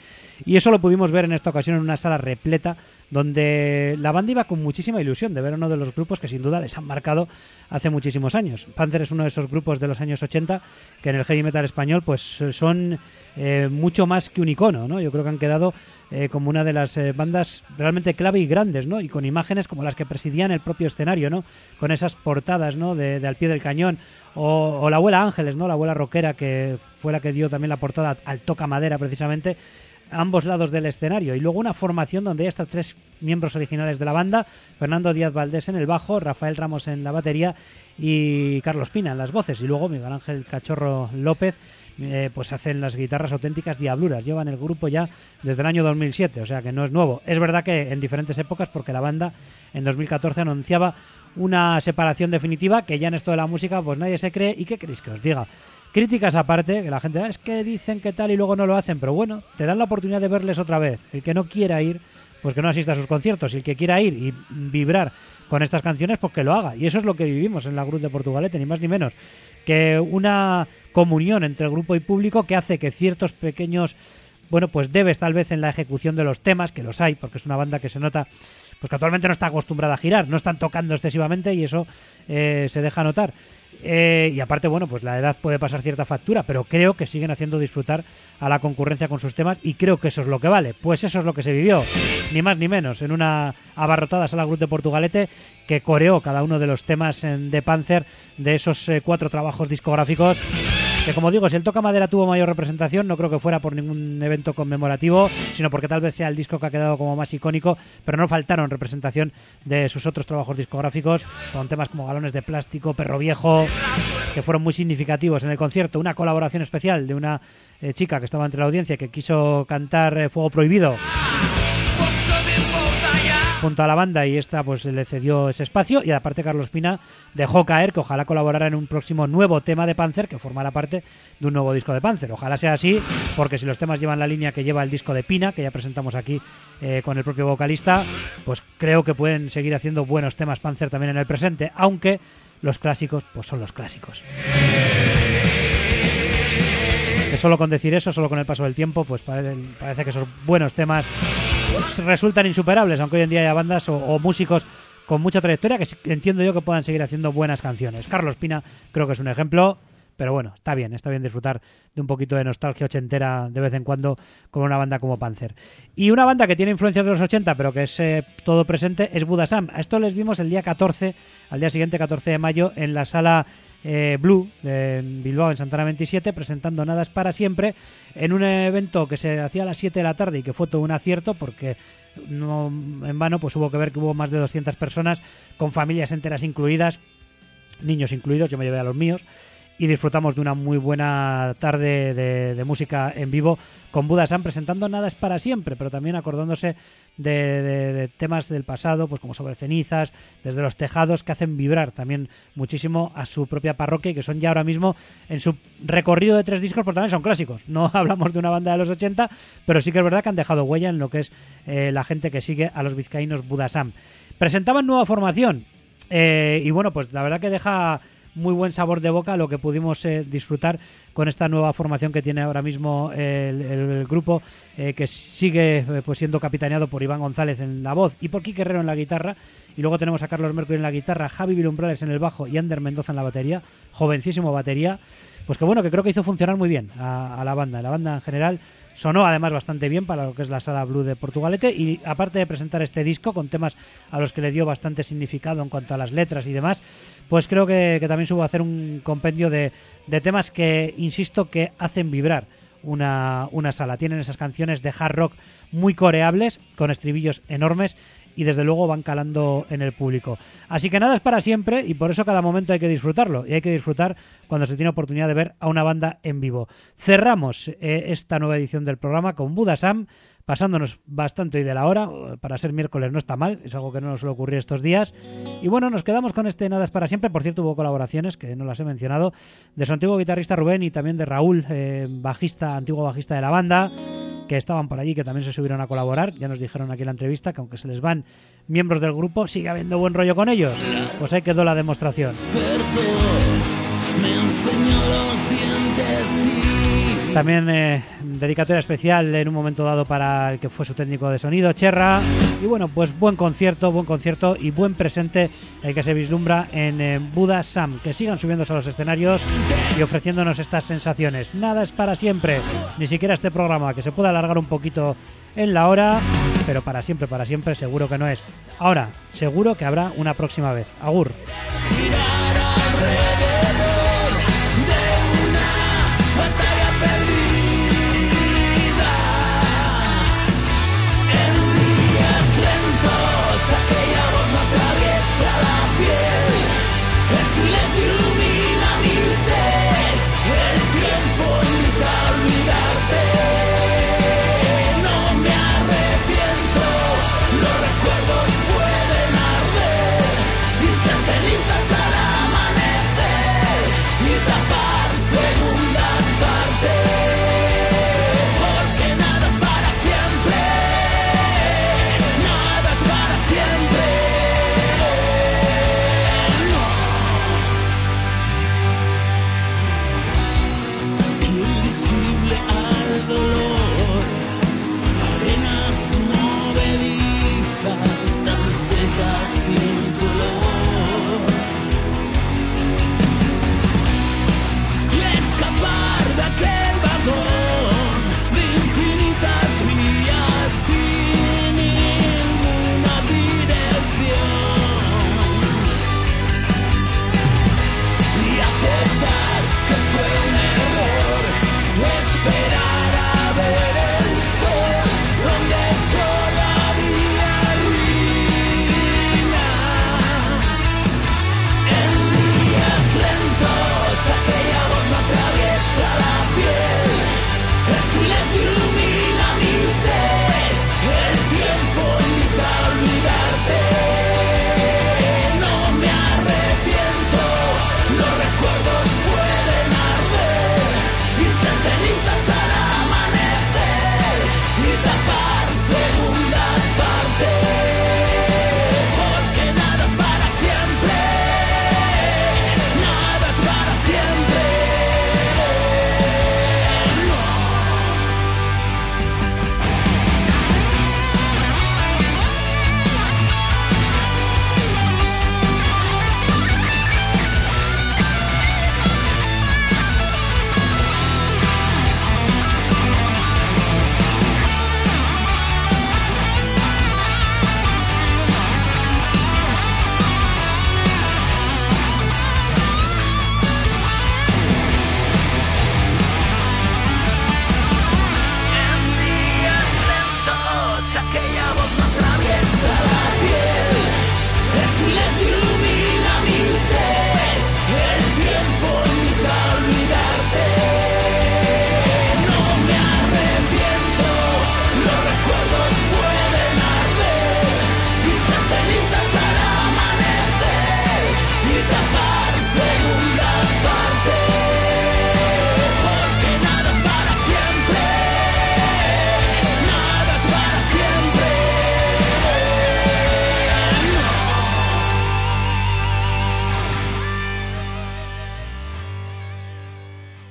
A: y eso lo pudimos ver en esta ocasión en una sala repleta donde la banda iba con muchísima ilusión de ver uno de los grupos que sin duda les han marcado hace muchísimos años. Panther es uno de esos grupos de los años 80 que en el heavy metal español pues son eh, mucho más que un icono, ¿no? Yo creo que han quedado eh, como una de las eh, bandas realmente clave y grandes, ¿no? Y con imágenes como las que presidían el propio escenario, ¿no? Con esas portadas, ¿no? De, al pie del cañón. O, la abuela Ángeles, ¿no? La abuela rockera que fue la que dio también la portada al Toca Madera, precisamente. a ambos lados del escenario. Y luego una formación donde hay hasta tres miembros originales de la banda, Fernando Díaz Valdés en el bajo, Rafael Ramos en la batería y Carlos Pina en las voces. Y luego Miguel Ángel Cachorro López eh, pues hacen las guitarras auténticas diabluras. Llevan el grupo ya desde el año 2007, o sea que no es nuevo. Es verdad que en diferentes épocas, porque la banda en 2014 anunciaba una separación definitiva que ya en esto de la música pues nadie se cree y qué queréis que os diga. Críticas aparte, que la gente ah, es que dicen que tal y luego no lo hacen, pero bueno, te dan la oportunidad de verles otra vez. El que no quiera ir, pues que no asista a sus conciertos. Y el que quiera ir y vibrar con estas canciones, pues que lo haga. Y eso es lo que vivimos en la Cruz de Portugalete, ni más ni menos. Que una comunión entre grupo y público que hace que ciertos pequeños, bueno, pues debes tal vez en la ejecución de los temas, que los hay, porque es una banda que se nota pues que actualmente no está acostumbrada a girar, no están tocando excesivamente y eso eh, se deja notar. Eh, y aparte, bueno, pues la edad puede pasar cierta factura, pero creo que siguen haciendo disfrutar a la concurrencia con sus temas y creo que eso es lo que vale. Pues eso es lo que se vivió, ni más ni menos, en una abarrotada sala Cruz de Portugalete que coreó cada uno de los temas de Panzer de esos eh, cuatro trabajos discográficos que como digo, si el Toca Madera tuvo mayor representación, no creo que fuera por ningún evento conmemorativo, sino porque tal vez sea el disco que ha quedado como más icónico, pero no faltaron representación de sus otros trabajos discográficos, con temas como Galones de Plástico, Perro Viejo, que fueron muy significativos en el concierto. Una colaboración especial de una eh, chica que estaba entre la audiencia que quiso cantar eh, Fuego Prohibido junto a la banda y esta pues le cedió ese espacio y aparte Carlos Pina dejó caer que ojalá colaborara en un próximo nuevo tema de Panzer que formará parte de un nuevo disco de Panzer. Ojalá sea así porque si los temas llevan la línea que lleva el disco de Pina, que ya presentamos aquí eh, con el propio vocalista, pues creo que pueden seguir haciendo buenos temas Panzer también en el presente, aunque los clásicos pues son los clásicos. Solo con decir eso, solo con el paso del tiempo, pues parece que esos buenos temas resultan insuperables, aunque hoy en día haya bandas o, músicos con mucha trayectoria que entiendo yo que puedan seguir haciendo buenas canciones. Carlos Pina creo que es un ejemplo, pero bueno, está bien, está bien disfrutar de un poquito de nostalgia ochentera de vez en cuando con una banda como Panzer. Y una banda que tiene influencias de los 80, pero que es eh, todo presente, es Budasam. A esto les vimos el día 14, al día siguiente, 14 de mayo, en la sala eh, Blue de Bilbao, en Santana 27, presentando Nadas para siempre, en un evento que se hacía a las 7 de la tarde y que fue todo un acierto porque no en vano pues hubo que ver que hubo más de 200 personas con familias enteras incluidas, niños incluidos, yo me llevé a los míos y disfrutamos de una muy buena tarde de, música en vivo con Budasan presentando Nada es para siempre, pero también acordándose de, temas del pasado, pues como sobre cenizas, desde los tejados, que hacen vibrar también muchísimo a su propia parroquia y que son ya ahora mismo en su recorrido de tres discos, porque también son clásicos. No *laughs* hablamos de una banda de los 80, pero sí que es verdad que han dejado huella en lo que es eh, la gente que sigue a los vizcaínos Budasam. Presentaban nueva formación eh, y bueno, pues la verdad que deja muy buen sabor de boca lo que pudimos eh, disfrutar con esta nueva formación que tiene ahora mismo el, grupo, eh, que sigue eh, pues siendo capitaneado por Iván González en la voz y por Quique Herrero en la guitarra. Y luego tenemos a Carlos Mercury en la guitarra, Javi Vilumbrales en el bajo y Ander Mendoza en la batería, jovencísimo batería. Pues que bueno, que creo que hizo funcionar muy bien a, a la banda. La banda en general Sonó además bastante bien para lo que es la sala Blue de Portugalete y aparte de presentar este disco con temas a los que le dio bastante significado en cuanto a las letras y demás, pues creo que, también subo a hacer un compendio de, de temas que, insisto, que hacen vibrar una, una, sala. Tienen esas canciones de hard rock muy coreables, con estribillos enormes y desde luego van calando en el público. Así que nada es para siempre y por eso cada momento hay que disfrutarlo y hay que disfrutar cuando se tiene oportunidad de ver a una banda en vivo. Cerramos eh, esta nueva edición del programa con Buda Sam pasándonos bastante hoy de la hora. Para ser miércoles no está mal, es algo que no nos suele ocurrir estos días. Y bueno, nos quedamos con este Nada es para siempre. Por cierto, hubo colaboraciones, que no las he mencionado, de su antiguo guitarrista Rubén y también de Raúl, eh, bajista, antiguo bajista de la banda que estaban por allí, que también se subieron a colaborar. Ya nos dijeron aquí en la entrevista que aunque se les van miembros del grupo, sigue habiendo buen rollo con ellos. Pues ahí quedó la demostración. También eh, dedicatoria especial en un momento dado para el que fue su técnico de sonido, Cherra. Y bueno, pues buen concierto, buen concierto y buen presente el que se vislumbra en eh, Buda Sam. Que sigan subiéndose a los escenarios y ofreciéndonos estas sensaciones. Nada es para siempre, ni siquiera este programa, que se pueda alargar un poquito en la hora, pero para siempre, para siempre seguro que no es. Ahora, seguro que habrá una próxima vez. Agur.